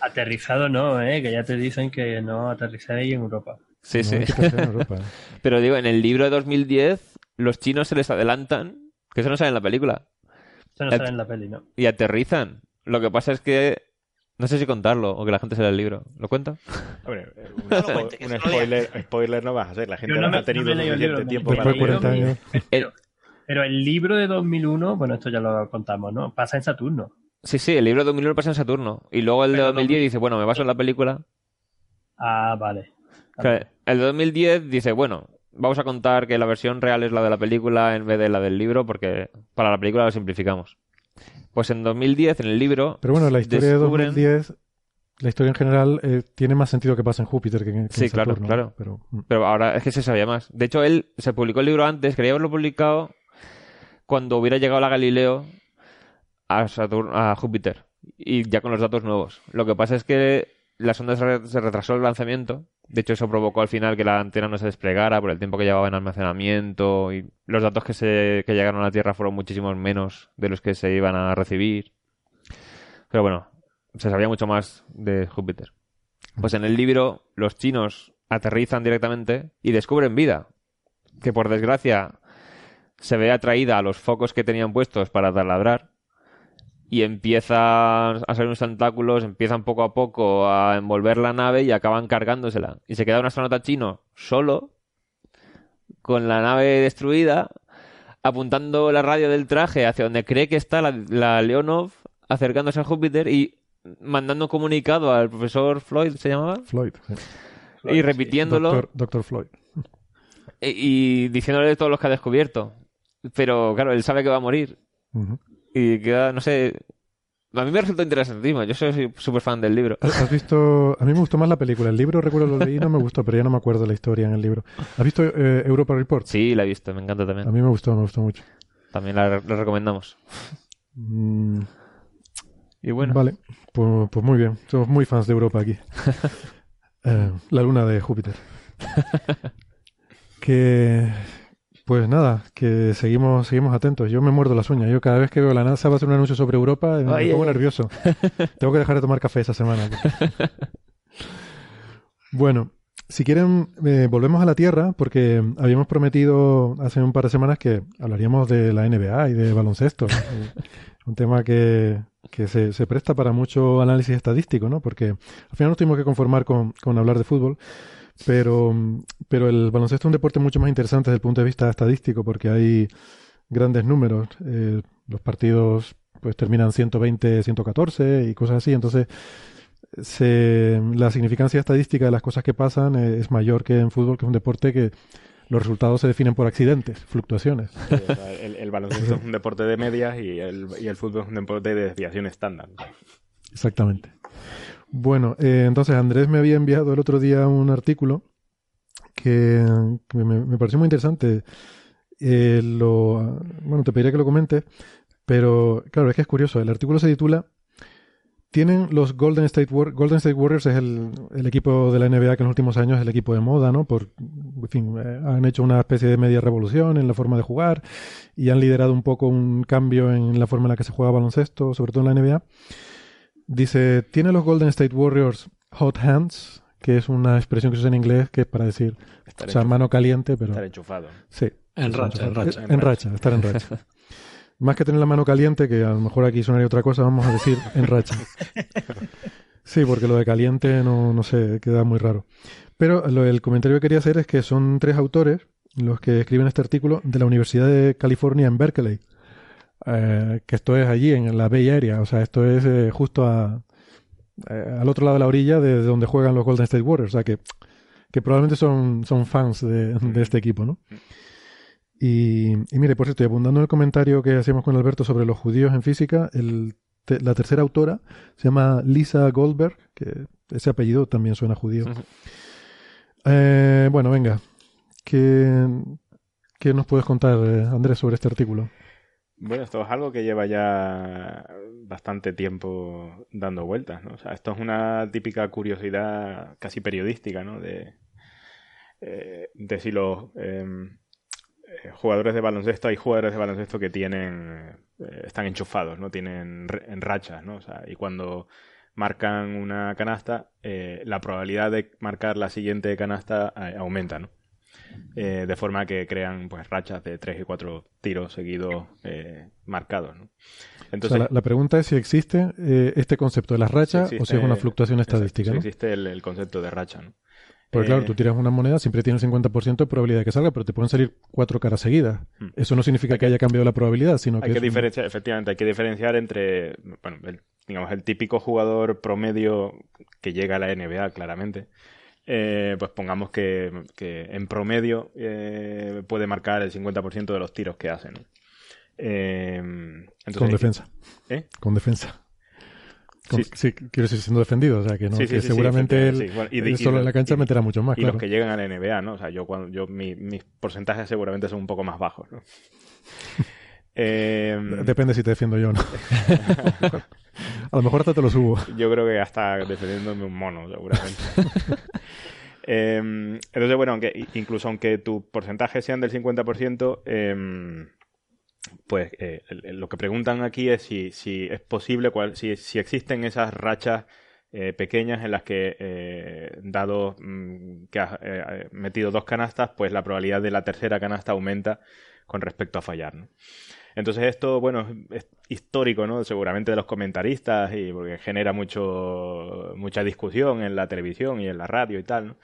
Aterrizado no, ¿eh? que ya te dicen que no aterrizáis en Europa. Sí, No, sí. que. *laughs* Pero digo, en el libro de 2010, los chinos se les adelantan, que eso no sale en la película, Eso no sale en la peli, ¿no? y aterrizan. Lo que pasa es que no sé si contarlo o que la gente se lea el libro. ¿Lo cuento? Hombre, *laughs* eh, un, No lo spo- cuente, que un se lo lea. spoiler, spoiler no vas a hacer. La gente no, no me- ha tenido no suficiente libro, tiempo para Después de 40 leerlo. años. Pero, pero el libro de 2001, bueno, esto ya lo contamos, ¿no? Pasa en Saturno. Sí, sí, el libro de 2001 pasa en Saturno. Y luego el de Pero 2010 dice, bueno, me baso en la película. Ah, vale. El de 2010 dice, bueno, vamos a contar que la versión real es la de la película en vez de la del libro porque para la película lo simplificamos. Pues en 2010, en el libro... Pero bueno, la historia descubren- de 2010, la historia en general, eh, tiene más sentido que pasa en Júpiter que en, que Sí, en claro, Saturno. claro. Pero, mm, Pero ahora es que se sabía más. De hecho, él se publicó el libro antes, quería haberlo publicado cuando hubiera llegado la Galileo a, Saturno, a Júpiter y ya con los datos nuevos. Lo que pasa es que la sonda se retrasó el lanzamiento. De hecho, eso provocó al final que la antena no se desplegara por el tiempo que llevaba en almacenamiento y los datos que, se, que llegaron a la Tierra fueron muchísimos menos de los que se iban a recibir. Pero bueno, se sabía mucho más de Júpiter. Pues en el libro los chinos aterrizan directamente y descubren vida, que por desgracia se ve atraída a los focos que tenían puestos para taladrar y empiezan a salir unos tentáculos, empiezan poco a poco a envolver la nave y acaban cargándosela. Y se queda un astronauta chino solo, con la nave destruida, apuntando la radio del traje hacia donde cree que está la, la Leonov, acercándose a Júpiter y mandando un comunicado al profesor Floyd, ¿se llamaba? Floyd. sí. y repitiéndolo Doctor, Doctor Floyd. y, y diciéndole todo lo que ha descubierto. Pero claro, él sabe que va a morir. Y queda, no sé, a mí me resultó interesantísimo. Yo soy súper fan del libro. ¿Has visto? A mí me gustó más la película. El libro, recuerdo, lo leí no me gustó, pero ya no me acuerdo la historia en el libro. ¿Has visto eh, Europa Report? Sí, la he visto. Me encanta también. A mí me gustó, me gustó mucho. También la, la recomendamos. Mm, Y bueno, Vale, pues, pues muy bien. Somos muy fans de Europa aquí. *laughs* Eh, la luna de Júpiter. *laughs* que, pues nada, que seguimos, seguimos atentos. Yo me muerdo las uñas. Yo cada vez que veo la NASA va a hacer un anuncio sobre Europa, me Oye. pongo nervioso. *laughs* Tengo que dejar de tomar café esa semana. bueno, si quieren, eh, volvemos a la Tierra, porque habíamos prometido hace un par de semanas que hablaríamos de la NBA y de baloncesto. *laughs* Un tema que, que se, se presta para mucho análisis estadístico, ¿no? Porque al final nos tuvimos que conformar con, con hablar de fútbol, pero, pero el baloncesto es un deporte mucho más interesante desde el punto de vista estadístico, porque hay grandes números. Eh, los partidos pues terminan 120, 114 y cosas así, entonces se, la significancia estadística de las cosas que pasan eh, es mayor que en fútbol, que es un deporte que los resultados se definen por accidentes, fluctuaciones. Sí, o sea, el, el baloncesto es un deporte de medias y el, y el fútbol es un deporte de desviación estándar. Exactamente. Bueno, eh, entonces Andrés me había enviado el otro día un artículo que, me pareció muy interesante. Eh, lo, bueno, te pediría que lo comentes, pero claro, es que es curioso. El artículo se titula tienen los Golden State Warriors. Golden State Warriors es el, el equipo de la NBA que en los últimos años es el equipo de moda, ¿no? Por, en fin, eh, han hecho una especie de media revolución en la forma de jugar y han liderado un poco un cambio en la forma en la que se juega baloncesto, sobre todo en la NBA. Dice, ¿tiene los Golden State Warriors hot hands? Que es una expresión que se usa en inglés que es para decir, Estar o sea, mano caliente, pero... Estar enchufado. Sí. En racha, en racha. En racha, estar en racha. *laughs* Más que tener la mano caliente, que a lo mejor aquí sonaría otra cosa, vamos a decir en racha. *laughs* Sí, porque lo de caliente no, no sé, queda muy raro. Pero lo, el comentario que quería hacer es que son tres autores los que escriben este artículo de la Universidad de California en Berkeley. Eh, que esto es allí, en la Bay Area. O sea, esto es eh, justo a, eh, al otro lado de la orilla de, de donde juegan los Golden State Warriors. O sea, que, que probablemente son, son fans de, de este equipo, ¿no? Y, y mire, por cierto, y abundando en el comentario que hacíamos con Alberto sobre los judíos en física, el te- la tercera autora se llama Lisa Goldberg, que ese apellido también suena judío. Eh, bueno, venga. ¿Qué, qué nos puedes contar, Andrés, sobre este artículo? Bueno, esto es algo que lleva ya bastante tiempo dando vueltas, ¿no? O sea, esto es una típica curiosidad casi periodística, ¿no? De, eh, si los em, eh, jugadores de baloncesto, hay jugadores de baloncesto que tienen, eh, están enchufados, ¿no? Tienen en rachas, ¿no? O sea, y cuando marcan una canasta, eh, la probabilidad de marcar la siguiente canasta aumenta, ¿no? Eh, de forma que crean pues rachas de tres y cuatro tiros seguidos eh, marcados. ¿no? O Entonces, sea, la, la pregunta es si existe eh, este concepto de las rachas si o si es una fluctuación estadística. si ¿no? existe el, el concepto de racha. ¿no? Porque claro, tú tiras una moneda, siempre tiene un 50% de probabilidad de que salga, pero te pueden salir cuatro caras seguidas. Hmm. Eso no significa que haya cambiado la probabilidad, sino que hay que un- efectivamente, hay que diferenciar entre, bueno, el, digamos, el típico jugador promedio que llega a la NBA, claramente. Eh, pues pongamos que, que en promedio eh, puede marcar el 50% de los tiros que hace. ¿no? Eh, entonces con defensa. ¿Eh? Con defensa. Con- Sí. sí. quiero decir, siendo defendido, o sea, que, no, Sí, sí, que sí, sí, seguramente él. Bueno, y él de- y solo lo- en la cancha y- meterá mucho más, Y claro. los que llegan a la NBA, ¿no? O sea, yo cuando yo mi- mis porcentajes seguramente son un poco más bajos, ¿no? *laughs* Eh, Depende si te defiendo yo o no. *laughs* a lo mejor hasta te lo subo. Yo creo que hasta defendiéndome un mono, seguramente. *laughs* Eh, entonces, bueno, aunque incluso aunque tus porcentajes sean del 50%, eh, pues eh, lo que preguntan aquí es si, es posible, si, existen esas rachas eh, pequeñas en las que, eh, dado mm, que has metido dos canastas, pues la probabilidad de la tercera canasta aumenta con respecto a fallar, ¿no? Entonces esto, bueno, es histórico, ¿no? Seguramente de los comentaristas y porque genera mucho mucha discusión en la televisión y en la radio y tal, ¿no?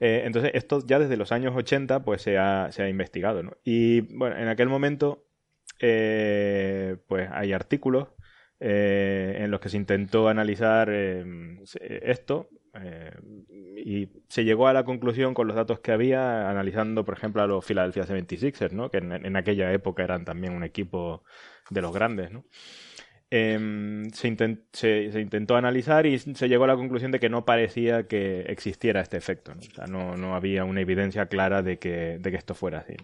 Eh, entonces esto ya desde los años 80 pues se ha, se ha investigado, ¿no? Y bueno, en aquel momento eh, pues hay artículos eh, en los que se intentó analizar esto eh, y se llegó a la conclusión con los datos que había, analizando, por ejemplo, a los Philadelphia 76ers, ¿no? que en, aquella época eran también un equipo de los grandes. ¿no? Em, se, intentó analizar y se llegó a la conclusión de que no parecía que existiera este efecto. ¿no? O sea, no, había una evidencia clara de que, de que, esto fuera así.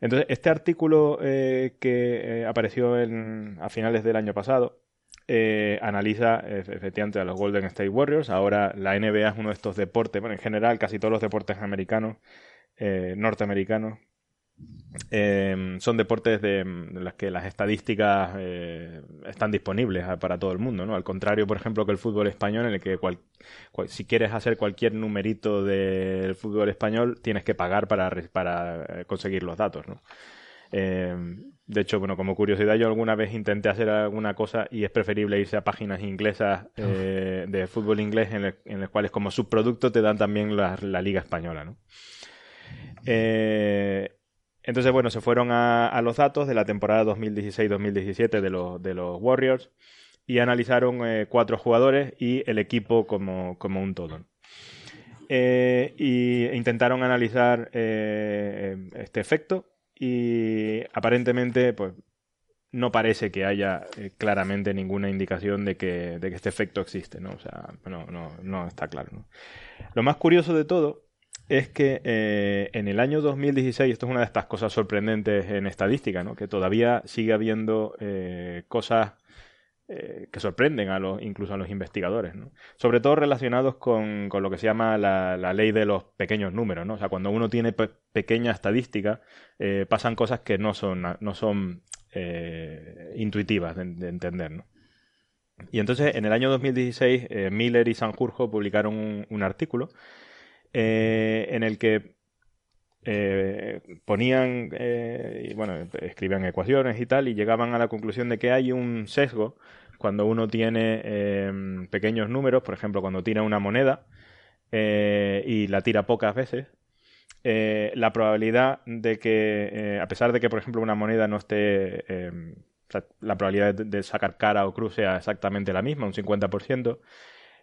Entonces, este artículo eh, que eh, apareció en, a finales del año pasado eh, analiza efectivamente a los Golden State Warriors. Ahora la NBA es uno de estos deportes, bueno, en general casi todos los deportes americanos, norteamericanos, eh, son deportes de, los que las estadísticas eh, están disponibles para todo el mundo, ¿no? Al contrario, por ejemplo, que el fútbol español, en el que si quieres hacer cualquier numerito del fútbol español, tienes que pagar para, eh, conseguir los datos, ¿no? De hecho, bueno, como curiosidad, yo alguna vez intenté hacer alguna cosa y es preferible irse a páginas inglesas de fútbol inglés en, en las cuales como subproducto te dan también la, la liga española, ¿no? Eh, entonces, bueno, se fueron a, los datos de la temporada 2016-2017 de los, de los Warriors y analizaron eh, cuatro jugadores y el equipo como, como un todo. Eh, y intentaron analizar eh, este efecto y aparentemente pues no parece que haya claramente ninguna indicación de que, de que, este efecto existe, ¿no? O sea, no, no, no está claro. Lo más curioso de todo es que eh, en el año 2016, esto es una de estas cosas sorprendentes en estadística, ¿no? que todavía sigue habiendo eh, cosas eh, que sorprenden a los, incluso a los investigadores, sobre todo relacionados con, con lo que se llama la, la, ley de los pequeños números. O sea, cuando uno tiene pequeña estadística, pasan cosas que no son, no son intuitivas de, entender. ¿no? Y entonces, en el año 2016, Miller y Sanjurjo publicaron un artículo eh, en el que eh, ponían, eh, bueno, escribían ecuaciones y tal, y llegaban a la conclusión de que hay un sesgo cuando uno tiene em, pequeños números, por ejemplo, cuando tira una moneda y la tira pocas veces, la probabilidad de que, a pesar de que, por ejemplo, una moneda no esté, em, la probabilidad de, sacar cara o cruz sea exactamente la misma, un 50%,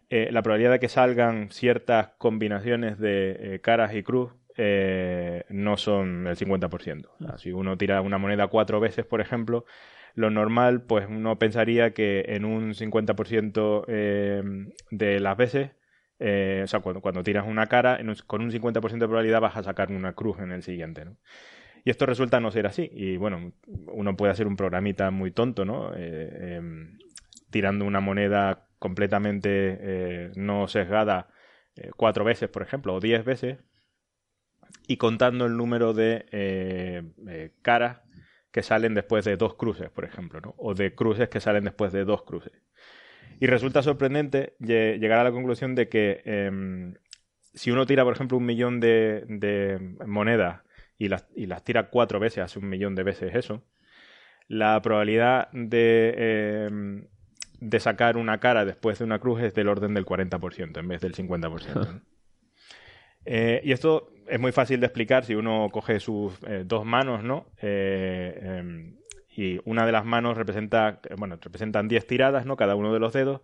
eh, la probabilidad de que salgan ciertas combinaciones de eh, caras y cruz eh, no son el 50%. si uno tira una moneda cuatro veces, por ejemplo, lo normal, pues uno pensaría que en un 50% de las veces, o sea, cuando, cuando, tiras una cara, con un 50% de probabilidad vas a sacar una cruz en el siguiente. Y esto resulta no ser así. Y bueno, uno puede hacer un programita muy tonto, ¿no? Em, tirando una moneda completamente eh, no sesgada eh, cuatro veces, por ejemplo, o diez veces, y contando el número de eh, caras que salen después de dos cruces, por ejemplo, ¿no? o de cruces que salen después de dos cruces. Y resulta sorprendente llegar a la conclusión de que em, si uno tira, por ejemplo, un millón de, de monedas y las, y las, tira cuatro veces, hace un millón de veces eso, la probabilidad de em, de sacar una cara después de una cruz es del orden del 40% en vez del 50%. *laughs* Eh, y esto es muy fácil de explicar si uno coge sus eh, dos manos, ¿no? Eh, em, y una de las manos representa, bueno, representan 10 tiradas, ¿no? Cada uno de los dedos.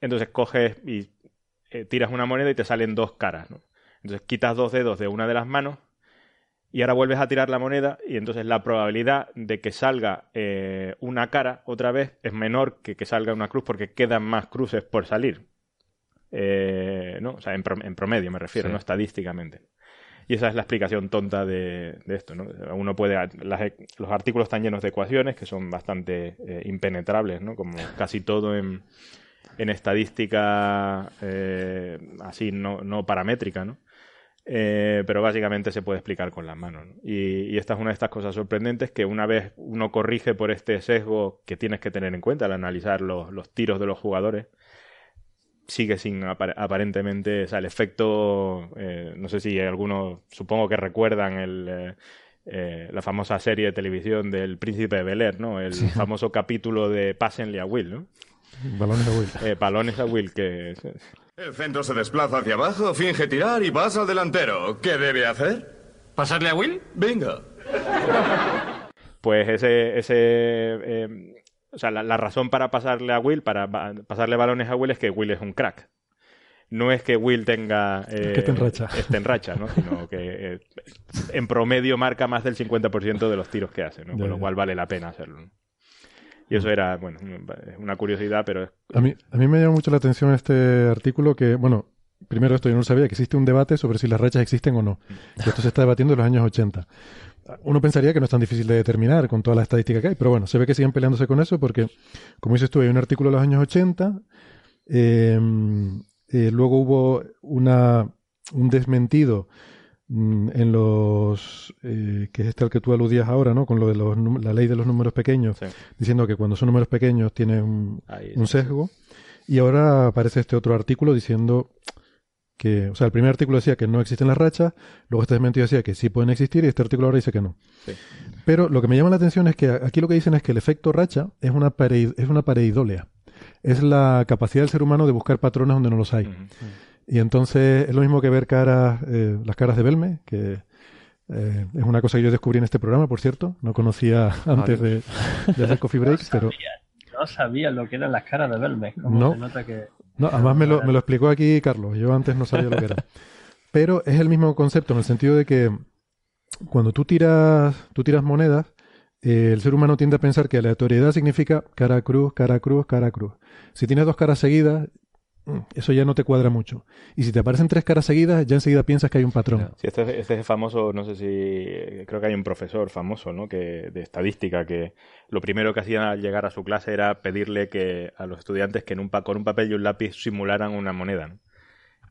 entonces coges y tiras una moneda y te salen dos caras, ¿no? Entonces quitas dos dedos de una de las manos y ahora vuelves a tirar la moneda y entonces la probabilidad de que salga eh, una cara otra vez es menor que que salga una cruz porque quedan más cruces por salir. Eh, ¿no? O sea, en, promedio me refiero, no estadísticamente. Y esa es la explicación tonta de, esto. ¿no? Uno puede. los artículos están llenos de ecuaciones que son bastante eh, impenetrables, ¿no? como casi todo en, en estadística así no, no paramétrica. ¿no? Eh, pero básicamente se puede explicar con las manos. Y, esta es una de estas cosas sorprendentes que una vez uno corrige por este sesgo que tienes que tener en cuenta al analizar los, tiros de los jugadores, sigue sin aparentemente, o sea, el efecto, eh, no sé si algunos, supongo que recuerdan el... Eh, la famosa serie de televisión del Príncipe de Bel Air, ¿no? El famoso capítulo de Pásenle a Will, ¿no? Balones a Will. balones a Will, que el centro se desplaza hacia abajo, finge tirar y pasa al delantero. ¿Qué debe hacer? ¿Pasarle a Will? Venga. Pues ese, ese eh, o sea, la, la razón para pasarle a Will, para ba- pasarle balones a Will es que Will es un crack. No es que Will tenga... eh, que esté en racha. *laughs* esté en racha, ¿no? Sino que eh, en promedio marca más del 50% de los tiros que hace, ¿no? Con lo cual vale la pena hacerlo. ¿no? Y eso era, bueno, una curiosidad, pero es... A mí, a mí me llama mucho la atención este artículo que, bueno, primero esto yo no sabía, que existe un debate sobre si las rachas existen o no. Y esto se está debatiendo en los años 80. Uno pensaría que no es tan difícil de determinar con toda la estadística que hay, pero bueno, se ve que siguen peleándose con eso porque, como dices tú, hay un artículo de los años 80, eh, eh, luego hubo una, un desmentido mm, en los eh, que es este al que tú aludías ahora, ¿no? Con lo de los, la ley de los números pequeños, diciendo que cuando son números pequeños tienen un sesgo. Y ahora aparece este otro artículo diciendo que, o sea, el primer artículo decía que no existen las rachas, luego este desmentido decía que sí pueden existir y este artículo ahora dice que no. Sí. Pero lo que me llama la atención es que aquí lo que dicen es que el efecto racha es una, parei- es una pareidolia. Es la capacidad del ser humano de buscar patrones donde no los hay. Y entonces es lo mismo que ver caras, eh, las caras de Belme, que eh, es una cosa que yo descubrí en este programa, por cierto. No conocía *laughs* antes de, de hacer Coffee Breaks, pero *laughs* No sabía lo que eran las caras de Belmez. No. se nota que... no, además me lo, me lo explicó aquí Carlos. Yo antes no sabía lo que era. *laughs* Pero es el mismo concepto en el sentido de que cuando tú tiras, tú tiras monedas, eh, el ser humano tiende a pensar que aleatoriedad significa cara cruz, cara cruz, cara cruz. Si tienes dos caras seguidas, eso ya no te cuadra mucho. Y si te aparecen tres caras seguidas, ya enseguida piensas que hay un patrón. Sí, este, este es famoso, no sé si, creo que hay un profesor famoso, ¿no? Que, de estadística que lo primero que hacía al llegar a su clase era pedirle que a los estudiantes que en un pa- con un papel y un lápiz simularan una moneda, ¿no?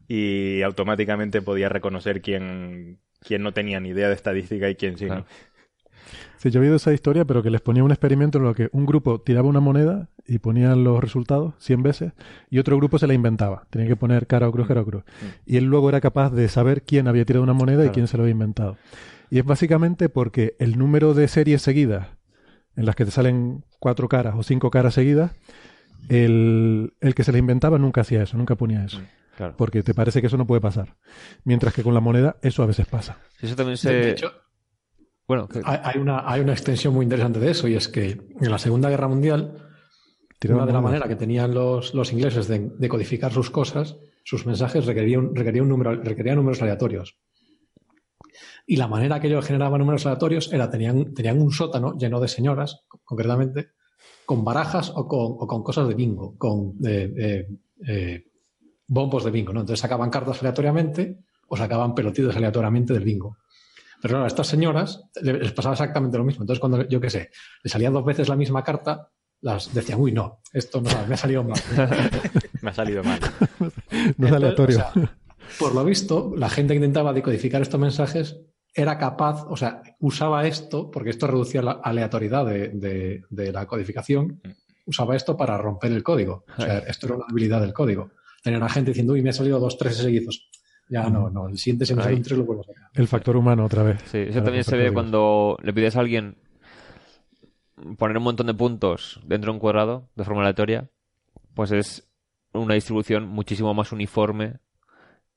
Y automáticamente podía reconocer quién, quién no tenía ni idea de estadística y quién sí, ¿no? Sí, yo he oído esa historia, pero que les ponía un experimento en lo que un grupo tiraba una moneda y ponían los resultados 100 veces y otro grupo se la inventaba. Tenía que poner cara o cruz, cara o cruz. Y él luego era capaz de saber quién había tirado una moneda y quién se lo había inventado. Y es básicamente porque el número de series seguidas, en las que te salen cuatro caras o cinco caras seguidas, el, el que se la inventaba nunca hacía eso, nunca ponía eso. Claro. Porque te parece que eso no puede pasar. Mientras que con la moneda eso a veces pasa. Eso también se... De hecho, Bueno, que- hay, hay una, hay una extensión muy interesante de eso y es que en la Segunda Guerra Mundial, una de monedas. maneras que tenían los, los ingleses de, de codificar sus cosas, sus mensajes requería un, requería un número, requería números aleatorios. Y la manera que ellos generaban números aleatorios era, tenían, tenían un sótano lleno de señoras, concretamente, con barajas o con, o con cosas de bingo, con eh, eh, eh, bombos de bingo, ¿no? Entonces sacaban cartas aleatoriamente o sacaban pelotitos aleatoriamente del bingo. Pero claro, a estas señoras le- les pasaba exactamente lo mismo. Entonces, cuando, yo qué sé, le salía dos veces la misma carta, las decían, uy, no, esto no, me ha salido mal. *laughs* Me ha salido mal. *laughs* No es aleatorio. o sea, por lo visto, la gente que intentaba decodificar estos mensajes era capaz, o sea, usaba esto, porque esto reducía la aleatoriedad de, de- de la codificación, usaba esto para romper el código. O sea, esto era una habilidad del código. Tener a gente diciendo, uy, me ha salido dos, tres seguidos. Ya no, no, el siguiente se me sale Ahí. un tres, lo vuelvo a sacar. El factor humano otra vez. Sí, eso también se ve cuando le pides a alguien poner un montón de puntos dentro de un cuadrado de forma aleatoria, pues es una distribución muchísimo más uniforme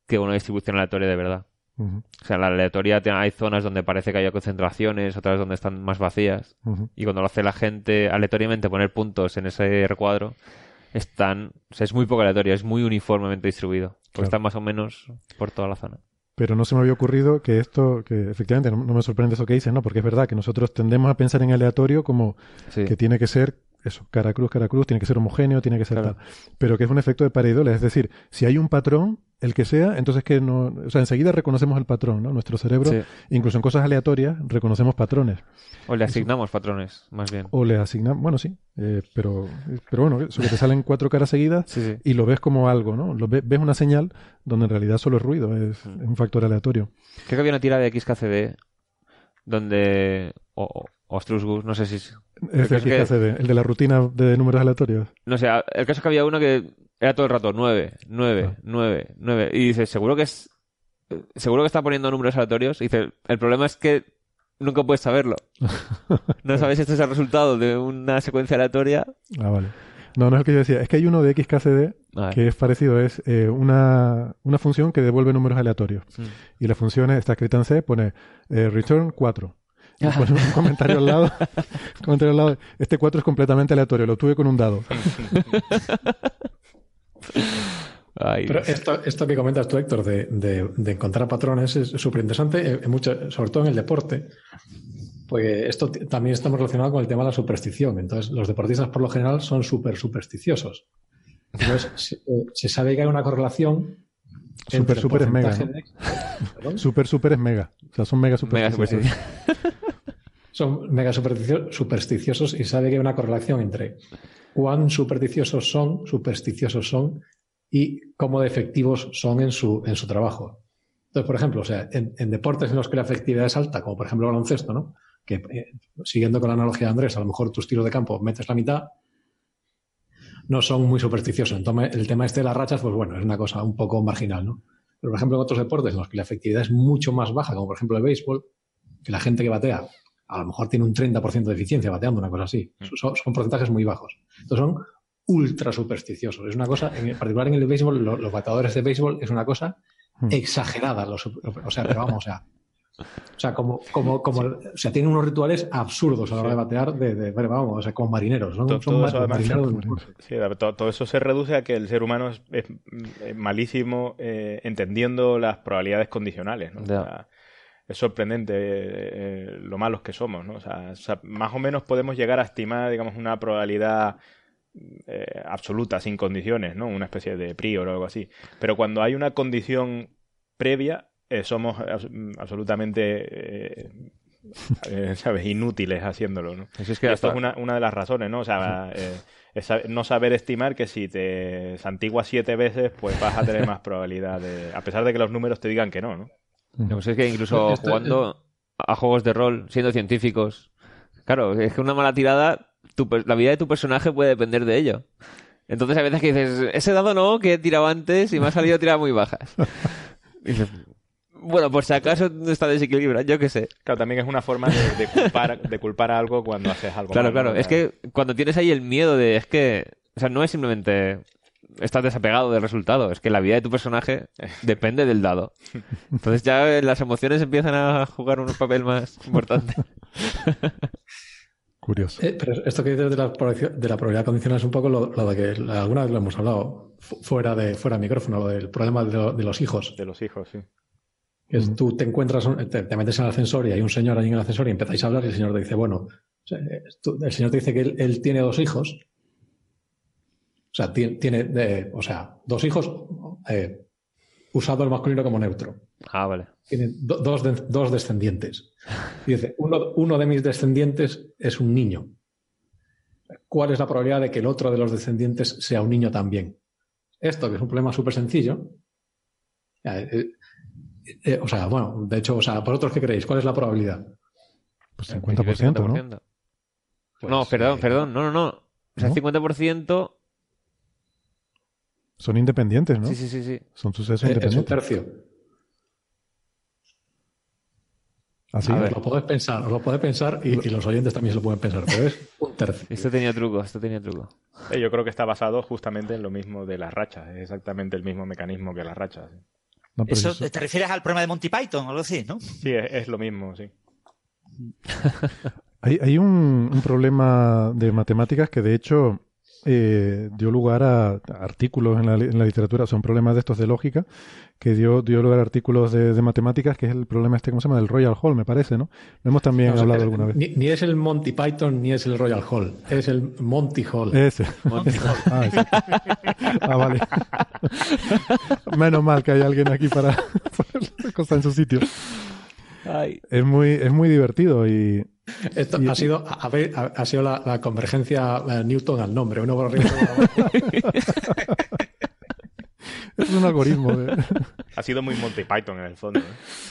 que una distribución aleatoria de verdad. O sea, la aleatoria hay zonas donde parece que hay concentraciones, otras donde están más vacías. Y cuando lo hace la gente aleatoriamente poner puntos en ese recuadro, están, o sea, es muy poco aleatorio, es muy uniformemente distribuido. Porque Claro. están más o menos por toda la zona. Pero no se me había ocurrido que esto, que efectivamente no, no me sorprende eso que dices, ¿no? Porque es verdad que nosotros tendemos a pensar en aleatorio como Sí. que tiene que ser eso, cara cruz, cara cruz, tiene que ser homogéneo, tiene que ser Claro. tal. Pero que es un efecto de pareidolia, es decir, si hay un patrón, el que sea, entonces que no, o sea, enseguida reconocemos el patrón, ¿no? Nuestro cerebro, Sí. incluso en cosas aleatorias, reconocemos patrones. O le asignamos patrones, más bien. O le asignamos, bueno, sí, eh, pero, pero bueno, eso que te salen cuatro caras seguidas Sí, sí. y lo ves como algo, ¿no? Lo ve- ves una señal donde en realidad solo es ruido, es, Mm. es un factor aleatorio. Creo que había una tira de XKCD donde. O, o, no sé si. Es- el que- KCD, el de la rutina de números aleatorios. No sé, el caso es que había uno que era todo el rato 9, 9, Ah. 9, 9. Y dice, seguro que es. Seguro que está poniendo números aleatorios. Y dice, el problema es que nunca puedes saberlo. *laughs* No sabes si este es el resultado de una secuencia aleatoria. Ah, vale. No, no es el que yo decía. Es que hay uno de XKCD Ah. que es parecido. Es eh, una, una función que devuelve números aleatorios. Mm. Y la función está escrita en C, pone eh, return 4. Un comentario al lado. un comentario al lado. Este 4 es completamente aleatorio, lo tuve con un dado. Pero esto, esto que comentas tú, Héctor, de, de- de encontrar patrones es súper interesante, sobre todo en el deporte, porque esto también estamos relacionado con el tema de la superstición. Entonces, los deportistas por lo general son súper supersticiosos. Entonces, se, eh, se sabe que hay una correlación. Super, super es mega. ¿no? Super, super es mega. O sea, son mega supersticiosos. Son mega supersticio- supersticiosos y sabe que hay una correlación entre cuán supersticiosos son, supersticiosos son y cómo de efectivos son en su, en su trabajo. Entonces, por ejemplo, o sea, en, en deportes en los que la efectividad es alta, como por ejemplo el baloncesto, ¿no? Que eh, siguiendo con la analogía de Andrés, a lo mejor tus tiros de campo metes la mitad, no son muy supersticiosos. Entonces, el tema este de las rachas, pues bueno, es una cosa un poco marginal, ¿no? Pero, por ejemplo, en otros deportes en los que la efectividad es mucho más baja, como por ejemplo el béisbol, que la gente que batea a lo mejor tiene un 30% de eficiencia bateando, una cosa así. Son, son porcentajes muy bajos. Entonces son ultra supersticiosos. Es una cosa, en particular en el béisbol, lo- los bateadores de béisbol es una cosa exagerada. Los- o sea, pero vamos, o sea, *laughs* o sea, como, como, como, o sea, tienen unos rituales absurdos a la hora de batear, de, de- vamos, o sea, como marineros. Son, To- son todo eso marineros. Sí, to- todo, eso se reduce a que el ser humano es, es, mm, malísimo eh, entendiendo las probabilidades condicionales. ¿no? O sea, es sorprendente eh, eh, lo malos que somos. ¿no? O sea, o sea, más o menos podemos llegar a estimar digamos, una probabilidad eh, absoluta, sin condiciones, ¿no? una especie de prior o algo así. Pero cuando hay una condición previa, somos abs- absolutamente *laughs* ¿sabes? inútiles haciéndolo. ¿no? Eso es que Y esto es una, una de las razones, ¿no? O sea, es no saber estimar que si te santiguas siete veces, pues vas a tener más probabilidad de... A pesar de que los números te digan que no, ¿no? Lo que sé es que incluso Esto- jugando a juegos de rol, siendo científicos, claro, es que una mala tirada, tu la vida de tu personaje puede depender de ello. Entonces hay veces que dices, ese dado no, que he tirado antes y me ha salido tiradas muy bajas. *laughs* Y dices, bueno, por si acaso está desequilibrado, yo qué sé. Claro, también es una forma de, de culpar, de culpar a algo cuando haces algo Claro, mal, claro. ¿no? Es que cuando tienes ahí el miedo de. Es que. O sea, no es simplemente. Estás desapegado del resultado. Es que la vida de tu personaje *laughs* depende del dado. Entonces ya eh, las emociones empiezan a jugar un papel más importante. *laughs* Curioso. Eh, pero esto que dices de la, probabil- de la probabilidad condicional es un poco lo, lo de que alguna vez lo hemos hablado fu- fuera de, fuera de micrófono, lo del problema de, lo- de los hijos. De los hijos, sí. Que es tú te encuentras, te, te metes en el ascensor y hay un señor ahí en el ascensor y empezáis a hablar y el señor te dice, bueno, eh, tú- el señor te dice que él, él tiene dos hijos. O sea, tiene, o sea, dos hijos eh, usado el masculino como neutro. Ah, vale. Tiene do- dos, de- dos descendientes. *laughs* Y dice, uno, uno de mis descendientes es un niño. ¿Cuál es la probabilidad de que el otro de los descendientes sea un niño también? Esto, que es un problema súper sencillo. eh, eh, eh, o sea, bueno, de hecho, o sea, ¿vosotros qué creéis? ¿Cuál es la probabilidad? Pues 50%, ¿no? no, perdón, eh, perdón. No, no, no. O sea, ¿No? 50%. Son independientes, ¿no? Sí, sí, sí, sí. Son sucesos Eh, es un independientes. tercio. Así. A ver, lo podéis pensar, os lo podéis pensar y, y los oyentes también se lo pueden pensar, pero es un tercio. Esto tenía truco, esto tenía truco. Eh, Yo creo que está basado justamente en lo mismo de las rachas. Es exactamente el mismo mecanismo que las rachas. Eso, ¿Te refieres al problema de Monty Python o algo así, no? Sí, es, es lo mismo, sí. Hay, hay un, un problema de matemáticas que de hecho eh, dio lugar a, artículos en la, en la literatura, son problemas de estos de lógica, que dio, dio lugar a artículos de, de matemáticas, que es el problema este, ¿cómo se llama? Del Royal Hall, me parece, ¿no? Lo hemos también No, o sea, hablado es- alguna vez. Ni, ni es el Monty Python ni es el Royal Hall, es el Monty Hall. Ese. *laughs* Ah, ese. Ah, vale. *laughs* Menos mal que hay alguien aquí para *laughs* poner las cosas en su sitio. Es muy, es muy divertido y, Esto ha sido, ha, ha sido la, la convergencia eh, Newton al nombre, uno por arriba es un algoritmo. de- Ha sido muy Monty Python en el fondo. ¿eh?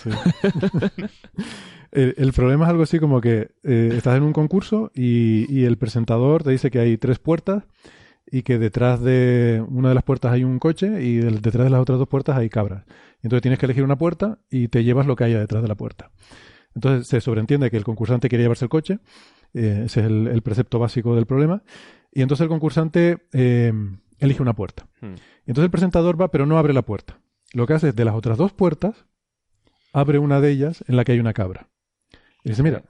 Sí. *laughs* el, el problema es algo así como que eh, estás en un concurso y, y el presentador te dice que hay tres puertas y que detrás de una de las puertas hay un coche y del- detrás de las otras dos puertas hay cabras. Entonces tienes que elegir una puerta y te llevas lo que haya detrás de la puerta. Entonces se sobreentiende que el concursante quiere llevarse el coche. eh, ese es el, el precepto básico del problema. Y entonces el concursante eh, elige una puerta. Hmm. Y entonces el presentador va, pero no abre la puerta. Lo que hace es de las otras dos puertas, abre una de ellas en la que hay una cabra. Y dice, mira,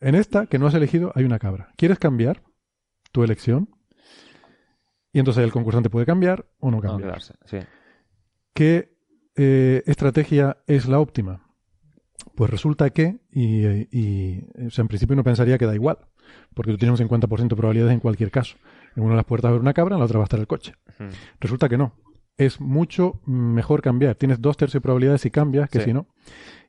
En esta que no has elegido hay una cabra. ¿Quieres cambiar tu elección? Y entonces el concursante puede cambiar o no cambiar. quedarse, sí. ¿Qué eh, estrategia es la óptima? Pues resulta que, y, y, o sea, en principio uno pensaría que da igual, porque tú tienes un 50% de probabilidades en cualquier caso. En una de las puertas va a haber una cabra, en la otra va a estar el coche. Resulta que no. Es mucho mejor cambiar. Tienes dos tercios de probabilidades si cambias que Sí. si no.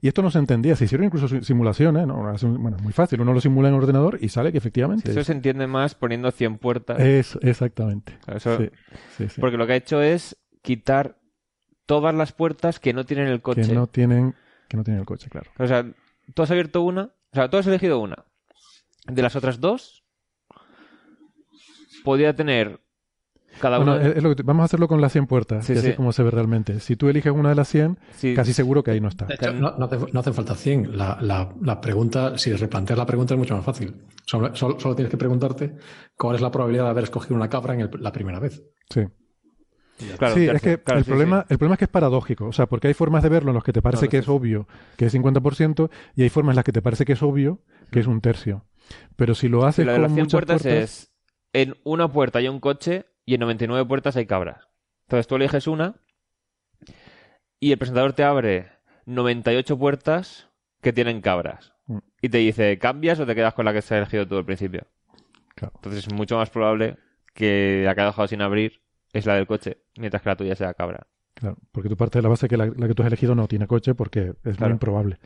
Y esto no se entendía. Se hicieron incluso si- simulaciones. ¿no? Bueno, es muy fácil. Uno lo simula en el ordenador y sale que efectivamente. Eso es- se entiende más poniendo 100 puertas. es- exactamente. Eso- sí. Porque lo que ha hecho es quitar todas las puertas que no tienen el coche. Que no tienen, que no tienen el coche, claro. O sea, tú has abierto una, o sea, tú has elegido una. De las otras dos, podía tener cada Bueno, una. es- es lo que te- vamos a hacerlo con las 100 puertas, Sí, que así sí. es como se ve realmente. Si tú eliges una de las 100, Sí. casi seguro que ahí no está. De hecho, no, no hace, no hace falta 100. La, la- la pregunta, si replanteas la pregunta es mucho más fácil. Solo, solo- solo tienes que preguntarte cuál es la probabilidad de haber escogido una cabra en el- la primera vez. Sí. Claro, sí, es que claro, el, sí, problema, el problema es que es paradójico. O sea, porque hay formas de verlo en los que te parece Claro, que es obvio que es 50% y hay formas en las que te parece que es obvio que es un tercio. Pero si lo haces lo de con las 100 muchas puertas, puertas, es en una puerta hay un coche y en 99 puertas hay cabras. Entonces tú eliges una y el presentador te abre 98 puertas que tienen cabras. Mm. Y te dice, ¿cambias o te quedas con la que se ha elegido tú al principio? Claro. Entonces es mucho más probable que la ha dejado sin abrir es la del coche, mientras que la tuya sea cabra. Claro, porque tú partes de la base que la, la que tú has elegido no tiene coche porque es muy improbable.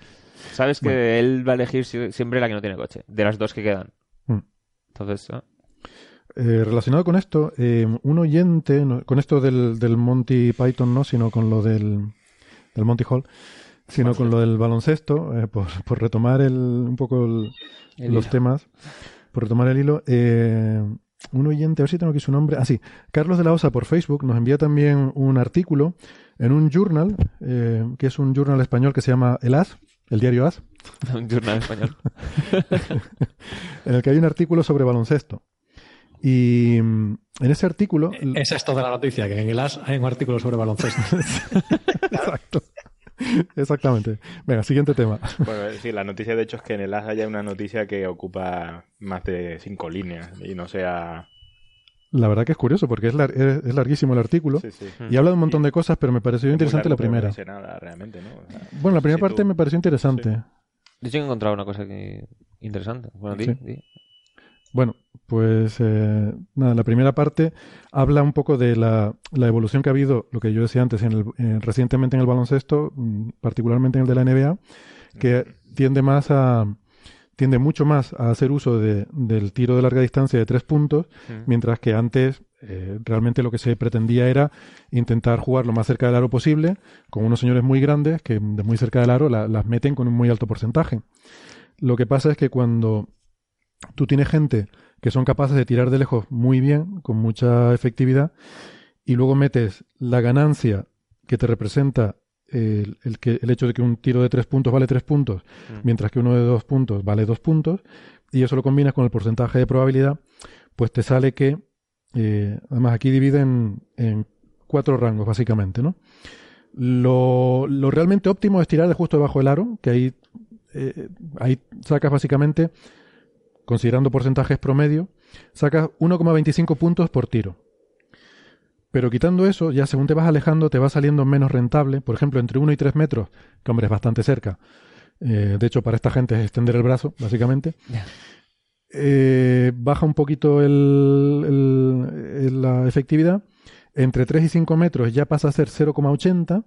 Sabes que él va a elegir si- siempre la que no tiene coche, de las dos que quedan. Mm. Entonces, Eh, relacionado con esto, eh, un oyente, no- con esto del, del Monty Python no, sino con lo del, del Monty Hall, sino con lo del baloncesto, eh, por, por retomar el, un poco el- El los hilo. temas, por retomar el hilo, eh, un oyente, a ver si tengo aquí su nombre, ah sí, Carlos de la Osa por Facebook nos envía también un artículo en un journal, eh, que es un journal español que se llama El As, el diario As, *laughs* un journal español. *laughs* en el que hay un artículo sobre baloncesto. Y mm, en ese artículo... Esa es toda la noticia, que en el AS hay un artículo sobre baloncesto. *laughs* Exacto. *laughs* Exactamente. Venga, siguiente tema. *laughs* Bueno, sí, la noticia de hecho es que en el AS haya una noticia que ocupa más de cinco líneas y no sea... La verdad que es curioso porque es, lar- es, es larguísimo el artículo Sí, sí. y habla de un montón de cosas, pero me pareció interesante largo, la no primera. dice nada realmente, ¿no? O sea, Bueno, la primera si parte tú- me pareció interesante. Sí que he encontrado una cosa que... interesante. Bueno, di, Sí. di. Bueno, pues eh, nada, la primera parte habla un poco de la, la evolución que ha habido, lo que yo decía antes, en el, en- recientemente en el baloncesto, mm, particularmente en el de la NBA, que tiende más a tiende mucho más a hacer uso de- del tiro de larga distancia de tres puntos, mientras que antes eh, realmente lo que se pretendía era intentar jugar lo más cerca del aro posible, con unos señores muy grandes que de muy cerca del aro la- las meten con un muy alto porcentaje. Lo que pasa es que cuando tú tienes gente que son capaces de tirar de lejos muy bien, con mucha efectividad, y luego metes la ganancia que te representa el, el que, el hecho de que un tiro de tres puntos vale tres puntos, Mm. mientras que uno de dos puntos vale dos puntos, y eso lo combinas con el porcentaje de probabilidad, pues te sale que, eh, además aquí dividen en cuatro rangos básicamente, ¿no? Lo, lo realmente óptimo es tirar de justo debajo del aro, que ahí, eh, ahí sacas básicamente, considerando porcentajes promedio, sacas 1,25 puntos por tiro. Pero quitando eso, ya según te vas alejando, te va saliendo menos rentable. Por ejemplo, entre 1 y 3 metros, que hombre, es bastante cerca. Eh, de hecho, para esta gente es extender el brazo, básicamente. Eh, baja un poquito el- el- el- la efectividad. Entre 3 y 5 metros ya pasa a ser 0,80.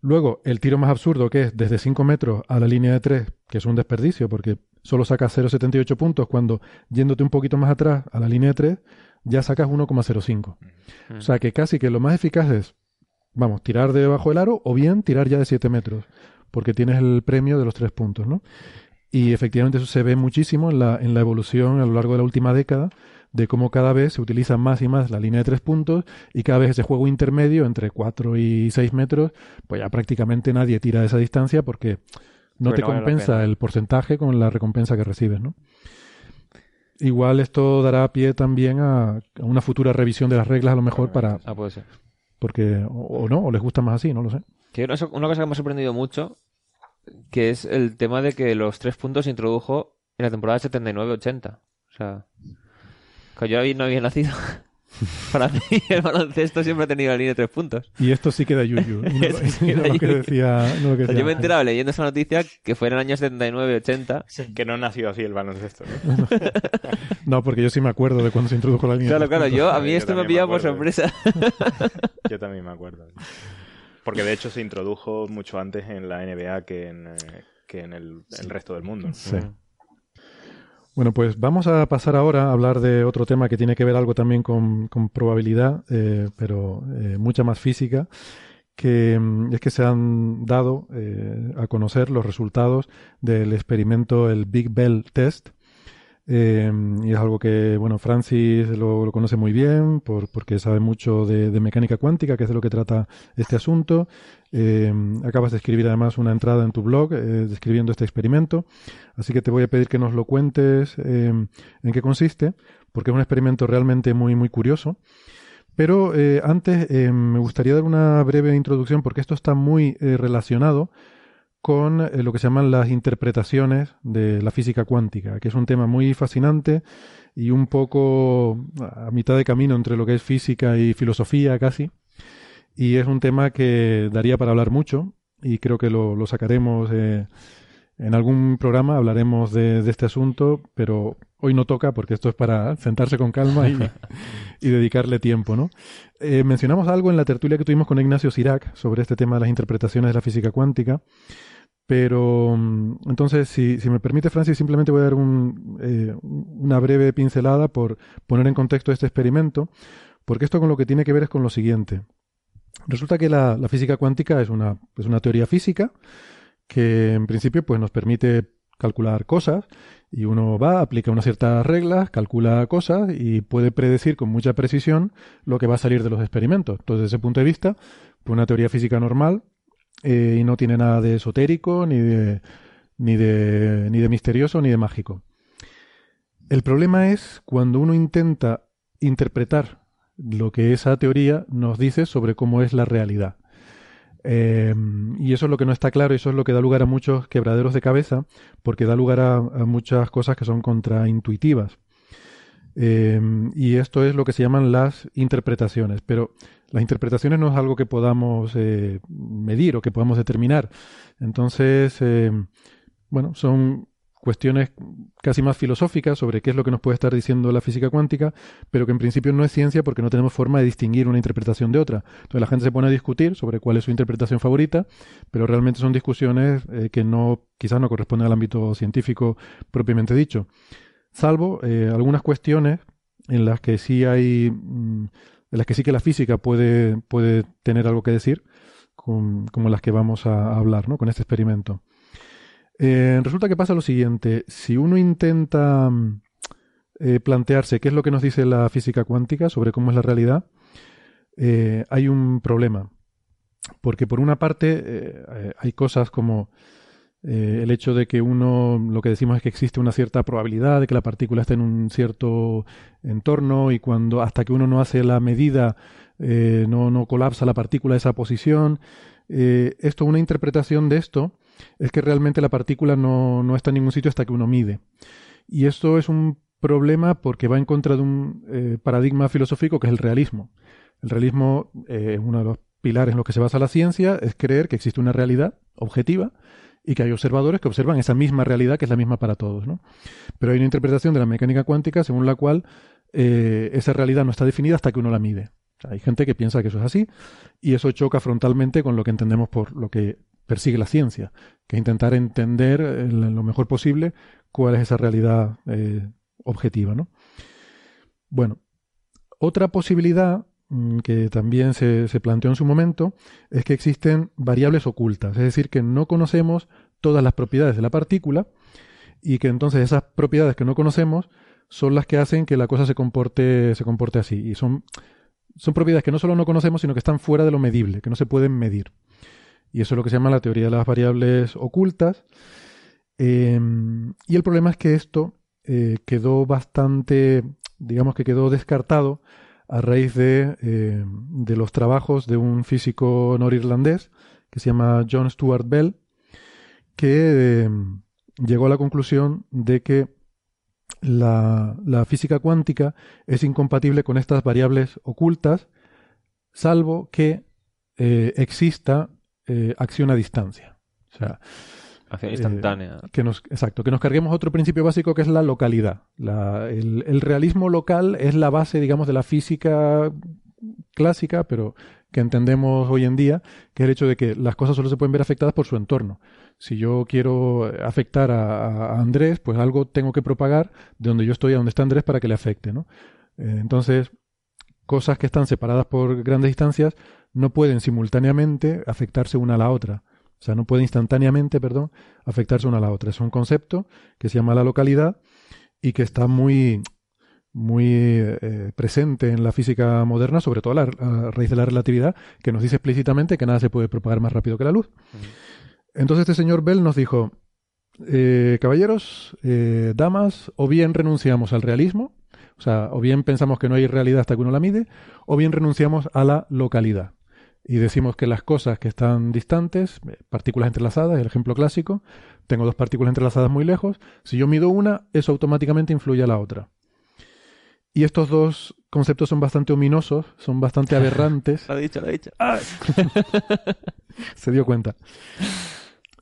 Luego, el tiro más absurdo, que es desde 5 metros a la línea de 3, que es un desperdicio, porque solo sacas 0,78 puntos, cuando yéndote un poquito más atrás a la línea de 3, ya sacas 1,05. O sea que casi que lo más eficaz es, vamos, tirar de debajo del aro o bien tirar ya de 7 metros, porque tienes el premio de los 3 puntos, ¿no? Y efectivamente eso se ve muchísimo en la, en la evolución a lo largo de la última década, de cómo cada vez se utiliza más y más la línea de tres puntos y cada vez ese juego intermedio entre 4 y 6 metros, pues ya prácticamente nadie tira de esa distancia porque no te vale compensa el porcentaje con la recompensa que recibes, ¿no? Igual esto dará pie también a, a una futura revisión de las reglas a lo mejor para... Ah, puede ser. Porque, o, o no, o les gusta más así, no lo sé. Que una, una cosa que me ha sorprendido mucho, que es el tema de que los tres puntos se introdujo en la temporada 79-80. O sea, que yo no había nacido. *laughs* *laughs* Para mí el baloncesto siempre ha tenido la línea de tres puntos. Y esto sí queda yuyu. *laughs* No, sí *laughs* no lo que decía, no lo que decía. Yo me he enterado leyendo esa noticia que fue en el año 79-80. Que no nació así el baloncesto. ¿no? No, porque yo sí me acuerdo de cuando se introdujo la línea Claro, de tres claro, puntos. yo, a mí Yo esto me ha pillado por sorpresa. Yo también me acuerdo. Porque de hecho se introdujo mucho antes en la NBA que en, eh, que en el, el resto del mundo. Sí. Bueno, pues vamos a pasar ahora a hablar de otro tema que tiene que ver algo también con, con probabilidad, eh, pero eh, mucha más física, que mm, es que se han dado eh, a conocer los resultados del experimento, el Big Bell Test, eh, y es algo que, bueno, Francis lo, conoce muy bien por, porque sabe mucho de, mecánica cuántica, que es de lo que trata este asunto. Eh, acabas de escribir además una entrada en tu blog eh, describiendo este experimento, así que te voy a pedir que nos lo cuentes eh, en qué consiste, porque es un experimento realmente muy, muy curioso. Pero eh, antes me gustaría dar una breve introducción, porque esto está muy eh, relacionado con eh, lo que se llaman las interpretaciones de la física cuántica, que es un tema muy fascinante y un poco a mitad de camino entre lo que es física y filosofía casi. Y es un tema que daría para hablar mucho y creo que lo, lo sacaremos eh, en algún programa, hablaremos de, de este asunto, pero hoy no toca porque esto es para sentarse con calma y, *laughs* y dedicarle tiempo, ¿no? Eh, mencionamos algo en la tertulia que tuvimos con Ignacio Sirac sobre este tema de las interpretaciones de la física cuántica, pero mm, entonces, si, si me permite, Francis, simplemente voy a dar un, eh, una breve pincelada por poner en contexto este experimento, porque esto con lo que tiene que ver es con lo siguiente. Resulta que la, física cuántica es una, es una teoría física que en principio pues, nos permite calcular cosas y uno va, aplica unas ciertas reglas, calcula cosas y puede predecir con mucha precisión lo que va a salir de los experimentos. Entonces, desde ese punto de vista, pues una teoría física normal eh, y no tiene nada de esotérico, ni de, ni, de, ni de misterioso, ni de mágico. El problema es cuando uno intenta interpretar lo que esa teoría nos dice sobre cómo es la realidad. Eh, y eso es lo que no está claro y eso es lo que da lugar a muchos quebraderos de cabeza porque da lugar a, muchas cosas que son contraintuitivas. Eh, y esto es lo que se llaman las interpretaciones. Pero las interpretaciones no es algo que podamos eh, medir o que podamos determinar. Entonces, eh, bueno, son cuestiones casi más filosóficas sobre qué es lo que nos puede estar diciendo la física cuántica, pero que en principio no es ciencia porque no tenemos forma de distinguir una interpretación de otra. Entonces la gente se pone a discutir sobre cuál es su interpretación favorita, pero realmente son discusiones eh, que no, quizás no corresponden al ámbito científico propiamente dicho. Salvo algunas cuestiones en las que sí hay, mm, en las que sí que la física puede, puede tener algo que decir, con- como las que vamos a hablar, ¿no? Con este experimento. Eh, resulta que pasa lo siguiente, si uno intenta mm, eh, plantearse qué es lo que nos dice la física cuántica sobre cómo es la realidad, eh, hay un problema. Porque por una parte hay cosas como eh, el hecho de que uno, lo que decimos es que existe una cierta probabilidad de que la partícula esté en un cierto entorno y cuando hasta que uno no hace la medida eh, no, no colapsa la partícula de esa posición. Eh, esto, una interpretación de esto es que realmente la partícula no, no está en ningún sitio hasta que uno mide. Y esto es un problema porque va en contra de un paradigma filosófico que es el realismo. El realismo es uno de los pilares en los que se basa la ciencia, es creer que existe una realidad objetiva y que hay observadores que observan esa misma realidad que es la misma para todos. ¿no? Pero hay una interpretación de la mecánica cuántica según la cual eh, esa realidad no está definida hasta que uno la mide. Hay gente que piensa que eso es así y eso choca frontalmente con lo que entendemos por lo que persigue la ciencia, que es intentar entender eh, lo mejor posible cuál es esa realidad eh, objetiva. ¿no? Bueno, otra posibilidad que también se, se planteó en su momento es que existen variables ocultas, es decir, que no conocemos todas las propiedades de la partícula y que entonces esas propiedades que no conocemos son las que hacen que la cosa se comporte, se comporte así. Y son, son propiedades que no solo no conocemos, sino que están fuera de lo medible, que no se pueden medir. Y eso es lo que se llama la teoría de las variables ocultas. Eh, y el problema es que esto eh, quedó bastante, digamos que quedó descartado a raíz de, eh, de los trabajos de un físico norirlandés que se llama John Stuart Bell, que eh, llegó a la conclusión de que la, la física cuántica es incompatible con estas variables ocultas, salvo que eh, exista acción a distancia. O sea, Acción eh, instantánea. que nos, exacto, que nos carguemos otro principio básico que es la localidad. La- el, el realismo local es la base, digamos, de la física clásica, pero que entendemos hoy en día, que es el hecho de que las cosas solo se pueden ver afectadas por su entorno. Si yo quiero afectar a, a Andrés, pues algo tengo que propagar de donde yo estoy a donde está Andrés para que le afecte, ¿no? Eh, entonces, cosas que están separadas por grandes distancias no pueden simultáneamente afectarse una a la otra. O sea, no puede instantáneamente, perdón, afectarse una a la otra. Es un concepto que se llama la localidad y que está muy, muy eh, presente en la física moderna, sobre todo a, la, a raíz de la relatividad, que nos dice explícitamente que nada se puede propagar más rápido que la luz. Entonces este señor Bell nos dijo, eh, caballeros, eh, damas, o bien renunciamos al realismo, o sea, o bien pensamos que no hay realidad hasta que uno la mide, o bien renunciamos a la localidad. Y decimos que las cosas que están distantes, partículas entrelazadas, el ejemplo clásico, tengo dos partículas entrelazadas muy lejos, si yo mido una, eso automáticamente influye a la otra. Y estos dos conceptos son bastante ominosos, son bastante *laughs* aberrantes. Lo he dicho, lo he dicho. *laughs* Se dio cuenta.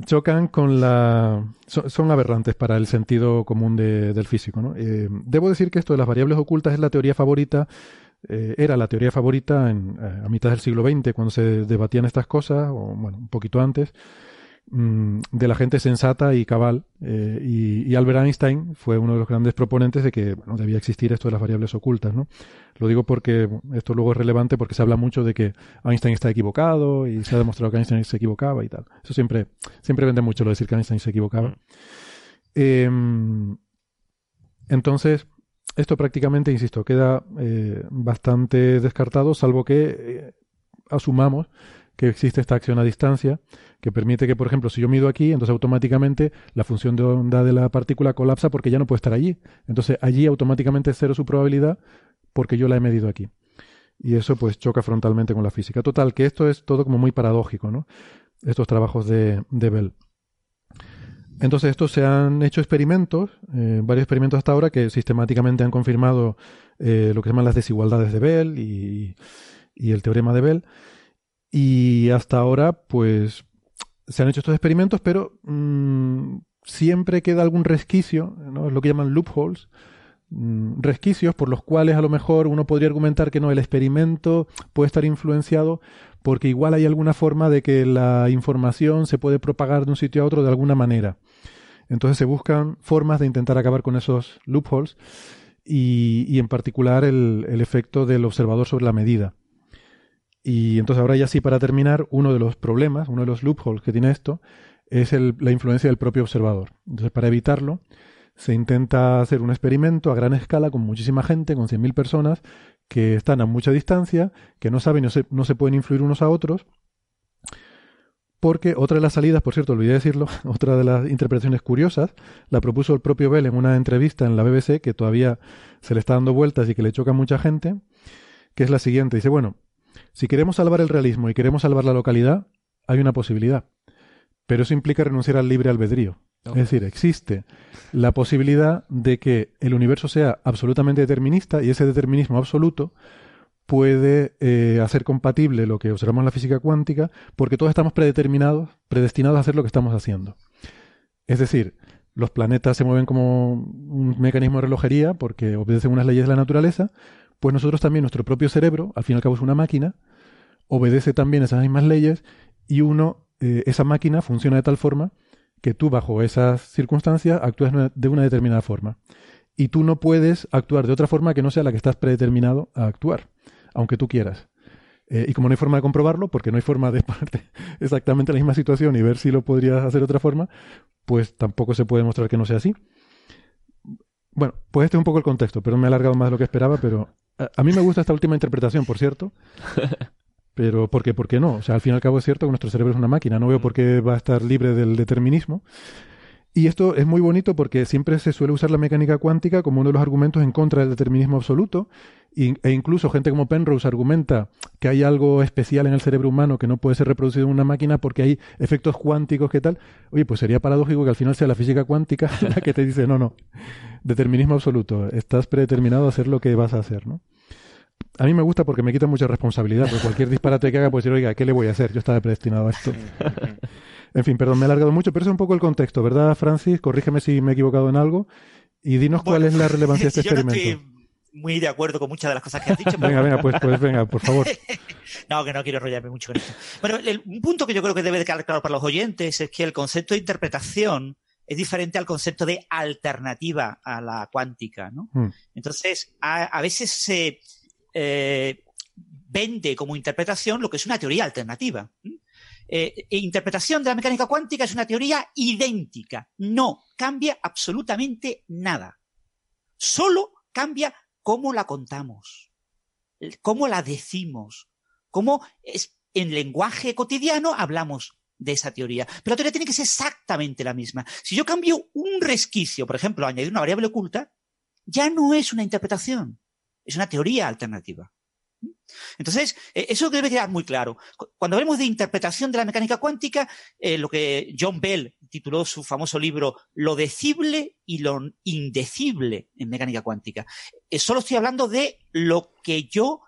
Chocan con la... Son, son aberrantes para el sentido común de- del físico. ¿no? Eh, debo decir que esto de las variables ocultas es la teoría favorita, eh, era la teoría favorita en, eh, a mitad del siglo XX, cuando se debatían estas cosas, o bueno, un poquito antes, mm, de la gente sensata y cabal. eh, y, y Albert Einstein fue uno de los grandes proponentes de que bueno, debía existir esto de las variables ocultas. ¿no? Lo digo porque esto luego es relevante porque se habla mucho de que Einstein está equivocado y se ha demostrado que Einstein se equivocaba y tal. Eso siempre, siempre vende mucho lo de decir que Einstein se equivocaba. Em, entonces, esto prácticamente, insisto, queda eh, bastante descartado, salvo que eh, asumamos que existe esta acción a distancia que permite que, por ejemplo, si yo mido aquí, entonces automáticamente la función de onda de la partícula colapsa porque ya no puede estar allí. Entonces allí automáticamente es cero su probabilidad porque yo la he medido aquí. Y eso pues choca frontalmente con la física. Total, que esto es todo como muy paradójico, ¿no? Estos trabajos de, de Bell. Entonces, estos se han hecho experimentos, eh, varios experimentos hasta ahora que sistemáticamente han confirmado eh, lo que se llaman las desigualdades de Bell y, el teorema de Bell. Y hasta ahora, pues, se han hecho estos experimentos, pero mm, siempre queda algún resquicio, ¿no? Es lo que llaman loopholes, mm, resquicios por los cuales a lo mejor uno podría argumentar que no, el experimento puede estar influenciado porque igual hay alguna forma de que la información se puede propagar de un sitio a otro de alguna manera. Entonces se buscan formas de intentar acabar con esos loopholes y, y en particular el, efecto del observador sobre la medida. Y entonces ahora ya sí, para terminar, uno de los problemas, uno de los loopholes que tiene esto, es la influencia del propio observador. Entonces, para evitarlo, se intenta hacer un experimento a gran escala con muchísima gente, con 100.000 personas, que están a mucha distancia, que no saben no no se pueden influir unos a otros, porque otra de las salidas, por cierto, olvidé decirlo, *laughs* otra de las interpretaciones curiosas, la propuso el propio Bell en una entrevista en la BBC, que todavía se le está dando vueltas y que le choca a mucha gente, que es la siguiente. Dice, bueno, si queremos salvar el realismo y queremos salvar la localidad, hay una posibilidad. Pero eso implica renunciar al libre albedrío. Es decir, existe la posibilidad de que el universo sea absolutamente determinista y ese determinismo absoluto puede eh, hacer compatible lo que observamos en la física cuántica porque todos estamos predeterminados, predestinados a hacer lo que estamos haciendo. Es decir, los planetas se mueven como un mecanismo de relojería porque obedecen unas leyes de la naturaleza, pues nosotros también, nuestro propio cerebro, al fin y al cabo es una máquina, obedece también esas mismas leyes y uno, eh, esa máquina funciona de tal forma que tú bajo esas circunstancias actúas de una determinada forma. Y tú no puedes actuar de otra forma que no sea la que estás predeterminado a actuar, aunque tú quieras. Eh, y como no hay forma de comprobarlo, porque no hay forma de *laughs* ponerte exactamente en la misma situación y ver si lo podrías hacer de otra forma, pues tampoco se puede demostrar que no sea así. Bueno, pues este es un poco el contexto, pero me he alargado más de lo que esperaba, pero a, a mí me gusta esta última interpretación, por cierto. *laughs* Pero, ¿por qué? ¿Por qué no? O sea, al fin y al cabo es cierto que nuestro cerebro es una máquina. No veo por qué va a estar libre del determinismo. Y esto es muy bonito porque siempre se suele usar la mecánica cuántica como uno de los argumentos en contra del determinismo absoluto, e incluso gente como Penrose argumenta que hay algo especial en el cerebro humano que no puede ser reproducido en una máquina porque hay efectos cuánticos que tal. Oye, pues sería paradójico que al final sea la física cuántica *laughs* la que te dice, no, no, determinismo absoluto, estás predeterminado a hacer lo que vas a hacer, ¿no? A mí me gusta porque me quita mucha responsabilidad, porque cualquier disparate que haga, pues decir, oiga, ¿qué le voy a hacer? Yo estaba predestinado a esto. En fin, perdón, me he alargado mucho, pero es un poco el contexto, ¿verdad, Francis? Corrígeme si me he equivocado en algo. Y dinos cuál es la relevancia de *laughs* este experimento. estoy muy de acuerdo con muchas de las cosas que has dicho. *laughs* venga, venga, pues, pues *laughs* venga, por favor. no, que no quiero enrollarme mucho con esto. Bueno, un punto que yo creo que debe quedar claro para los oyentes es que el concepto de interpretación es diferente al concepto de alternativa a la cuántica, ¿no? Hmm. Entonces, a, veces se eh, vende como interpretación lo que es una teoría alternativa. Eh, e interpretación de la mecánica cuántica es una teoría idéntica. No cambia absolutamente nada. Solo cambia cómo la contamos, cómo la decimos, cómo es, en lenguaje cotidiano hablamos de esa teoría. Pero la teoría tiene que ser exactamente la misma. Si yo cambio un resquicio, por ejemplo, añadir una variable oculta, ya no es una interpretación, es una teoría alternativa. Entonces, eh, eso debe quedar muy claro. Cuando hablamos de interpretación de la mecánica cuántica, eh, lo que John Bell tituló su famoso libro Lo decible y lo indecible en mecánica cuántica. Eh, solo estoy hablando de lo que yo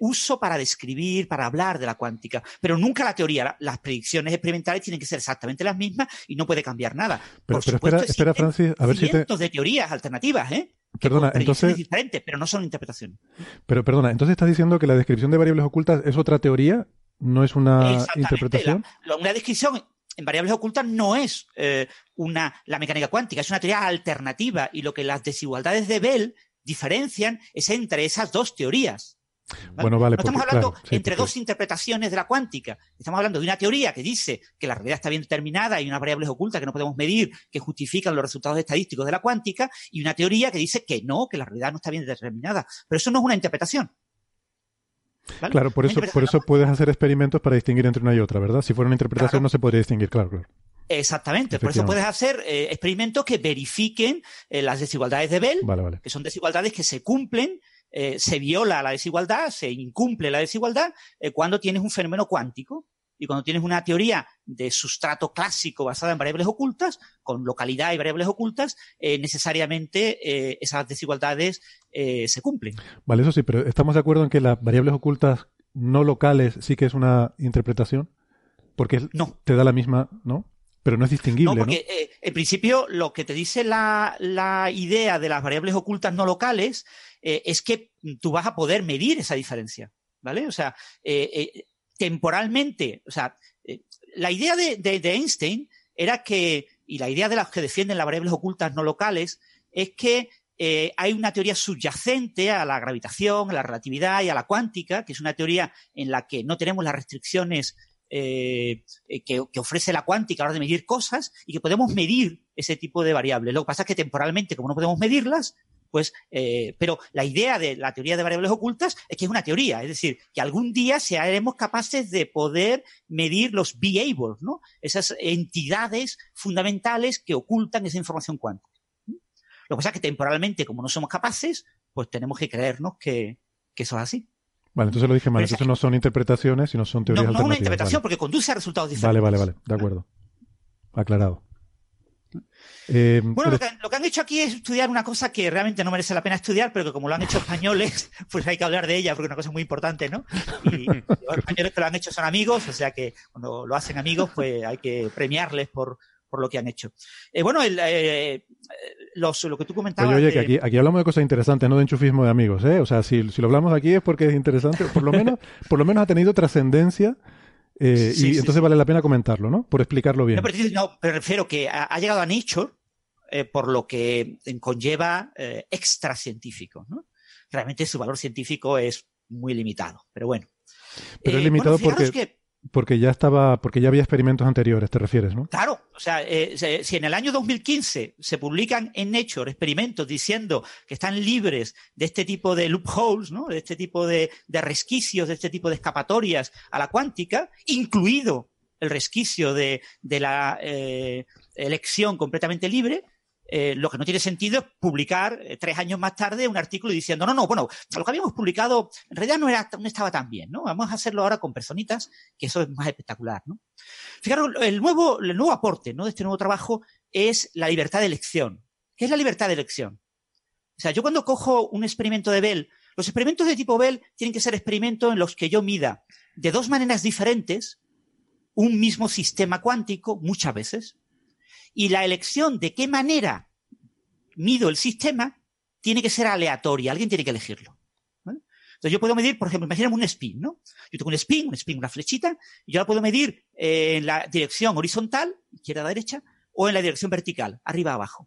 uso para describir, para hablar de la cuántica, pero nunca la teoría. las predicciones experimentales tienen que ser exactamente las mismas y no puede cambiar nada. Pero, espera, espera, Francis, a ver si te... de teorías alternativas, ¿eh? Perdona, entonces. diferentes, pero no son interpretaciones. Pero perdona, entonces estás diciendo que la descripción de variables ocultas es otra teoría, no es una interpretación. una descripción en variables ocultas no es eh, una, la mecánica cuántica, es una teoría alternativa y lo que las desigualdades de Bell diferencian es entre esas dos teorías. Bueno, vale, no estamos hablando entre dos interpretaciones de la cuántica. Estamos hablando de una teoría que dice que la realidad está bien determinada y unas variables ocultas que no podemos medir que justifican los resultados estadísticos de la cuántica y una teoría que dice que no, que la realidad no está bien determinada. Pero eso no es una interpretación. Claro, por eso, por eso puedes hacer experimentos para distinguir entre una y otra, ¿verdad? Si fuera una interpretación no se podría distinguir, claro, claro. Exactamente, por eso puedes hacer eh, experimentos que verifiquen eh, las desigualdades de Bell, que son desigualdades que se cumplen eh, se viola la desigualdad, se incumple la desigualdad eh, cuando tienes un fenómeno cuántico y cuando tienes una teoría de sustrato clásico basada en variables ocultas, con localidad y variables ocultas, eh, necesariamente esas desigualdades se cumplen. Vale, eso sí, pero estamos de acuerdo en que las variables ocultas no locales sí que es una interpretación, porque no. te da la misma, ¿no? Pero no es distinguible. No, porque en principio lo que te dice la, la idea de las variables ocultas no locales eh, es que tú vas a poder medir esa diferencia, ¿vale? O sea, eh, eh, temporalmente, o sea, la idea de, Einstein era que, y la idea de las que defienden las variables ocultas no locales, es que hay una teoría subyacente a la gravitación, a la relatividad y a la cuántica, que es una teoría en la que no tenemos las restricciones que, que, ofrece la cuántica a la hora de medir cosas y que podemos medir ese tipo de variables. Lo que pasa es que temporalmente, como no podemos medirlas, pues, eh, pero la idea de la teoría de variables ocultas es que es una teoría, es decir, que algún día seremos capaces de poder medir los be-able, ¿no? Esas entidades fundamentales que ocultan esa información cuántica. Lo que pasa es que temporalmente, como no somos capaces, pues tenemos que creernos que, eso es así. Vale, entonces lo dije mal. Entonces no son interpretaciones, sino son teorías no, alternativas. No, una interpretación porque conduce a resultados diferentes. Vale, vale, vale. De acuerdo. Aclarado. Eh, bueno, lo que, han hecho aquí es estudiar una cosa que realmente no merece la pena estudiar, pero que como lo han hecho españoles, *laughs* pues hay que hablar de ella porque es una cosa muy importante, ¿no? Y, *laughs* los españoles que lo han hecho son amigos, o sea que cuando lo hacen amigos, pues hay que premiarles por, por lo que han hecho. Eh, bueno, el, eh, los, lo que tú comentabas. Oye, oye, que aquí, aquí, hablamos de cosas interesantes, no de enchufismo de amigos, ¿eh? O sea, si, si lo hablamos aquí es porque es interesante, por lo *laughs* menos, por lo menos ha tenido trascendencia eh, y entonces vale la pena comentarlo, ¿no? Por explicarlo bien. No, pero, no, refiero que ha, llegado a Nature eh, por lo que conlleva eh, extracientífico, ¿no? Realmente su valor científico es muy limitado, pero bueno. Pero es limitado porque... Porque ya estaba, porque ya había experimentos anteriores, te refieres, ¿no? Claro, o sea, eh, si en el año 2015 se publican en Nature experimentos diciendo que están libres de este tipo de loopholes, ¿no? De este tipo de, resquicios, de este tipo de escapatorias a la cuántica, incluido el resquicio de, la eh, elección completamente libre, eh, lo que no tiene sentido es publicar eh, tres años más tarde un artículo diciendo, no, no, bueno, lo que habíamos publicado en realidad no, era, no estaba tan bien, ¿no? Vamos a hacerlo ahora con personitas, que eso es más espectacular, ¿no? Fijaros, el nuevo, el nuevo aporte, ¿no? De este nuevo trabajo es la libertad de elección. ¿Qué es la libertad de elección? O sea, yo cuando cojo un experimento de Bell, los experimentos de tipo Bell tienen que ser experimentos en los que yo mida de dos maneras diferentes un mismo sistema cuántico muchas veces y la elección de qué manera mido el sistema tiene que ser aleatoria, alguien tiene que elegirlo. Entonces yo puedo medir, por ejemplo, imagíname un spin, ¿no? Yo tengo un spin, un spin, una flechita, y yo la puedo medir en la dirección horizontal, izquierda a derecha, o en la dirección vertical, arriba abajo.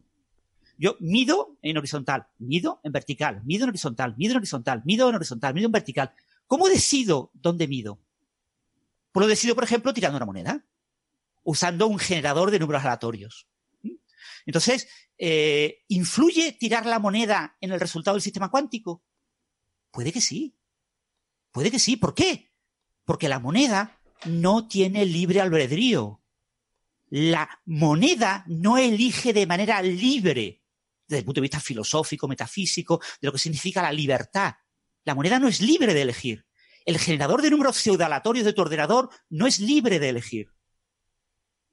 Yo mido en horizontal, mido en vertical, mido en horizontal, mido en horizontal, mido en horizontal, mido en vertical. ¿Cómo decido dónde mido? Pues lo decido, por ejemplo, tirando una moneda usando un generador de números aleatorios. Entonces, eh, ¿influye tirar la moneda en el resultado del sistema cuántico? Puede que sí. Puede que sí. ¿Por qué? Porque la moneda no tiene libre albedrío. La moneda no elige de manera libre, desde el punto de vista filosófico, metafísico, de lo que significa la libertad. La moneda no es libre de elegir. El generador de números pseudoaleatorios de tu ordenador no es libre de elegir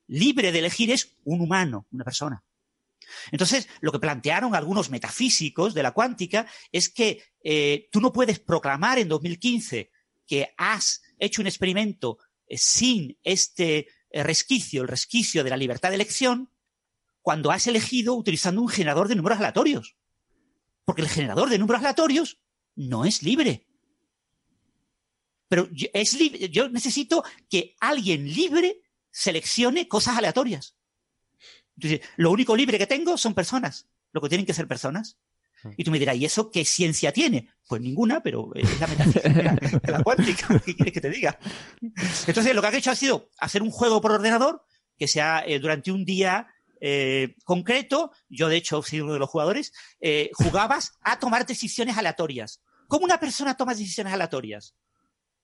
libre de elegir es un humano, una persona. Entonces, lo que plantearon algunos metafísicos de la cuántica es que eh, tú no puedes proclamar en 2015 que has hecho un experimento eh, sin este eh, resquicio, el resquicio de la libertad de elección, cuando has elegido utilizando un generador de números aleatorios. Porque el generador de números aleatorios no es libre. Pero es yo necesito que alguien libre seleccione cosas aleatorias. Entonces, lo único libre que tengo son personas, lo que tienen que ser personas. Y tú me dirás, ¿y eso qué ciencia tiene? Pues ninguna, pero es la metafísica *laughs* de la cuántica. ¿Qué quieres que te diga? Entonces, lo que han hecho ha sido hacer un juego por ordenador que sea eh, durante un día eh, concreto, yo de hecho soy uno de los jugadores, eh, jugabas a tomar decisiones aleatorias. ¿Cómo una persona toma decisiones aleatorias?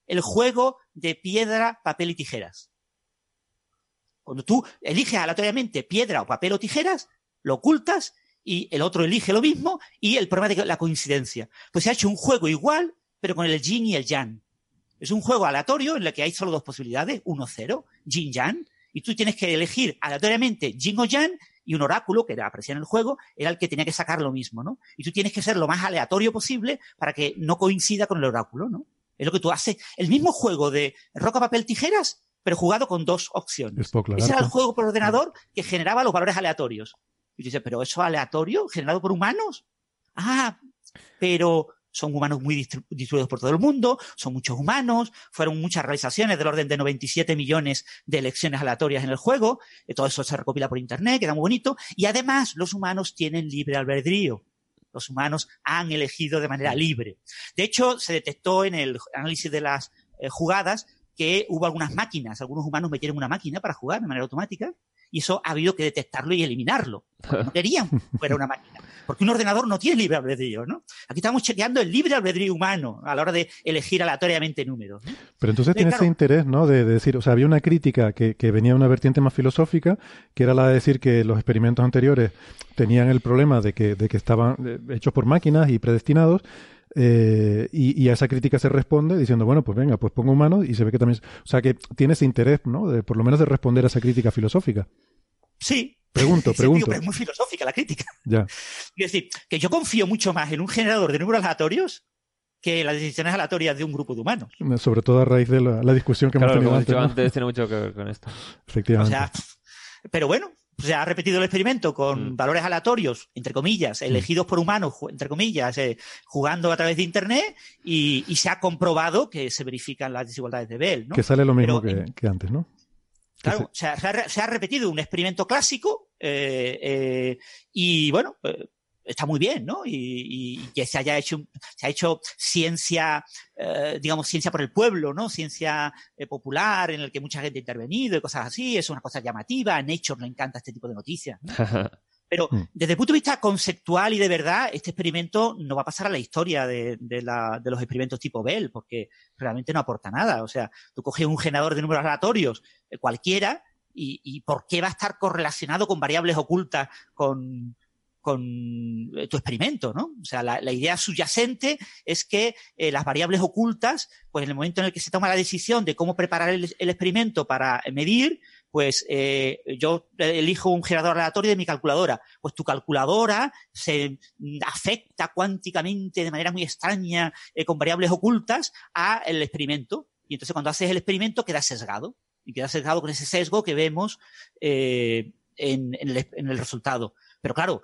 El juego de piedra, papel y tijeras. Cuando tú eliges aleatoriamente piedra o papel o tijeras, lo ocultas y el otro elige lo mismo y el problema de la coincidencia. Pues se ha hecho un juego igual, pero con el yin y el yang. Es un juego aleatorio en el que hay solo dos posibilidades, uno cero, yin yang, y tú tienes que elegir aleatoriamente yin o yang y un oráculo que aparecía en el juego era el que tenía que sacar lo mismo, ¿no? Y tú tienes que ser lo más aleatorio posible para que no coincida con el oráculo, ¿no? Es lo que tú haces. El mismo juego de roca, papel, tijeras pero jugado con dos opciones. Ese era el juego por ordenador que generaba los valores aleatorios. Y dice, pero eso aleatorio, generado por humanos. Ah, pero son humanos muy distribuidos por todo el mundo, son muchos humanos, fueron muchas realizaciones del orden de 97 millones de elecciones aleatorias en el juego, eh, todo eso se recopila por internet, queda muy bonito, y además los humanos tienen libre albedrío. Los humanos han elegido de manera libre. De hecho, se detectó en el análisis de las eh, jugadas que hubo algunas máquinas, algunos humanos metieron una máquina para jugar de manera automática y eso ha habido que detectarlo y eliminarlo. No *laughs* querían que fuera una máquina. Porque un ordenador no tiene libre albedrío, ¿no? Aquí estamos chequeando el libre albedrío humano a la hora de elegir aleatoriamente números. Pero entonces tiene ese interés, ¿no? De, decir, o sea, había una crítica que, que venía de una vertiente más filosófica, que era la de decir que los experimentos anteriores tenían el problema de que, de que estaban eh, hechos por máquinas y predestinados, eh, y, a esa crítica se responde diciendo, bueno, pues venga, pues pongo humano y se ve que también... O sea, que tiene ese interés, ¿no? De, por lo menos de responder a esa crítica filosófica. Sí. Pregunto, *laughs* pregunto. es muy filosófica la crítica. Ya. *laughs* Es decir, que yo confío mucho más en un generador de números aleatorios que las decisiones aleatorias de un grupo de humanos. Sobre todo a raíz de la, discusión que hemos tenido antes. antes tiene mucho que ver con esto. Efectivamente. O sea, pero bueno, se ha repetido el experimento con mm. valores aleatorios, entre comillas, elegidos por humanos, entre comillas, eh, jugando a través de Internet y, se ha comprobado que se verifican las desigualdades de Bell. ¿no? Que sale lo mismo que, antes, ¿no? Claro, se... ha, repetido un experimento clásico eh, eh, y bueno, está muy bien, ¿no? Y, que se haya hecho, se ha hecho ciencia, eh, digamos, ciencia por el pueblo, ¿no? Ciencia eh, popular en el que mucha gente ha intervenido y cosas así, es una cosa llamativa, a Nature le encanta este tipo de noticias. *laughs* Pero mm. desde el punto de vista conceptual y de verdad, este experimento no va a pasar a la historia de, los experimentos tipo Bell, porque realmente no aporta nada. O sea, tú coges un generador de números aleatorios cualquiera y, por qué va a estar correlacionado con variables ocultas con, con eh, tu experimento, ¿no? O sea, la, idea subyacente es que eh, las variables ocultas, pues en el momento en el que se toma la decisión de cómo preparar el, experimento para medir, pues eh, yo elijo un generador aleatorio de mi calculadora. Pues tu calculadora se afecta cuánticamente de manera muy extraña con variables ocultas al experimento. Y entonces cuando haces el experimento queda sesgado y queda sesgado con ese sesgo que vemos en, el, resultado. Pero claro,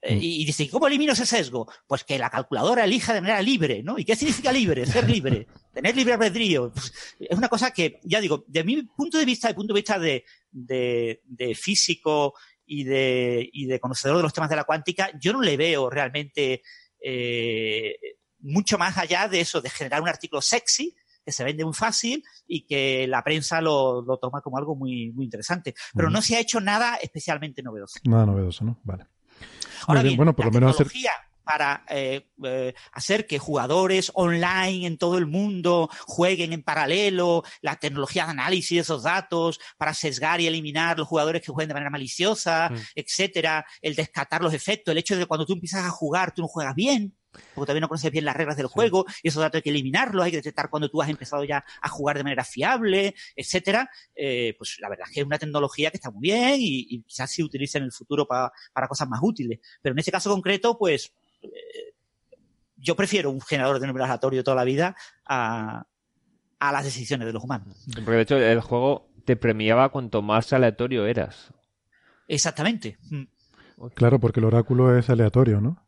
eh, y, dice, ¿cómo elimino ese sesgo? Pues que la calculadora elija de manera libre, ¿no? ¿Y qué significa libre? Ser libre, *laughs* tener libre albedrío. Pues, es una cosa que, ya digo, de mi punto de vista, de punto de vista de, de, físico y de, y de conocedor de los temas de la cuántica, yo no le veo realmente eh, mucho más allá de eso, de generar un artículo sexy que se vende muy fácil y que la prensa lo, toma como algo muy, muy interesante. Pero no se ha hecho nada especialmente novedoso. Nada novedoso, ¿no? Vale. Ahora bien, bueno, por lo menos tecnología para eh, eh, hacer que jugadores online en todo el mundo jueguen en paralelo, la tecnología de análisis de esos datos para sesgar y eliminar los jugadores que jueguen de manera maliciosa, mm. etcétera, el descartar los efectos, el hecho de que cuando tú empiezas a jugar tú no juegas bien, porque todavía no conoces bien las reglas del juego, y esos datos hay que eliminarlos, hay que detectar cuando tú has empezado ya a jugar de manera fiable, etcétera, eh, pues la verdad es que es una tecnología que está muy bien y, quizás se utilice en el futuro para, cosas más útiles. Pero en este caso concreto, pues eh, yo prefiero un generador de números aleatorio toda la vida a, a las decisiones de los humanos. Porque de hecho el juego te premiaba cuanto más aleatorio eras. Exactamente. Mm. Claro, porque el oráculo es aleatorio, ¿no?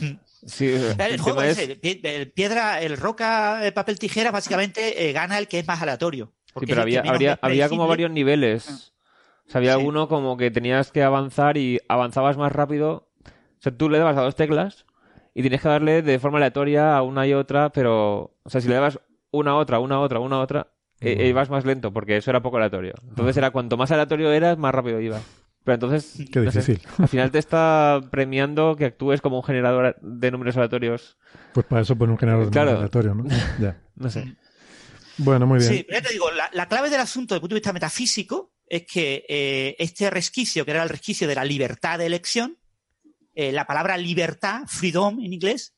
Mm. Sí, el, juego el piedra, el roca, el papel tijera, básicamente eh, gana el que es más aleatorio. Sí, pero había, había como varios niveles. Ah. O sea, había uno como que tenías que avanzar y avanzabas más rápido. O sea, tú le dabas a dos teclas y tienes que darle de forma aleatoria a una y otra, pero. O sea, si le dabas una a otra, una a otra, una a otra, eh, ibas más lento porque eso era poco aleatorio. Entonces era cuanto más aleatorio eras, más rápido ibas. Pero entonces. Qué difícil. al final te está premiando que actúes como un generador de números aleatorios. Pues para eso pone un generador de números aleatorios, ¿no? *laughs* Ya. no sé. Bueno, muy bien. Sí, pero ya te digo, la, clave del asunto desde el punto de vista metafísico es que eh, este resquicio, que era el resquicio de la libertad de elección, eh, la palabra libertad, freedom en inglés,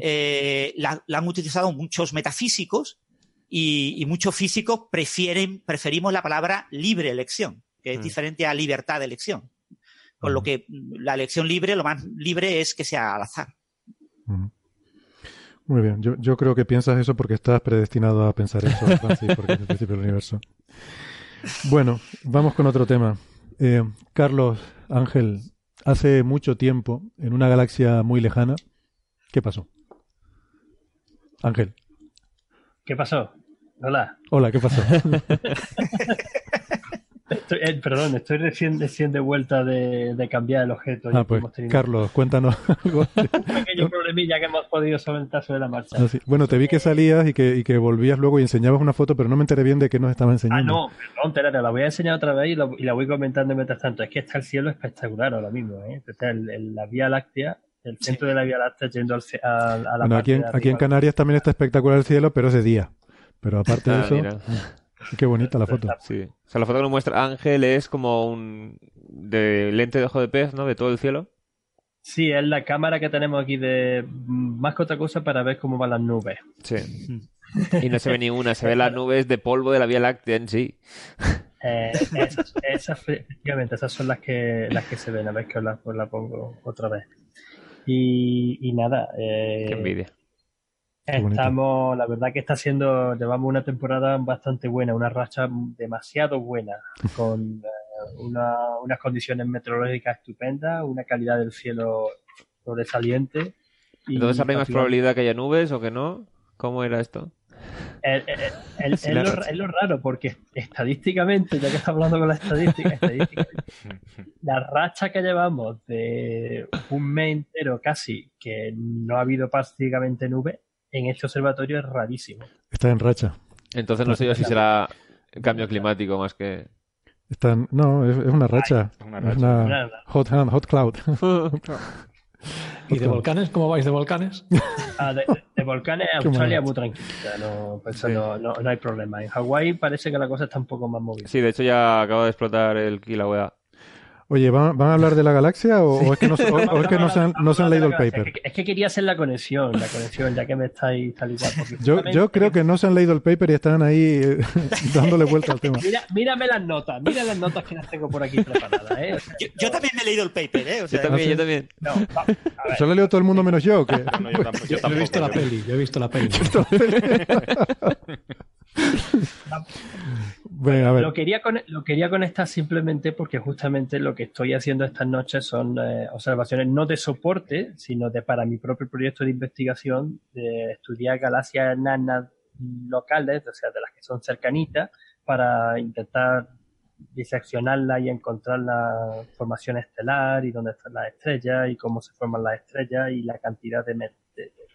eh, la, han utilizado muchos metafísicos y, y, muchos físicos prefieren, preferimos la palabra libre elección que es mm. diferente a libertad de elección. Con lo que la elección libre, lo más libre es que sea al azar. Muy bien, yo, yo, creo que piensas eso porque estás predestinado a pensar eso, *laughs* porque es el principio del universo. Bueno, vamos con otro tema. Eh, Carlos, Ángel, hace mucho tiempo, en una galaxia muy lejana, ¿qué pasó? Ángel. ¿Qué pasó? Hola. Hola, ¿qué pasó? *laughs* Eh, perdón, estoy recién, de vuelta de, cambiar el objeto. Ah, pues, Carlos, cuéntanos *laughs* algo. Un *laughs* pequeño problemilla que hemos podido solventar sobre la marcha. Ah, bueno, te vi que salías y que, y que volvías luego y enseñabas una foto, pero no me enteré bien de qué nos estaba enseñando. Ah, no, perdón, la voy a enseñar otra vez y, la voy comentando mientras tanto. Es que está el cielo espectacular ahora mismo, ¿eh? Está la Vía Láctea el centro de la Vía Láctea yendo al, a, a, la bueno, aquí, en, aquí en Canarias también está espectacular el cielo, pero es de día. Pero aparte de ah, eso... Qué bonita la foto. Sí. O sea, la foto que nos muestra Ángel es como un de lente de ojo de pez, ¿no? De todo el cielo. Sí, es la cámara que tenemos aquí de más que otra cosa para ver cómo van las nubes. Sí. Y no se ve ninguna, se ve las nubes de polvo de la Vía Láctea en sí. Eh, esas, efectivamente, esas son las que las que se ven. A ver que os la, pongo otra vez. Y, y nada. Eh, Qué envidia. Estamos, la verdad que está siendo, llevamos una temporada bastante buena, una racha demasiado buena, *laughs* con eh, unas condiciones meteorológicas estupendas, una calidad del cielo sobresaliente. Y ¿Entonces hay más probabilidad que haya nubes o que no? ¿Cómo era esto? *laughs* es, lo, raro, porque estadísticamente, ya que estamos hablando con la estadística, *laughs* la racha que llevamos de un mes entero casi que no ha habido prácticamente nube, en este observatorio es rarísimo. Está en racha. Entonces no sé yo si será cambio climático más que... Está no, es, una racha. Es una, hot, hot cloud. *laughs* ¿Y de volcanes? ¿Cómo vais de volcanes? Ah, de, volcanes, *laughs* Australia muy tranquila, no, pues no, no, hay problema. En Hawái parece que la cosa está un poco más movida. Sí, de hecho ya acaba de explotar el Kilauea. Oye, ¿van, a hablar de la galaxia o, es que no, se, han, leído el paper? Es que, quería hacer la conexión, la conexión, ya que me estáis tal y cual. Yo, yo creo que no se han leído el paper y están ahí eh, *laughs* dándole vuelta al tema. *laughs* Mira, mírame las notas, mira las notas que las tengo por aquí preparadas. ¿eh? yo, también me he leído el paper, ¿eh? yo también, yo también. No, Eso lo ha leído todo el mundo menos yo. Que... yo, he visto la peli, yo he visto la peli. *laughs* Lo, quería lo quería conectar simplemente porque justamente lo que estoy haciendo estas noches son eh, observaciones no de soporte, sino de para mi propio proyecto de investigación de estudiar galaxias enanas locales, o sea, de las que son cercanitas, para intentar diseccionarla y encontrar la formación estelar y dónde están las estrellas y cómo se forman las estrellas y la cantidad de,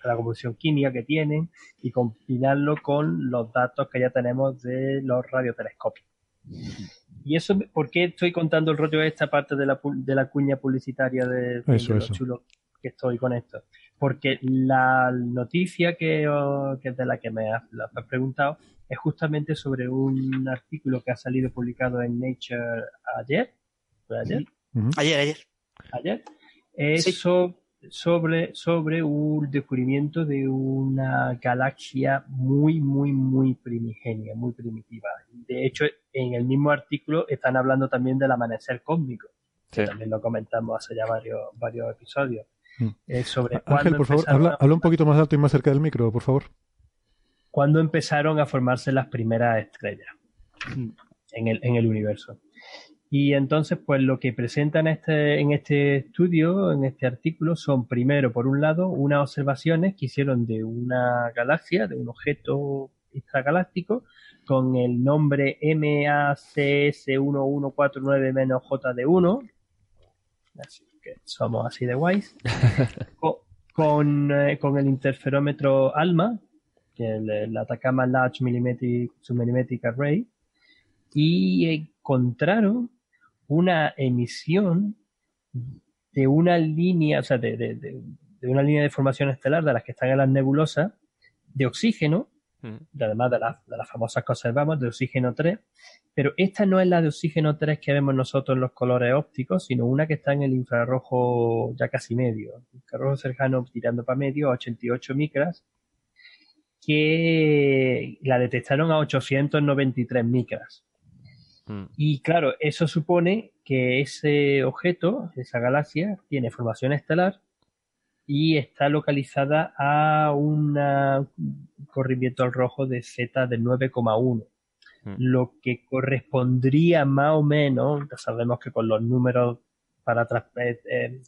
la composición química que tienen y combinarlo con los datos que ya tenemos de los radiotelescopios. Y eso, ¿por qué estoy contando el rollo de esta parte de la, de la cuña publicitaria de, chulo que estoy con esto? Porque la noticia que, de la que me has, preguntado es justamente sobre un artículo que ha salido publicado en Nature ayer. ayer? Ayer, ayer. Ayer. Eso sobre, sobre un descubrimiento de una galaxia muy, muy, muy primigenia, muy primitiva. De hecho, en el mismo artículo están hablando también del amanecer cósmico, que también lo comentamos hace ya varios, varios episodios. Mm. sobre Ángel, por favor, habla, habla, un poquito más alto y más cerca del micro, por favor. Cuando empezaron a formarse las primeras estrellas en el, en el universo. Y entonces, pues lo que presentan este, en este estudio, en este artículo, son primero, por un lado, unas observaciones que hicieron de una galaxia, de un objeto extragaláctico, con el nombre MACS1149-JD1, así que somos así de guays, *laughs* con, eh, con, el interferómetro ALMA, que es el, Atacama Large Submillimetric Array, y encontraron una emisión de una línea, o sea, de, de, una línea de formación estelar de las que están en las nebulosas de oxígeno, mm. además de, de, las famosas que observamos, de oxígeno 3, pero esta no es la de oxígeno 3 que vemos nosotros en los colores ópticos, sino una que está en el infrarrojo ya casi medio, infrarrojo cercano tirando para medio, 88 micras, que la detectaron a 893 micras. Mm. Y claro, eso supone que ese objeto, esa galaxia, tiene formación estelar y está localizada a un corrimiento al rojo de Z de 9,1, mm. lo que correspondría más o menos, ya sabemos que con los números para eh, eh,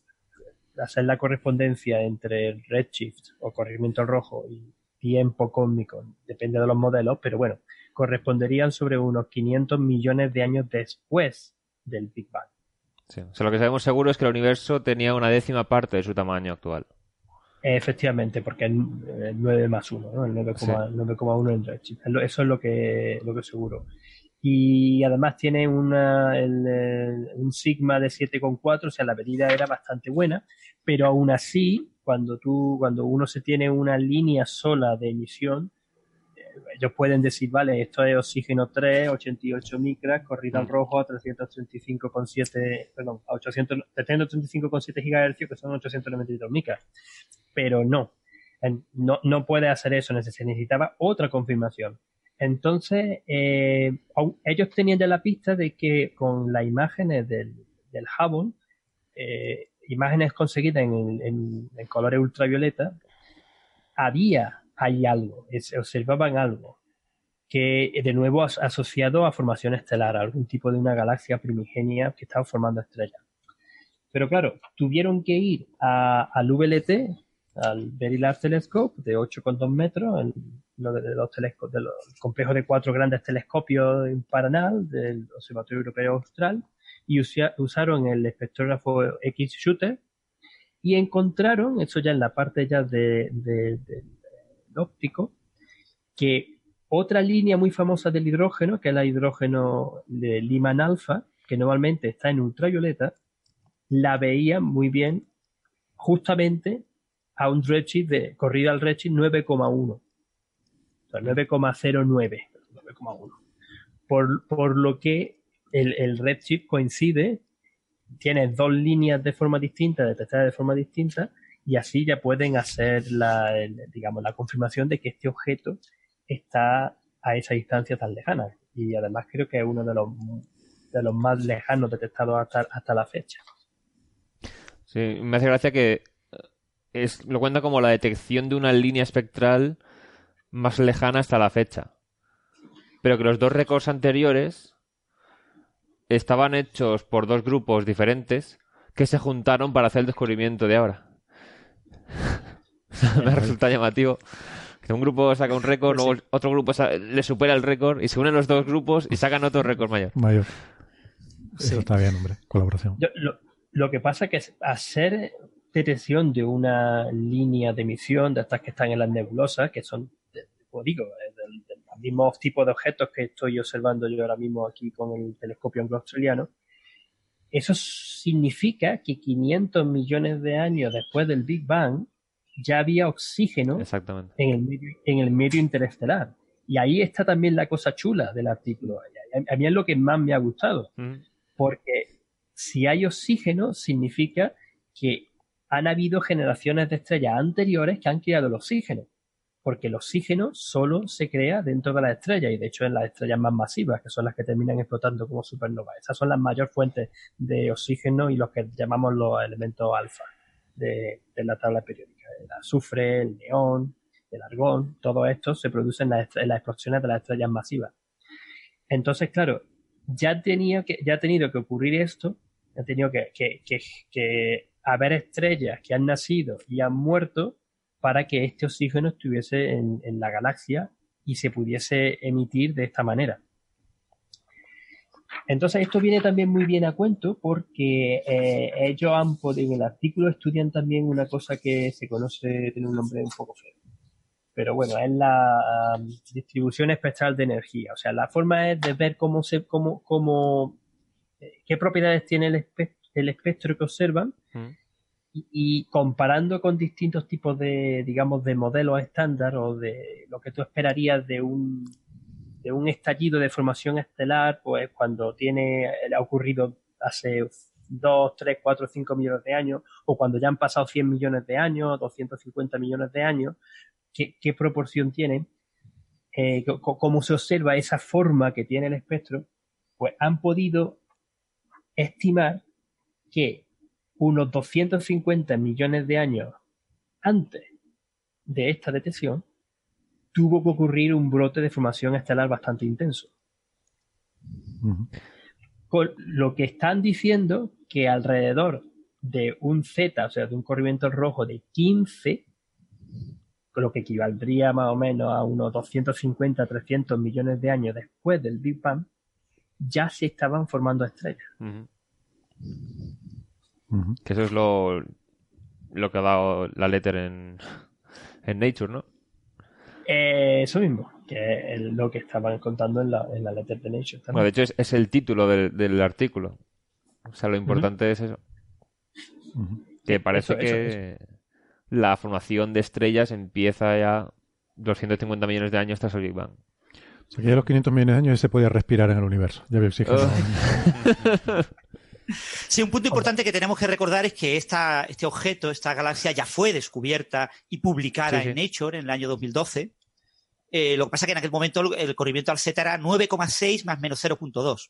hacer la correspondencia entre el redshift o corrimiento al rojo y tiempo cósmico, depende de los modelos, pero bueno, corresponderían sobre unos 500 millones de años después del Big Bang. Sí. O sea, lo que sabemos seguro es que el universo tenía una décima parte de su tamaño actual. Efectivamente, porque es 9 más 1, ¿no? el 9,1 en redshift. Eso es lo que, lo que seguro. Y además tiene una, un sigma de 7,4, o sea, la medida era bastante buena, pero aún así, cuando, tú, cuando uno se tiene una línea sola de emisión, ellos pueden decir, vale, esto es oxígeno 3, 88 micras, corrido al mm. rojo a 335,7, perdón, a 800, 335,7 gigahercios, que son 892 micras. Pero no, no, no puede hacer eso, se necesitaba otra confirmación. Entonces, eh, ellos tenían ya la pista de que con las imágenes del, del Hubble, eh, imágenes conseguidas en, en, colores ultravioleta, había hay algo, se observaban algo que de nuevo asociado a formación estelar, algún tipo de una galaxia primigenia que estaba formando estrellas. Pero claro, tuvieron que ir al VLT, al Very Large Telescope, de 8,2 metros, el, uno de los telescopios, del complejo de cuatro grandes telescopios en Paranal del Observatorio Europeo Austral, y usaron el espectrógrafo X-Shooter, y encontraron, eso ya en la parte ya de óptico, que otra línea muy famosa del hidrógeno, que es el hidrógeno de Liman alfa, que normalmente está en ultravioleta, la veía muy bien justamente a un redshift de corrida al redshift 9,1. O sea, 9,09. 9,1. Por, por lo que el, el redshift coincide, tiene dos líneas de forma distinta, detectadas de forma distinta, y así ya pueden hacer la, digamos, la confirmación de que este objeto está a esa distancia tan lejana. Y además creo que es uno de los, de los más lejanos detectados hasta, hasta la fecha. Sí, me hace gracia que es, lo cuenta como la detección de una línea espectral más lejana hasta la fecha. Pero que los dos récords anteriores estaban hechos por dos grupos diferentes que se juntaron para hacer el descubrimiento de ahora. *laughs* Me resulta llamativo. Que un grupo saca un récord, luego otro grupo le supera el récord y se unen los dos grupos y sacan otro récord mayor. Mayor. Eso está bien, hombre. Colaboración. lo, que pasa es que hacer detección de una línea de emisión de estas que están en las nebulosas, que son, como digo, del, del mismo tipo de objetos que estoy observando yo ahora mismo aquí con el telescopio anglo-australiano, eso significa que 500 millones de años después del Big Bang ya había oxígeno En, el medio, en el medio interestelar. Y ahí está también la cosa chula del artículo. A mí es lo que más me ha gustado. Porque si hay oxígeno, significa que han habido generaciones de estrellas anteriores que han creado el oxígeno. Porque el oxígeno solo se crea dentro de las estrellas y de hecho en las estrellas más masivas, que son las que terminan explotando como supernovas. Esas son las mayores fuentes de oxígeno y los que llamamos los elementos alfa de la tabla periódica el azufre, el neón, el argón, todo esto se produce en, las explosiones de las estrellas masivas. Entonces, claro, ya, tenía que, ya ha tenido que ocurrir esto, ha tenido que, que, haber estrellas que han nacido y han muerto para que este oxígeno estuviese en, en la galaxia y se pudiese emitir de esta manera. Entonces esto viene también muy bien a cuento porque eh, ellos han podido, en el artículo estudian también una cosa que se conoce, tiene un nombre un poco feo. Pero bueno, es la distribución espectral de energía. O sea, la forma es de ver cómo se, cómo, cómo, eh, qué propiedades tiene el, espectro, que observan mm. Y, comparando con distintos tipos de, digamos, de modelos estándar o de lo que tú esperarías de un un estallido de formación estelar, pues cuando tiene, ha ocurrido hace 2, 3, 4, 5 millones de años, o cuando ya han pasado 100 millones de años, 250 millones de años, ¿qué, proporción tiene? Eh, cómo se observa esa forma que tiene el espectro, pues han podido estimar que unos 250 millones de años antes de esta detección, tuvo que ocurrir un brote de formación estelar bastante intenso. Con lo que están diciendo que alrededor de un Z, o sea, de un corrimiento rojo de 15, lo que equivaldría más o menos a unos 250, 300 millones de años después del Big Bang, ya se estaban formando estrellas. Que eso es lo, lo que ha dado la letter en, en Nature, ¿no? Eh, eso mismo, que es lo que estaban contando en la, en la Letter de Nature. Bueno, de hecho, es, el título del, artículo. O sea, lo importante es eso. Que parece que la formación de estrellas empieza ya 250 millones de años tras el Big Bang. O sea, que ya los 500 millones de años se podía respirar en el universo. Ya había oxígeno. Oh. *laughs* *laughs* Sí, un punto importante que tenemos que recordar es que esta, este objeto, esta galaxia, ya fue descubierta y publicada en Nature en el año 2012. Eh, lo que pasa es que en aquel momento el corrimiento al Z era 9,6 más menos 0,2.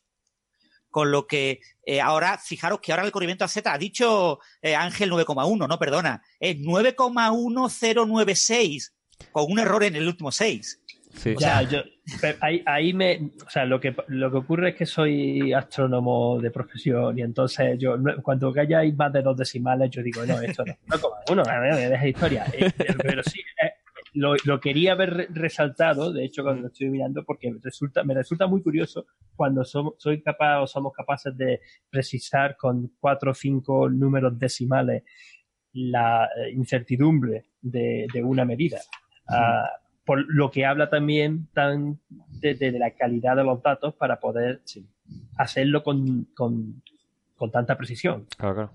Con lo que eh, ahora, fijaros que ahora el corrimiento al Z ha dicho eh, Ángel 9,1, no, perdona, es 9,1096, con un error en el último 6. Ya, yo, ahí, ahí, me, o sea, lo que, lo que ocurre es que soy astrónomo de profesión y entonces yo, cuando hay más de dos decimales, yo digo, no, esto no, no como uno, me deja historia. Eh, pero sí, eh, lo, lo, quería haber resaltado, de hecho, cuando lo estoy mirando, porque resulta, me resulta muy curioso cuando somos, soy capaz o somos capaces de precisar con cuatro o cinco números decimales la eh, incertidumbre de, de una medida. Por lo que habla también tan de, la calidad de los datos para poder hacerlo con, con, tanta precisión. Claro, claro.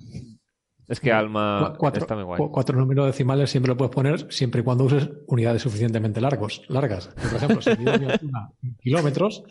Es que Alma cuatro, está muy guay. Cuatro números decimales siempre lo puedes poner siempre y cuando uses unidades suficientemente largos, largas. Por ejemplo, si mido mi altura en kilómetros,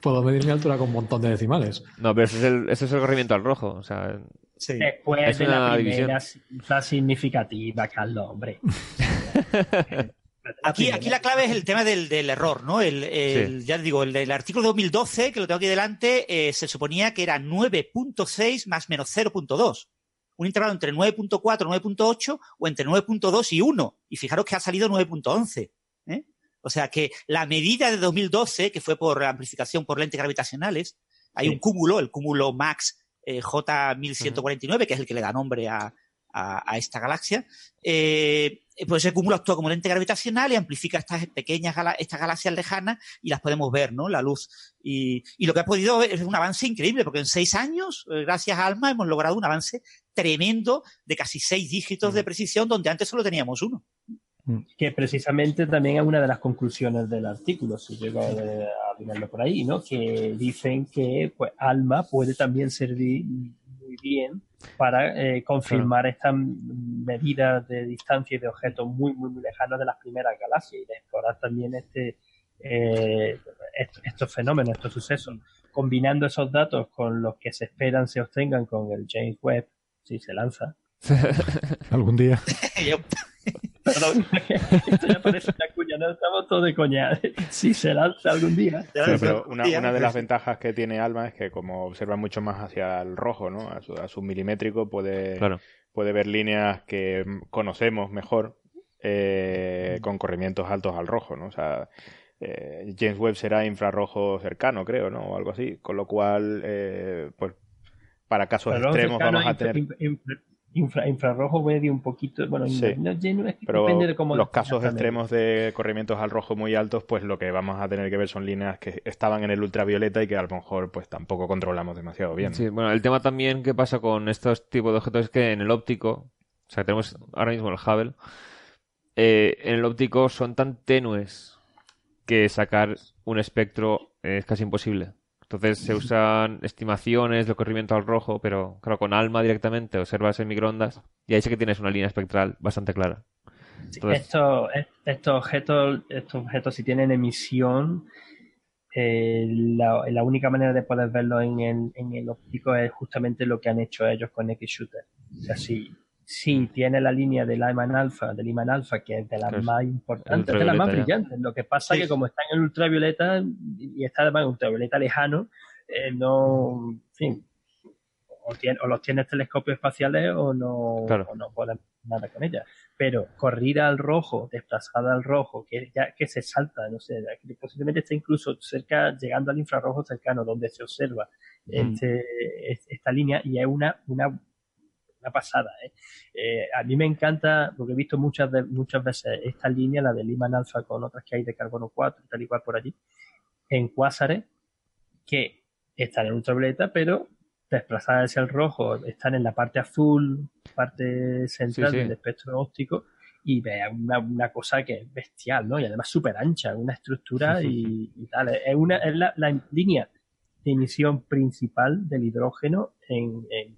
puedo medir mi altura con un montón de decimales. No, pero ese es el, ese es el corrimiento al rojo. O sea, Después es de una la división. primera cifra significativa, Carlos, hombre. *laughs* Aquí, aquí la clave es el tema del, del error, ¿no? El, el- Ya digo, el del artículo de 2012, que lo tengo aquí delante, eh, se suponía que era 9.6 más menos 0.2. Un intervalo entre 9.4 y 9.8 o entre 9.2 y 1. Y fijaros que ha salido 9.11. ¿eh? O sea que la medida de 2012, que fue por amplificación por lentes gravitacionales, hay Sí. un cúmulo, el cúmulo Max eh, J1149, que es el que le da nombre a, a- a esta galaxia, eh, pues ese cúmulo actúa como lente gravitacional y amplifica estas pequeñas gala- estas galaxias lejanas y las podemos ver, ¿no? La luz. Y, y lo que ha podido ver es un avance increíble, porque en seis años, eh, gracias a ALMA, hemos logrado un avance tremendo de casi seis dígitos de precisión, donde antes solo teníamos uno. Que precisamente también es una de las conclusiones del artículo, si llego a, a mirarlo por ahí, ¿no? Que dicen que pues, ALMA puede también servir bien para eh, confirmar estas medidas de distancia y de objetos muy, muy, muy lejanos de las primeras galaxias y de explorar también este, eh, est- estos fenómenos, estos sucesos, combinando esos datos con los que se esperan se obtengan con el James Webb, si se lanza. *laughs* Algún día. *laughs* *laughs* Perdón, *laughs* esto ya parece una cuña, no estamos todos de coña. Si se lanza algún día. Pero, pero una, una de las ventajas que tiene Alma es que como observa mucho más hacia el rojo, ¿no? A su, a su milimétrico puede, Claro. puede ver líneas que conocemos mejor eh, con corrimientos altos al rojo, ¿no? O sea, eh, James Webb será infrarrojo cercano, creo, ¿no? O algo así. Con lo cual, eh, pues para casos Pero extremos vamos a tener... infra- infra- infrarrojo medio un poquito. Bueno, Sí. no, no, es que Pero depende de cómo los lo casos extremos de corrimientos al rojo muy altos, pues lo que vamos a tener que ver son líneas que estaban en el ultravioleta y que a lo mejor pues tampoco controlamos demasiado bien. Sí, bueno, el tema también que pasa con estos tipos de objetos es que en el óptico, o sea, tenemos ahora mismo el Hubble, eh, en el óptico son tan tenues que sacar un espectro es casi imposible. Entonces se *laughs* usan estimaciones de corrimiento al rojo, pero claro, con ALMA directamente observas en microondas y ahí sí que tienes una línea espectral bastante clara. Entonces, Estos, estos objetos, estos objetos si tienen emisión, eh, la, la única manera de poder verlo en el, en el óptico es justamente lo que han hecho ellos con X-Shooter. O sea, si, si tiene la línea del Lyman alfa, del Lyman alfa, que es de las más importantes, de las más brillantes. Lo que pasa es Sí. que como está en el ultravioleta y está además en ultravioleta lejano, eh, no, en fin, o, tien- o los tienes telescopios espaciales o no, Claro. o no puedes nada con ellas. Pero corrida al rojo, desplazada al rojo, que ya que se salta, no sé, que posiblemente está incluso cerca, llegando al infrarrojo cercano, donde se observa este, es- esta línea, y es una, una, una pasada. ¿eh? Eh, a mí me encanta, porque he visto muchas, de- muchas veces esta línea, la de Lyman alfa con otras que hay de carbono 4 y tal y cual por allí, en cuásares que están en ultravioleta, pero desplazadas hacia el rojo, están en la parte azul, parte central Sí, sí. del espectro óptico, y ve una, una cosa que es bestial, ¿no? Y además súper ancha, una estructura y, y tal. Es, una, es la, la línea de emisión principal del hidrógeno en, en,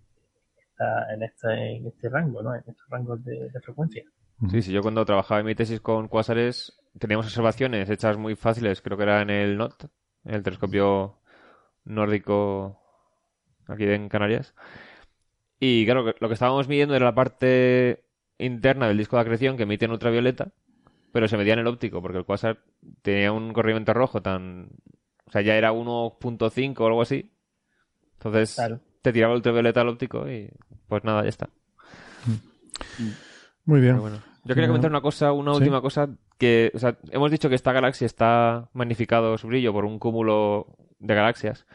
esta- en, este, en este rango, ¿no? En estos rangos de, de frecuencia. Sí, sí, yo cuando trabajaba en mi tesis con cuásares teníamos observaciones hechas muy fáciles, creo que era en el NOT, en el telescopio nórdico aquí en Canarias. Y claro, lo que estábamos midiendo era la parte interna del disco de acreción que emite en ultravioleta, pero se medía en el óptico, porque el cuásar tenía un corrimiento rojo tan... O sea, ya era 1.5 o algo así. Entonces te tiraba el ultravioleta al óptico y pues nada, ya está. Muy bien. Bueno. Yo quería comentar una cosa, una Sí. última cosa, que, o sea, hemos dicho que esta galaxia está magnificado su brillo por un cúmulo de galaxias.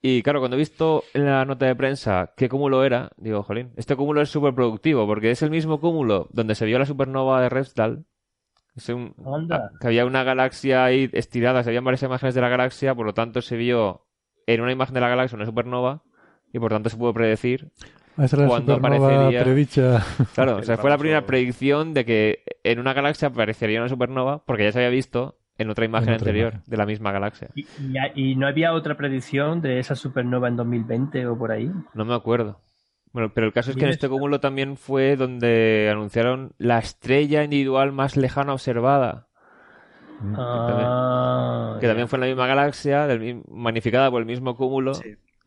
Y claro, cuando he visto en la nota de prensa qué cúmulo era, digo, jolín, este cúmulo es súper productivo, porque es el mismo cúmulo donde se vio la supernova de Repsdal. Es un- Anda. que había una galaxia ahí estirada, se habían varias imágenes de la galaxia, por lo tanto se vio en una imagen de la galaxia una supernova, y por tanto se pudo predecir Supernova aparecería. predicha. *laughs* Claro, o sea, fue la primera predicción de que en una galaxia aparecería una supernova, porque ya se había visto en otra imagen otra anterior imagen. de la misma galaxia. ¿Y, y, y no había otra predicción de esa supernova en 2020 o por ahí? No me acuerdo. Bueno, pero el caso es que en este cúmulo también fue donde anunciaron la estrella individual más lejana observada. Ah, que también fue en la misma galaxia, del, magnificada por el mismo cúmulo.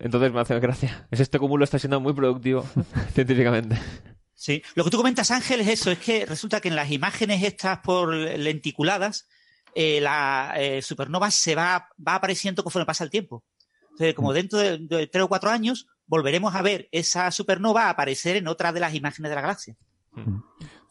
Entonces me hace gracia. Es este cúmulo está siendo muy productivo *laughs* científicamente. Sí, lo que tú comentas, Ángel, es eso, es que resulta que en las imágenes estas por lenticuladas, eh, la eh, supernova se va, va apareciendo conforme pasa el tiempo. Entonces, como mm. dentro de, tres o cuatro años, volveremos a ver esa supernova aparecer en otra de las imágenes de la galaxia.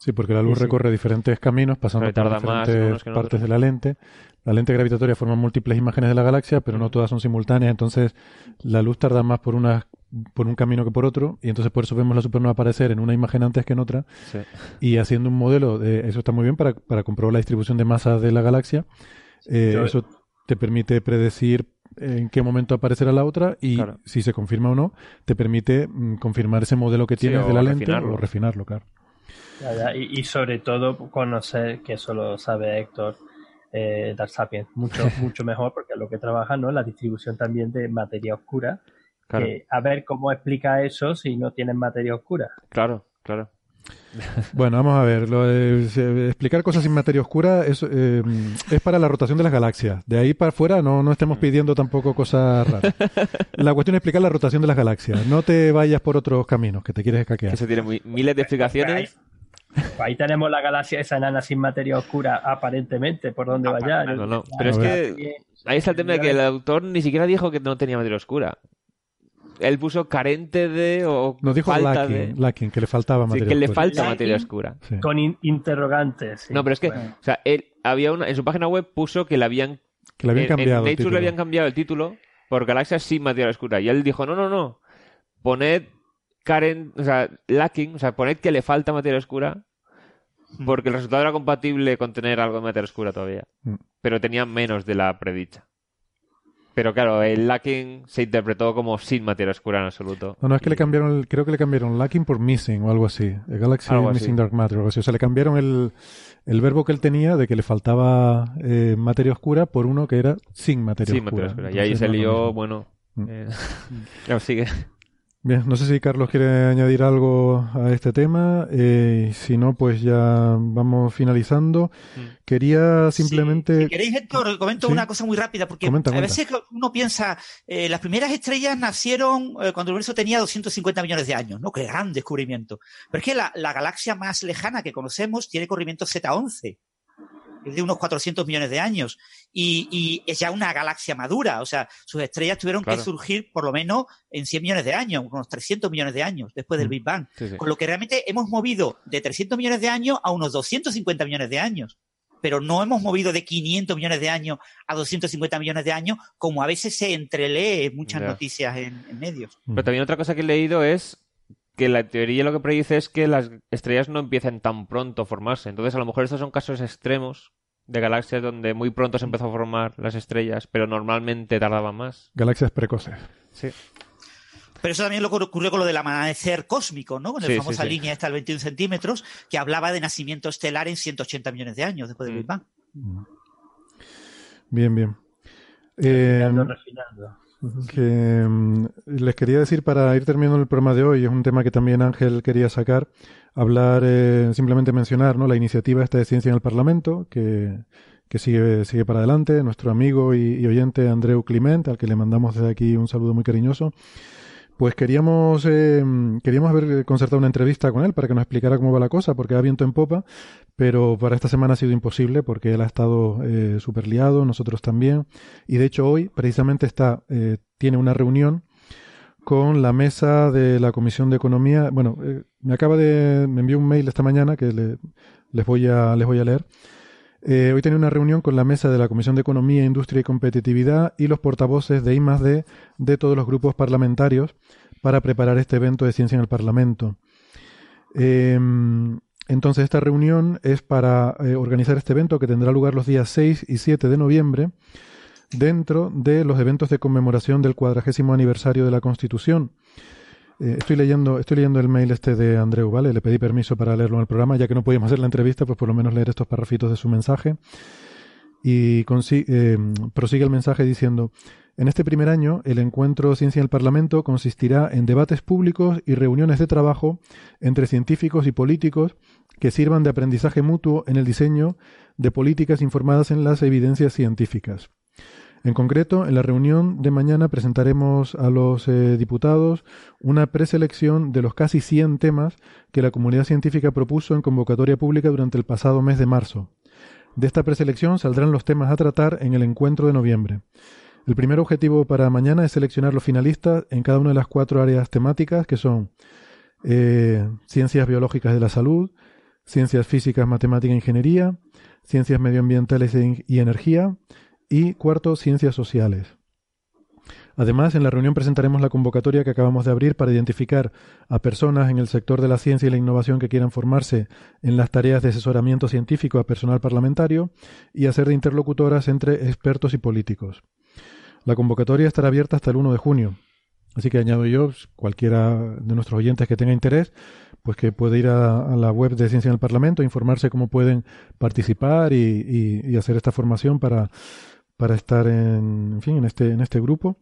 Sí, porque la luz recorre diferentes caminos, pasando por diferentes partes de la lente. La lente gravitatoria forma múltiples imágenes de la galaxia, pero no todas son simultáneas, entonces la luz tarda más por unas por un camino que por otro, y entonces por eso vemos la supernova aparecer en una imagen antes que en otra, y haciendo un modelo, de, eso está muy bien para, para comprobar la distribución de masas de la galaxia, eh, eso te permite predecir en qué momento aparecerá la otra y si se confirma o no, te permite mm, confirmar ese modelo que tienes de la lente o refinarlo, claro. Y, sobre todo conocer, que eso lo sabe Héctor, eh, Dark Sapiens, mucho, *laughs* mucho mejor porque es lo que trabaja, ¿no? La distribución también de materia oscura a ver cómo explica eso si no tienen materia oscura. Claro, claro. Bueno, vamos a ver. Lo de, explicar cosas sin materia oscura es, eh, es para la rotación de las galaxias. De ahí para afuera no, no estemos pidiendo tampoco cosas raras. *laughs* La cuestión es explicar la rotación de las galaxias. No te vayas por otros caminos que te quieres escaquear. Eso tiene miles de explicaciones. Ahí, tenemos la galaxia esa enana sin materia oscura, aparentemente, por donde vaya. No, no. Pero es que ahí está el tema de que el autor ni siquiera dijo que no tenía materia oscura él puso carente de o Nos dijo falta lacking, que le faltaba materia sí, que le falta materia oscura. Con interrogantes. No, pero es que, o sea, él había una, en su página web puso que le habían, que le habían cambiado. En Nature le habían cambiado el título por galaxias sin materia oscura. Y él dijo, no, no, no, poned carent, o sea, lacking, o sea, poned que le falta materia oscura porque el resultado era compatible con tener algo de materia oscura todavía. Hmm. Pero tenía menos de la predicha. Pero claro, el lacking se interpretó como sin materia oscura en absoluto. No, no, es que le cambiaron, creo que le cambiaron lacking por missing o algo así. El Galaxy Missing Dark Matter o algo así. O sea, le cambiaron el, el verbo que él tenía de que le faltaba eh, materia oscura por uno que era sin materia sin oscura. Materia oscura. y ahí se lió, bueno... Mm. Eh, *laughs* *laughs* sigue. Bien, no sé si Carlos quiere añadir algo a este tema. Eh, si no, pues ya vamos finalizando. Mm. Quería simplemente. Si queréis, Héctor, comento una cosa muy rápida, porque a veces uno piensa, eh, las primeras estrellas nacieron eh, cuando el universo tenía 250 millones de años, ¿no? Qué gran descubrimiento. Pero es que la, la galaxia más lejana que conocemos tiene corrimiento Z11 es de unos 400 millones de años. Y, es ya una galaxia madura, o sea, sus estrellas tuvieron que surgir por lo menos en 100 millones de años, unos 300 millones de años después del mm. Big Bang, con lo que realmente hemos movido de 300 millones de años a unos 250 millones de años. Pero no hemos movido de 500 millones de años a 250 millones de años, como a veces se entrelee en muchas noticias en, en, medios. Pero también otra cosa que he leído es que la teoría lo que predice es que las estrellas no empiecen tan pronto a formarse. Entonces, a lo mejor estos son casos extremos de galaxias donde muy pronto se empezó a formar las estrellas, pero normalmente tardaba más. Galaxias precoces. Sí. Pero eso también lo ocurrió con lo del amanecer cósmico, ¿no? Con la famosa línea esta de 21 centímetros, que hablaba de nacimiento estelar en 180 millones de años después del Big Bang. Bien, bien. Eh, que mm, les quería decir para ir terminando el programa de hoy, es un tema que también Ángel quería sacar, hablar, eh, simplemente mencionar ¿no? la iniciativa esta de ciencia en el Parlamento, que, que sigue, sigue para adelante, nuestro amigo y, y, oyente Andreu Clement, al que le mandamos desde aquí un saludo muy cariñoso, pues queríamos, eh, queríamos haber concertado una entrevista con él para que nos explicara cómo va la cosa, porque ha viento en popa, pero para esta semana ha sido imposible porque él ha estado eh, súper liado, nosotros también, y de hecho hoy precisamente está, eh, tiene una reunión con la mesa de la Comisión de Economía. Bueno, eh, me acaba de, me envió un mail esta mañana que les voy a, les voy a leer. Eh, hoy tenía una reunión con la mesa de la Comisión de Economía, Industria y Competitividad y los portavoces de I+D de todos los grupos parlamentarios para preparar este evento de ciencia en el Parlamento. Em, entonces, esta reunión es para eh, organizar este evento que tendrá lugar los días 6 y 7 de noviembre dentro de los eventos de conmemoración del cuadragésimo aniversario de la Constitución. Eh, estoy leyendo, estoy leyendo el mail este de Andreu, ¿vale? Le pedí permiso para leerlo en el programa, ya que no podíamos hacer la entrevista, pues por lo menos leer estos parrafitos de su mensaje. Y eh, prosigue el mensaje diciendo, En este primer año, el encuentro Ciencia en el Parlamento consistirá en debates públicos y reuniones de trabajo entre científicos y políticos que sirvan de aprendizaje mutuo en el diseño de políticas informadas en las evidencias científicas. En concreto, en la reunión de mañana presentaremos a los eh, diputados una preselección de los casi 100 temas que la comunidad científica propuso en convocatoria pública durante el pasado mes de marzo. De esta preselección saldrán los temas a tratar en el encuentro de noviembre. El primer objetivo para mañana es seleccionar los finalistas en cada una de las cuatro áreas temáticas que son eh, ciencias biológicas de la salud, ciencias físicas, matemática e ingeniería, ciencias medioambientales e y energía, y cuarto, ciencias sociales. Además, en la reunión presentaremos la convocatoria que acabamos de abrir para identificar a personas en el sector de la ciencia y la innovación que quieran formarse en las tareas de asesoramiento científico a personal parlamentario y hacer de interlocutoras entre expertos y políticos. La convocatoria estará abierta hasta el 1 de junio. Así que añado yo, cualquiera de nuestros oyentes que tenga interés, pues que puede ir a, la web de Ciencia en el Parlamento, informarse cómo pueden participar y hacer esta formación para para estar en, fin, en, este, en este grupo.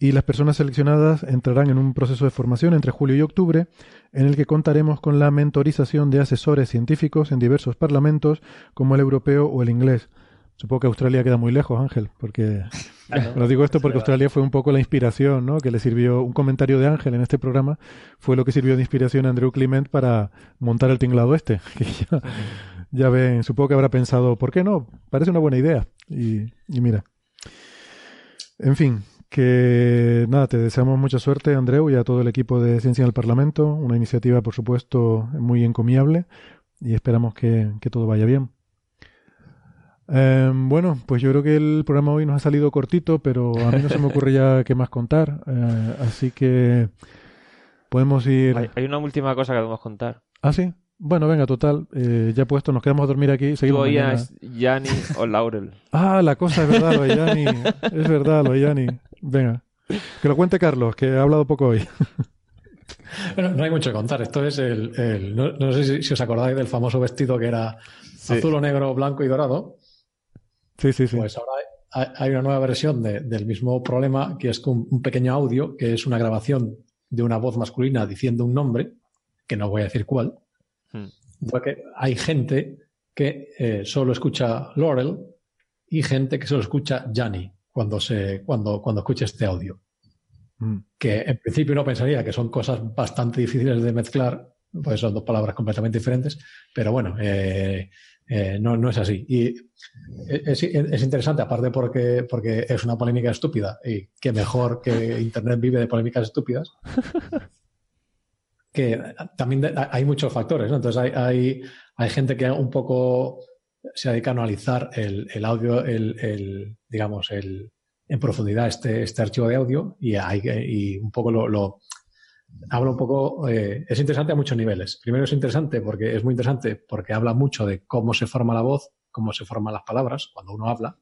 Y las personas seleccionadas entrarán en un proceso de formación entre julio y octubre, en el que contaremos con la mentorización de asesores científicos en diversos parlamentos, como el europeo o el inglés. Supongo que Australia queda muy lejos, Ángel, porque lo digo esto porque Australia fue un poco la inspiración, ¿no? Que le sirvió un comentario de Ángel en este programa fue lo que sirvió de inspiración a Andrew Clement para montar el tinglado este. *laughs* Que ya, ya ven, supongo que habrá pensado, ¿por qué no? Parece una buena idea. Y, mira. En fin, que nada, te deseamos mucha suerte, Andreu, y a todo el equipo de Ciencia en el Parlamento. Una iniciativa, por supuesto, muy encomiable y esperamos que, todo vaya bien. Em, bueno, pues yo creo que el programa hoy nos ha salido cortito, pero a mí no se me ocurre ya qué más contar. Eh, así que podemos ir. Hay, hay, una última cosa que debemos contar. Ah, sí. Bueno, venga, total. Eh, ya puesto, nos quedamos a dormir aquí. Seguimos ¿Tú oías Yanni o Laurel? *laughs* ah, la cosa es verdad, lo de Yanni. es verdad, lo de Yanni. Venga. Que lo cuente Carlos, que ha hablado poco hoy. *laughs* bueno, no hay mucho que contar. Esto es el. no, sé si, os acordáis del famoso vestido que era azul o negro, blanco y dorado. Sí, sí, sí. Pues ahora hay, una nueva versión del mismo problema, que es un, un pequeño audio, que es una grabación de una voz masculina diciendo un nombre, que no voy a decir cuál porque hay gente que eh, solo escucha Laurel y gente que solo escucha Johnny cuando, se, cuando, cuando escucha este audio. Mm. Que en principio uno pensaría que son cosas bastante difíciles de mezclar, pues son dos palabras completamente diferentes, pero bueno, eh, eh, no, no, es así. Y es, es, interesante, aparte porque, porque es una polémica estúpida, y que mejor que Internet vive de polémicas estúpidas. *laughs* que también hay muchos factores. Entonces hay, hay, hay, gente que un poco se dedica a analizar el, el audio, el, el, digamos, el, en profundidad este, este archivo de audio y, hay, y un poco lo, lo habla un poco, eh, es interesante a muchos niveles. Primero es interesante porque es muy interesante porque habla mucho de cómo se forma la voz, cómo se forman las palabras cuando uno habla,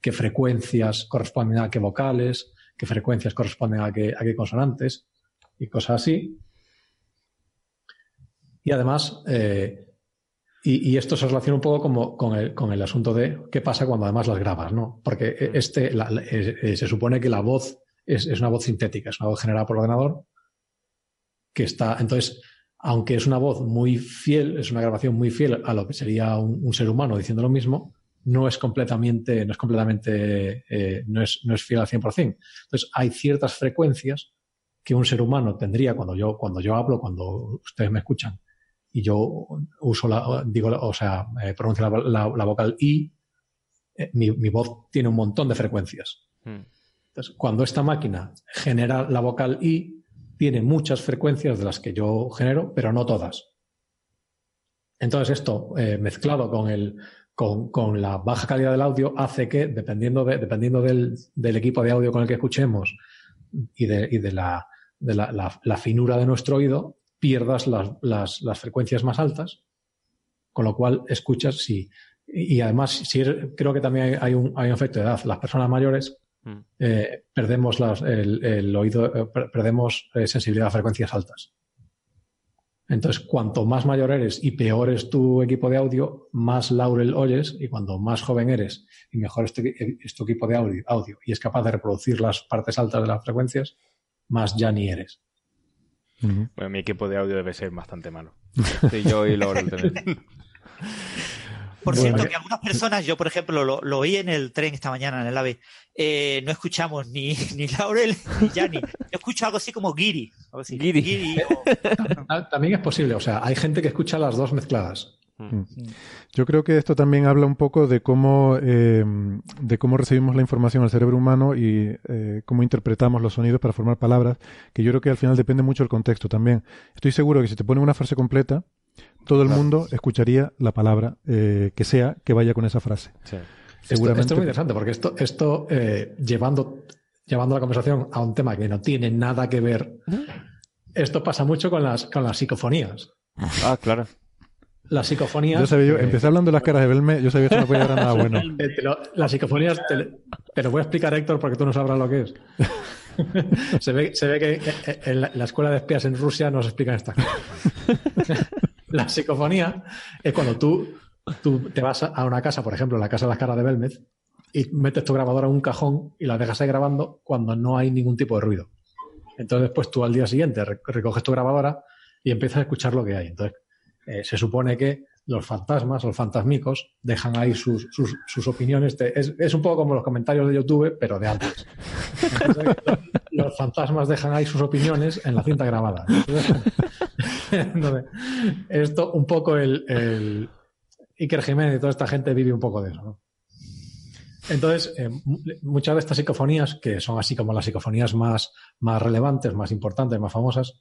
qué frecuencias corresponden a qué vocales, qué frecuencias corresponden a qué, a qué consonantes y cosas así. Y además, eh, y, esto se relaciona un poco como con, el, con, el, asunto de qué pasa cuando además las grabas, ¿no? Porque mm. este, eh, se supone que la voz es, una voz sintética, es una voz generada por ordenador, que está, entonces, aunque es una voz muy fiel, es una grabación muy fiel a lo que sería un, ser humano diciendo lo mismo, no es completamente, no es completamente, eh, no, es, no es fiel al 100%. Entonces, hay ciertas frecuencias que un ser humano tendría cuando yo, cuando yo hablo, cuando ustedes me escuchan, y yo uso la, digo, o sea, eh, pronuncio la, vocal I, eh, mi, voz tiene un montón de frecuencias. Hmm. Entonces, cuando esta máquina genera la vocal I, tiene muchas frecuencias de las que yo genero, pero no todas. Entonces, esto eh, mezclado con, el, con, con, la baja calidad del audio hace que, dependiendo, de, dependiendo del, del, equipo de audio con el que escuchemos y de, y de, la, de la, la finura de nuestro oído, pierdas las, las, las frecuencias más altas, con lo cual escuchas si... Y, además, si creo que también hay un, hay un efecto de edad. Las personas mayores mm. eh, perdemos las, el, el, oído, eh, perdemos eh, sensibilidad a frecuencias altas. Entonces, cuanto más mayor eres y peor es tu equipo de audio, más Laurel oyes, y cuando más joven eres y mejor es tu, equipo de audio, audio, y es capaz de reproducir las partes altas de las frecuencias, más Jani eres. Bueno, mi equipo de audio debe ser bastante malo. sí, yo y Laurel *laughs* Por cierto, que algunas personas, yo por ejemplo lo, oí en el tren esta mañana en el AVE, eh, no escuchamos ni, *laughs* ni Laurel ni Yanni. Yo escucho algo así como Giri. Giri. *laughs* También es posible, o sea, hay gente que escucha las dos mezcladas. Mm. Mm. Yo creo que esto también habla un poco de cómo, eh, de cómo recibimos la información al cerebro humano y eh, cómo interpretamos los sonidos para formar palabras, que yo creo que al final depende mucho del contexto también. Estoy seguro que si te ponen una frase completa, todo el mundo escucharía la palabra eh, que sea que vaya con esa frase. Seguramente. Esto, es muy interesante porque esto, esto eh, llevando, llevando la conversación a un tema que no tiene nada que ver, esto pasa mucho con las, con las psicofonías. Ah, claro. Las psicofonías. Yo sabía, yo, empecé hablando de las caras de Belme, yo sabía que no podía dar nada *laughs* bueno. Eh, las psicofonías, te, lo voy a explicar, Héctor, porque tú no sabrás lo que es. *laughs* se, ve, se ve que en la, escuela de espías en Rusia nos explican estas cosas. *laughs* la psicofonía es cuando tú, tú te vas a una casa, por ejemplo, la casa de las caras de Belmez, y metes tu grabadora en un cajón y la dejas ahí grabando cuando no hay ningún tipo de ruido. Entonces, después tú al día siguiente recoges tu grabadora y empiezas a escuchar lo que hay. Entonces, eh, se supone que los fantasmas, los fantasmicos, dejan ahí sus, sus, opiniones. es, un poco como los comentarios de YouTube, pero de antes. los, fantasmas dejan ahí sus opiniones en la cinta grabada. *laughs* esto, un poco el, el, Iker Jiménez y toda esta gente vive un poco de eso. Entonces, eh, muchas de estas psicofonías, que son así como las psicofonías más, más relevantes, más importantes, más famosas,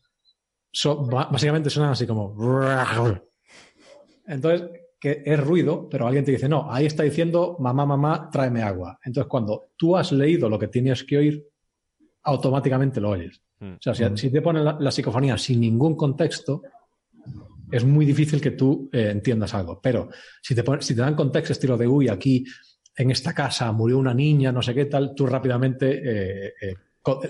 básicamente suenan así como entonces, que es ruido, pero alguien te dice, no, ahí está diciendo, mamá, mamá, tráeme agua. Entonces, cuando tú has leído lo que tienes que oír, automáticamente lo oyes. Mm. O sea, si, mm. te ponen la, psicofonía sin ningún contexto, es muy difícil que tú eh, entiendas algo. Pero si te, si te dan contexto, estilo de, uy, aquí en esta casa murió una niña, no sé qué tal, tú rápidamente eh, eh,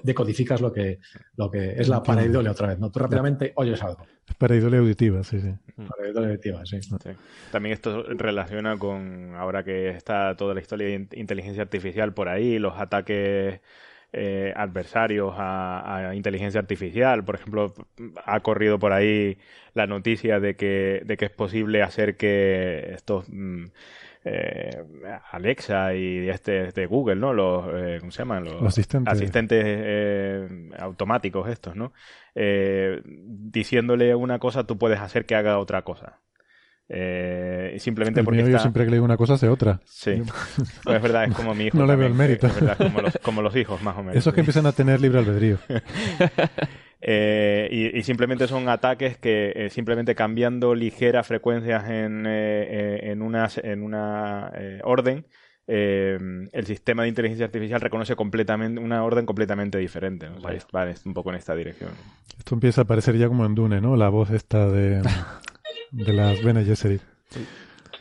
decodificas lo que, lo que es la pareidolia otra vez, ¿no? Tú rápidamente oyes algo. Pareidolia auditiva, sí, sí. Pareidolia auditiva, sí. También esto relaciona con, ahora que está toda la historia de inteligencia artificial por ahí, los ataques eh, adversarios a, inteligencia artificial. Por ejemplo, ha corrido por ahí la noticia de que, de que es posible hacer que estos... Mm, eh, Alexa y este de Google, ¿no? Los, eh, ¿cómo se llaman? Los, asistentes, eh, automáticos estos, ¿no? diciéndole una cosa, tú puedes hacer que haga otra cosa. simplemente porque yo siempre que le digo una cosa hace otra. Sí, pues es verdad, es como mi *laughs* hijo. no le veo el mérito. Es verdad, como los, como los hijos, más o menos. Esos que empiezan a tener libre albedrío. *laughs* Eh, y, simplemente son ataques que eh, simplemente cambiando ligeras frecuencias en, eh, en una, en una orden, el sistema de inteligencia artificial reconoce completamente una orden completamente diferente. vale, un poco en esta dirección. Esto empieza a parecer ya como en Dune, ¿no? La voz esta de, de las Bene Gesserit.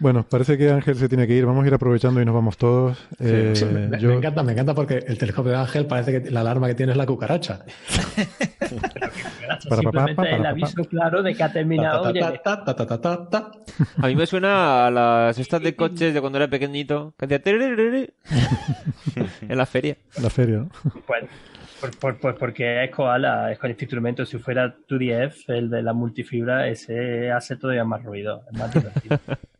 Bueno, parece que Ángel se tiene que ir. Vamos a ir aprovechando y nos vamos todos. Eh, me, encanta, me encanta porque el telescopio de Ángel parece que la alarma que tiene es la cucaracha. *laughs* para, Simplemente el aviso claro de que ha terminado. a mí me suena a las estas de coches de cuando era pequeñito. *laughs* en la feria. En la feria. Pues, pues, pues, porque es koala, es con este instrumento. Si fuera tu 10, el de la multifibra, ese hace todavía más ruido. Es más divertido. *laughs*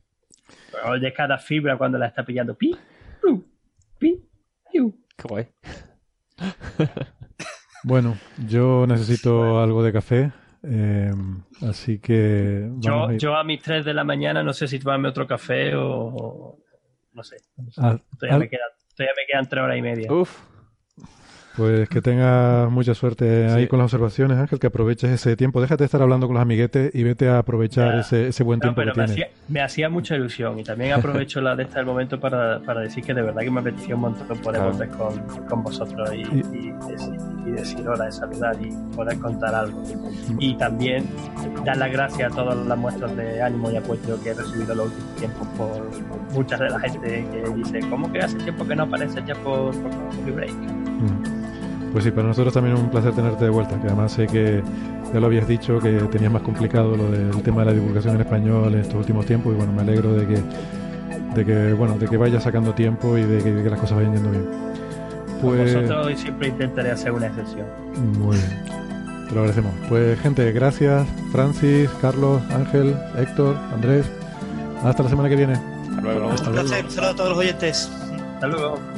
de cada fibra cuando la está pillando. Pi, pi, Qué guay. *laughs* bueno, yo necesito algo de café. Eh, así que. Yo a, yo a mis 3 de la mañana no sé si tomarme otro café o. No sé. Ah, todavía, me quedan, todavía me quedan 3 horas y media. Uf. Pues que tengas mucha suerte ahí con las observaciones, Ángel, que aproveches ese tiempo. Déjate de estar hablando con los amiguetes y vete a aprovechar ese, ese, buen tiempo que me Hacía, me hacía mucha ilusión y también aprovecho la de este momento para, para, decir que de verdad que me apetecía un montón poder volver con, con, vosotros y, y, y, decir hola, de saludar y poder contar algo. Y también dar las gracias a todas las muestras de ánimo y apoyo que he recibido los últimos tiempos por mucha de la gente que dice, ¿cómo que hace tiempo que no apareces ya por, por Break? Pues sí, para nosotros también es un placer tenerte de vuelta, que además sé que Ya lo habías dicho que tenías más complicado lo del tema de la divulgación en español en estos últimos tiempos y bueno, me alegro de que de que bueno, de que vaya sacando tiempo y de que, las cosas vayan yendo bien. Pues vosotros siempre intentaré hacer una excepción. Muy bien. Te lo agradecemos. Pues gente, gracias Francis, Carlos, Ángel, Héctor, Andrés. Hasta la semana que viene. Hasta luego. Un placer. Saludos a todos los oyentes. Hasta luego.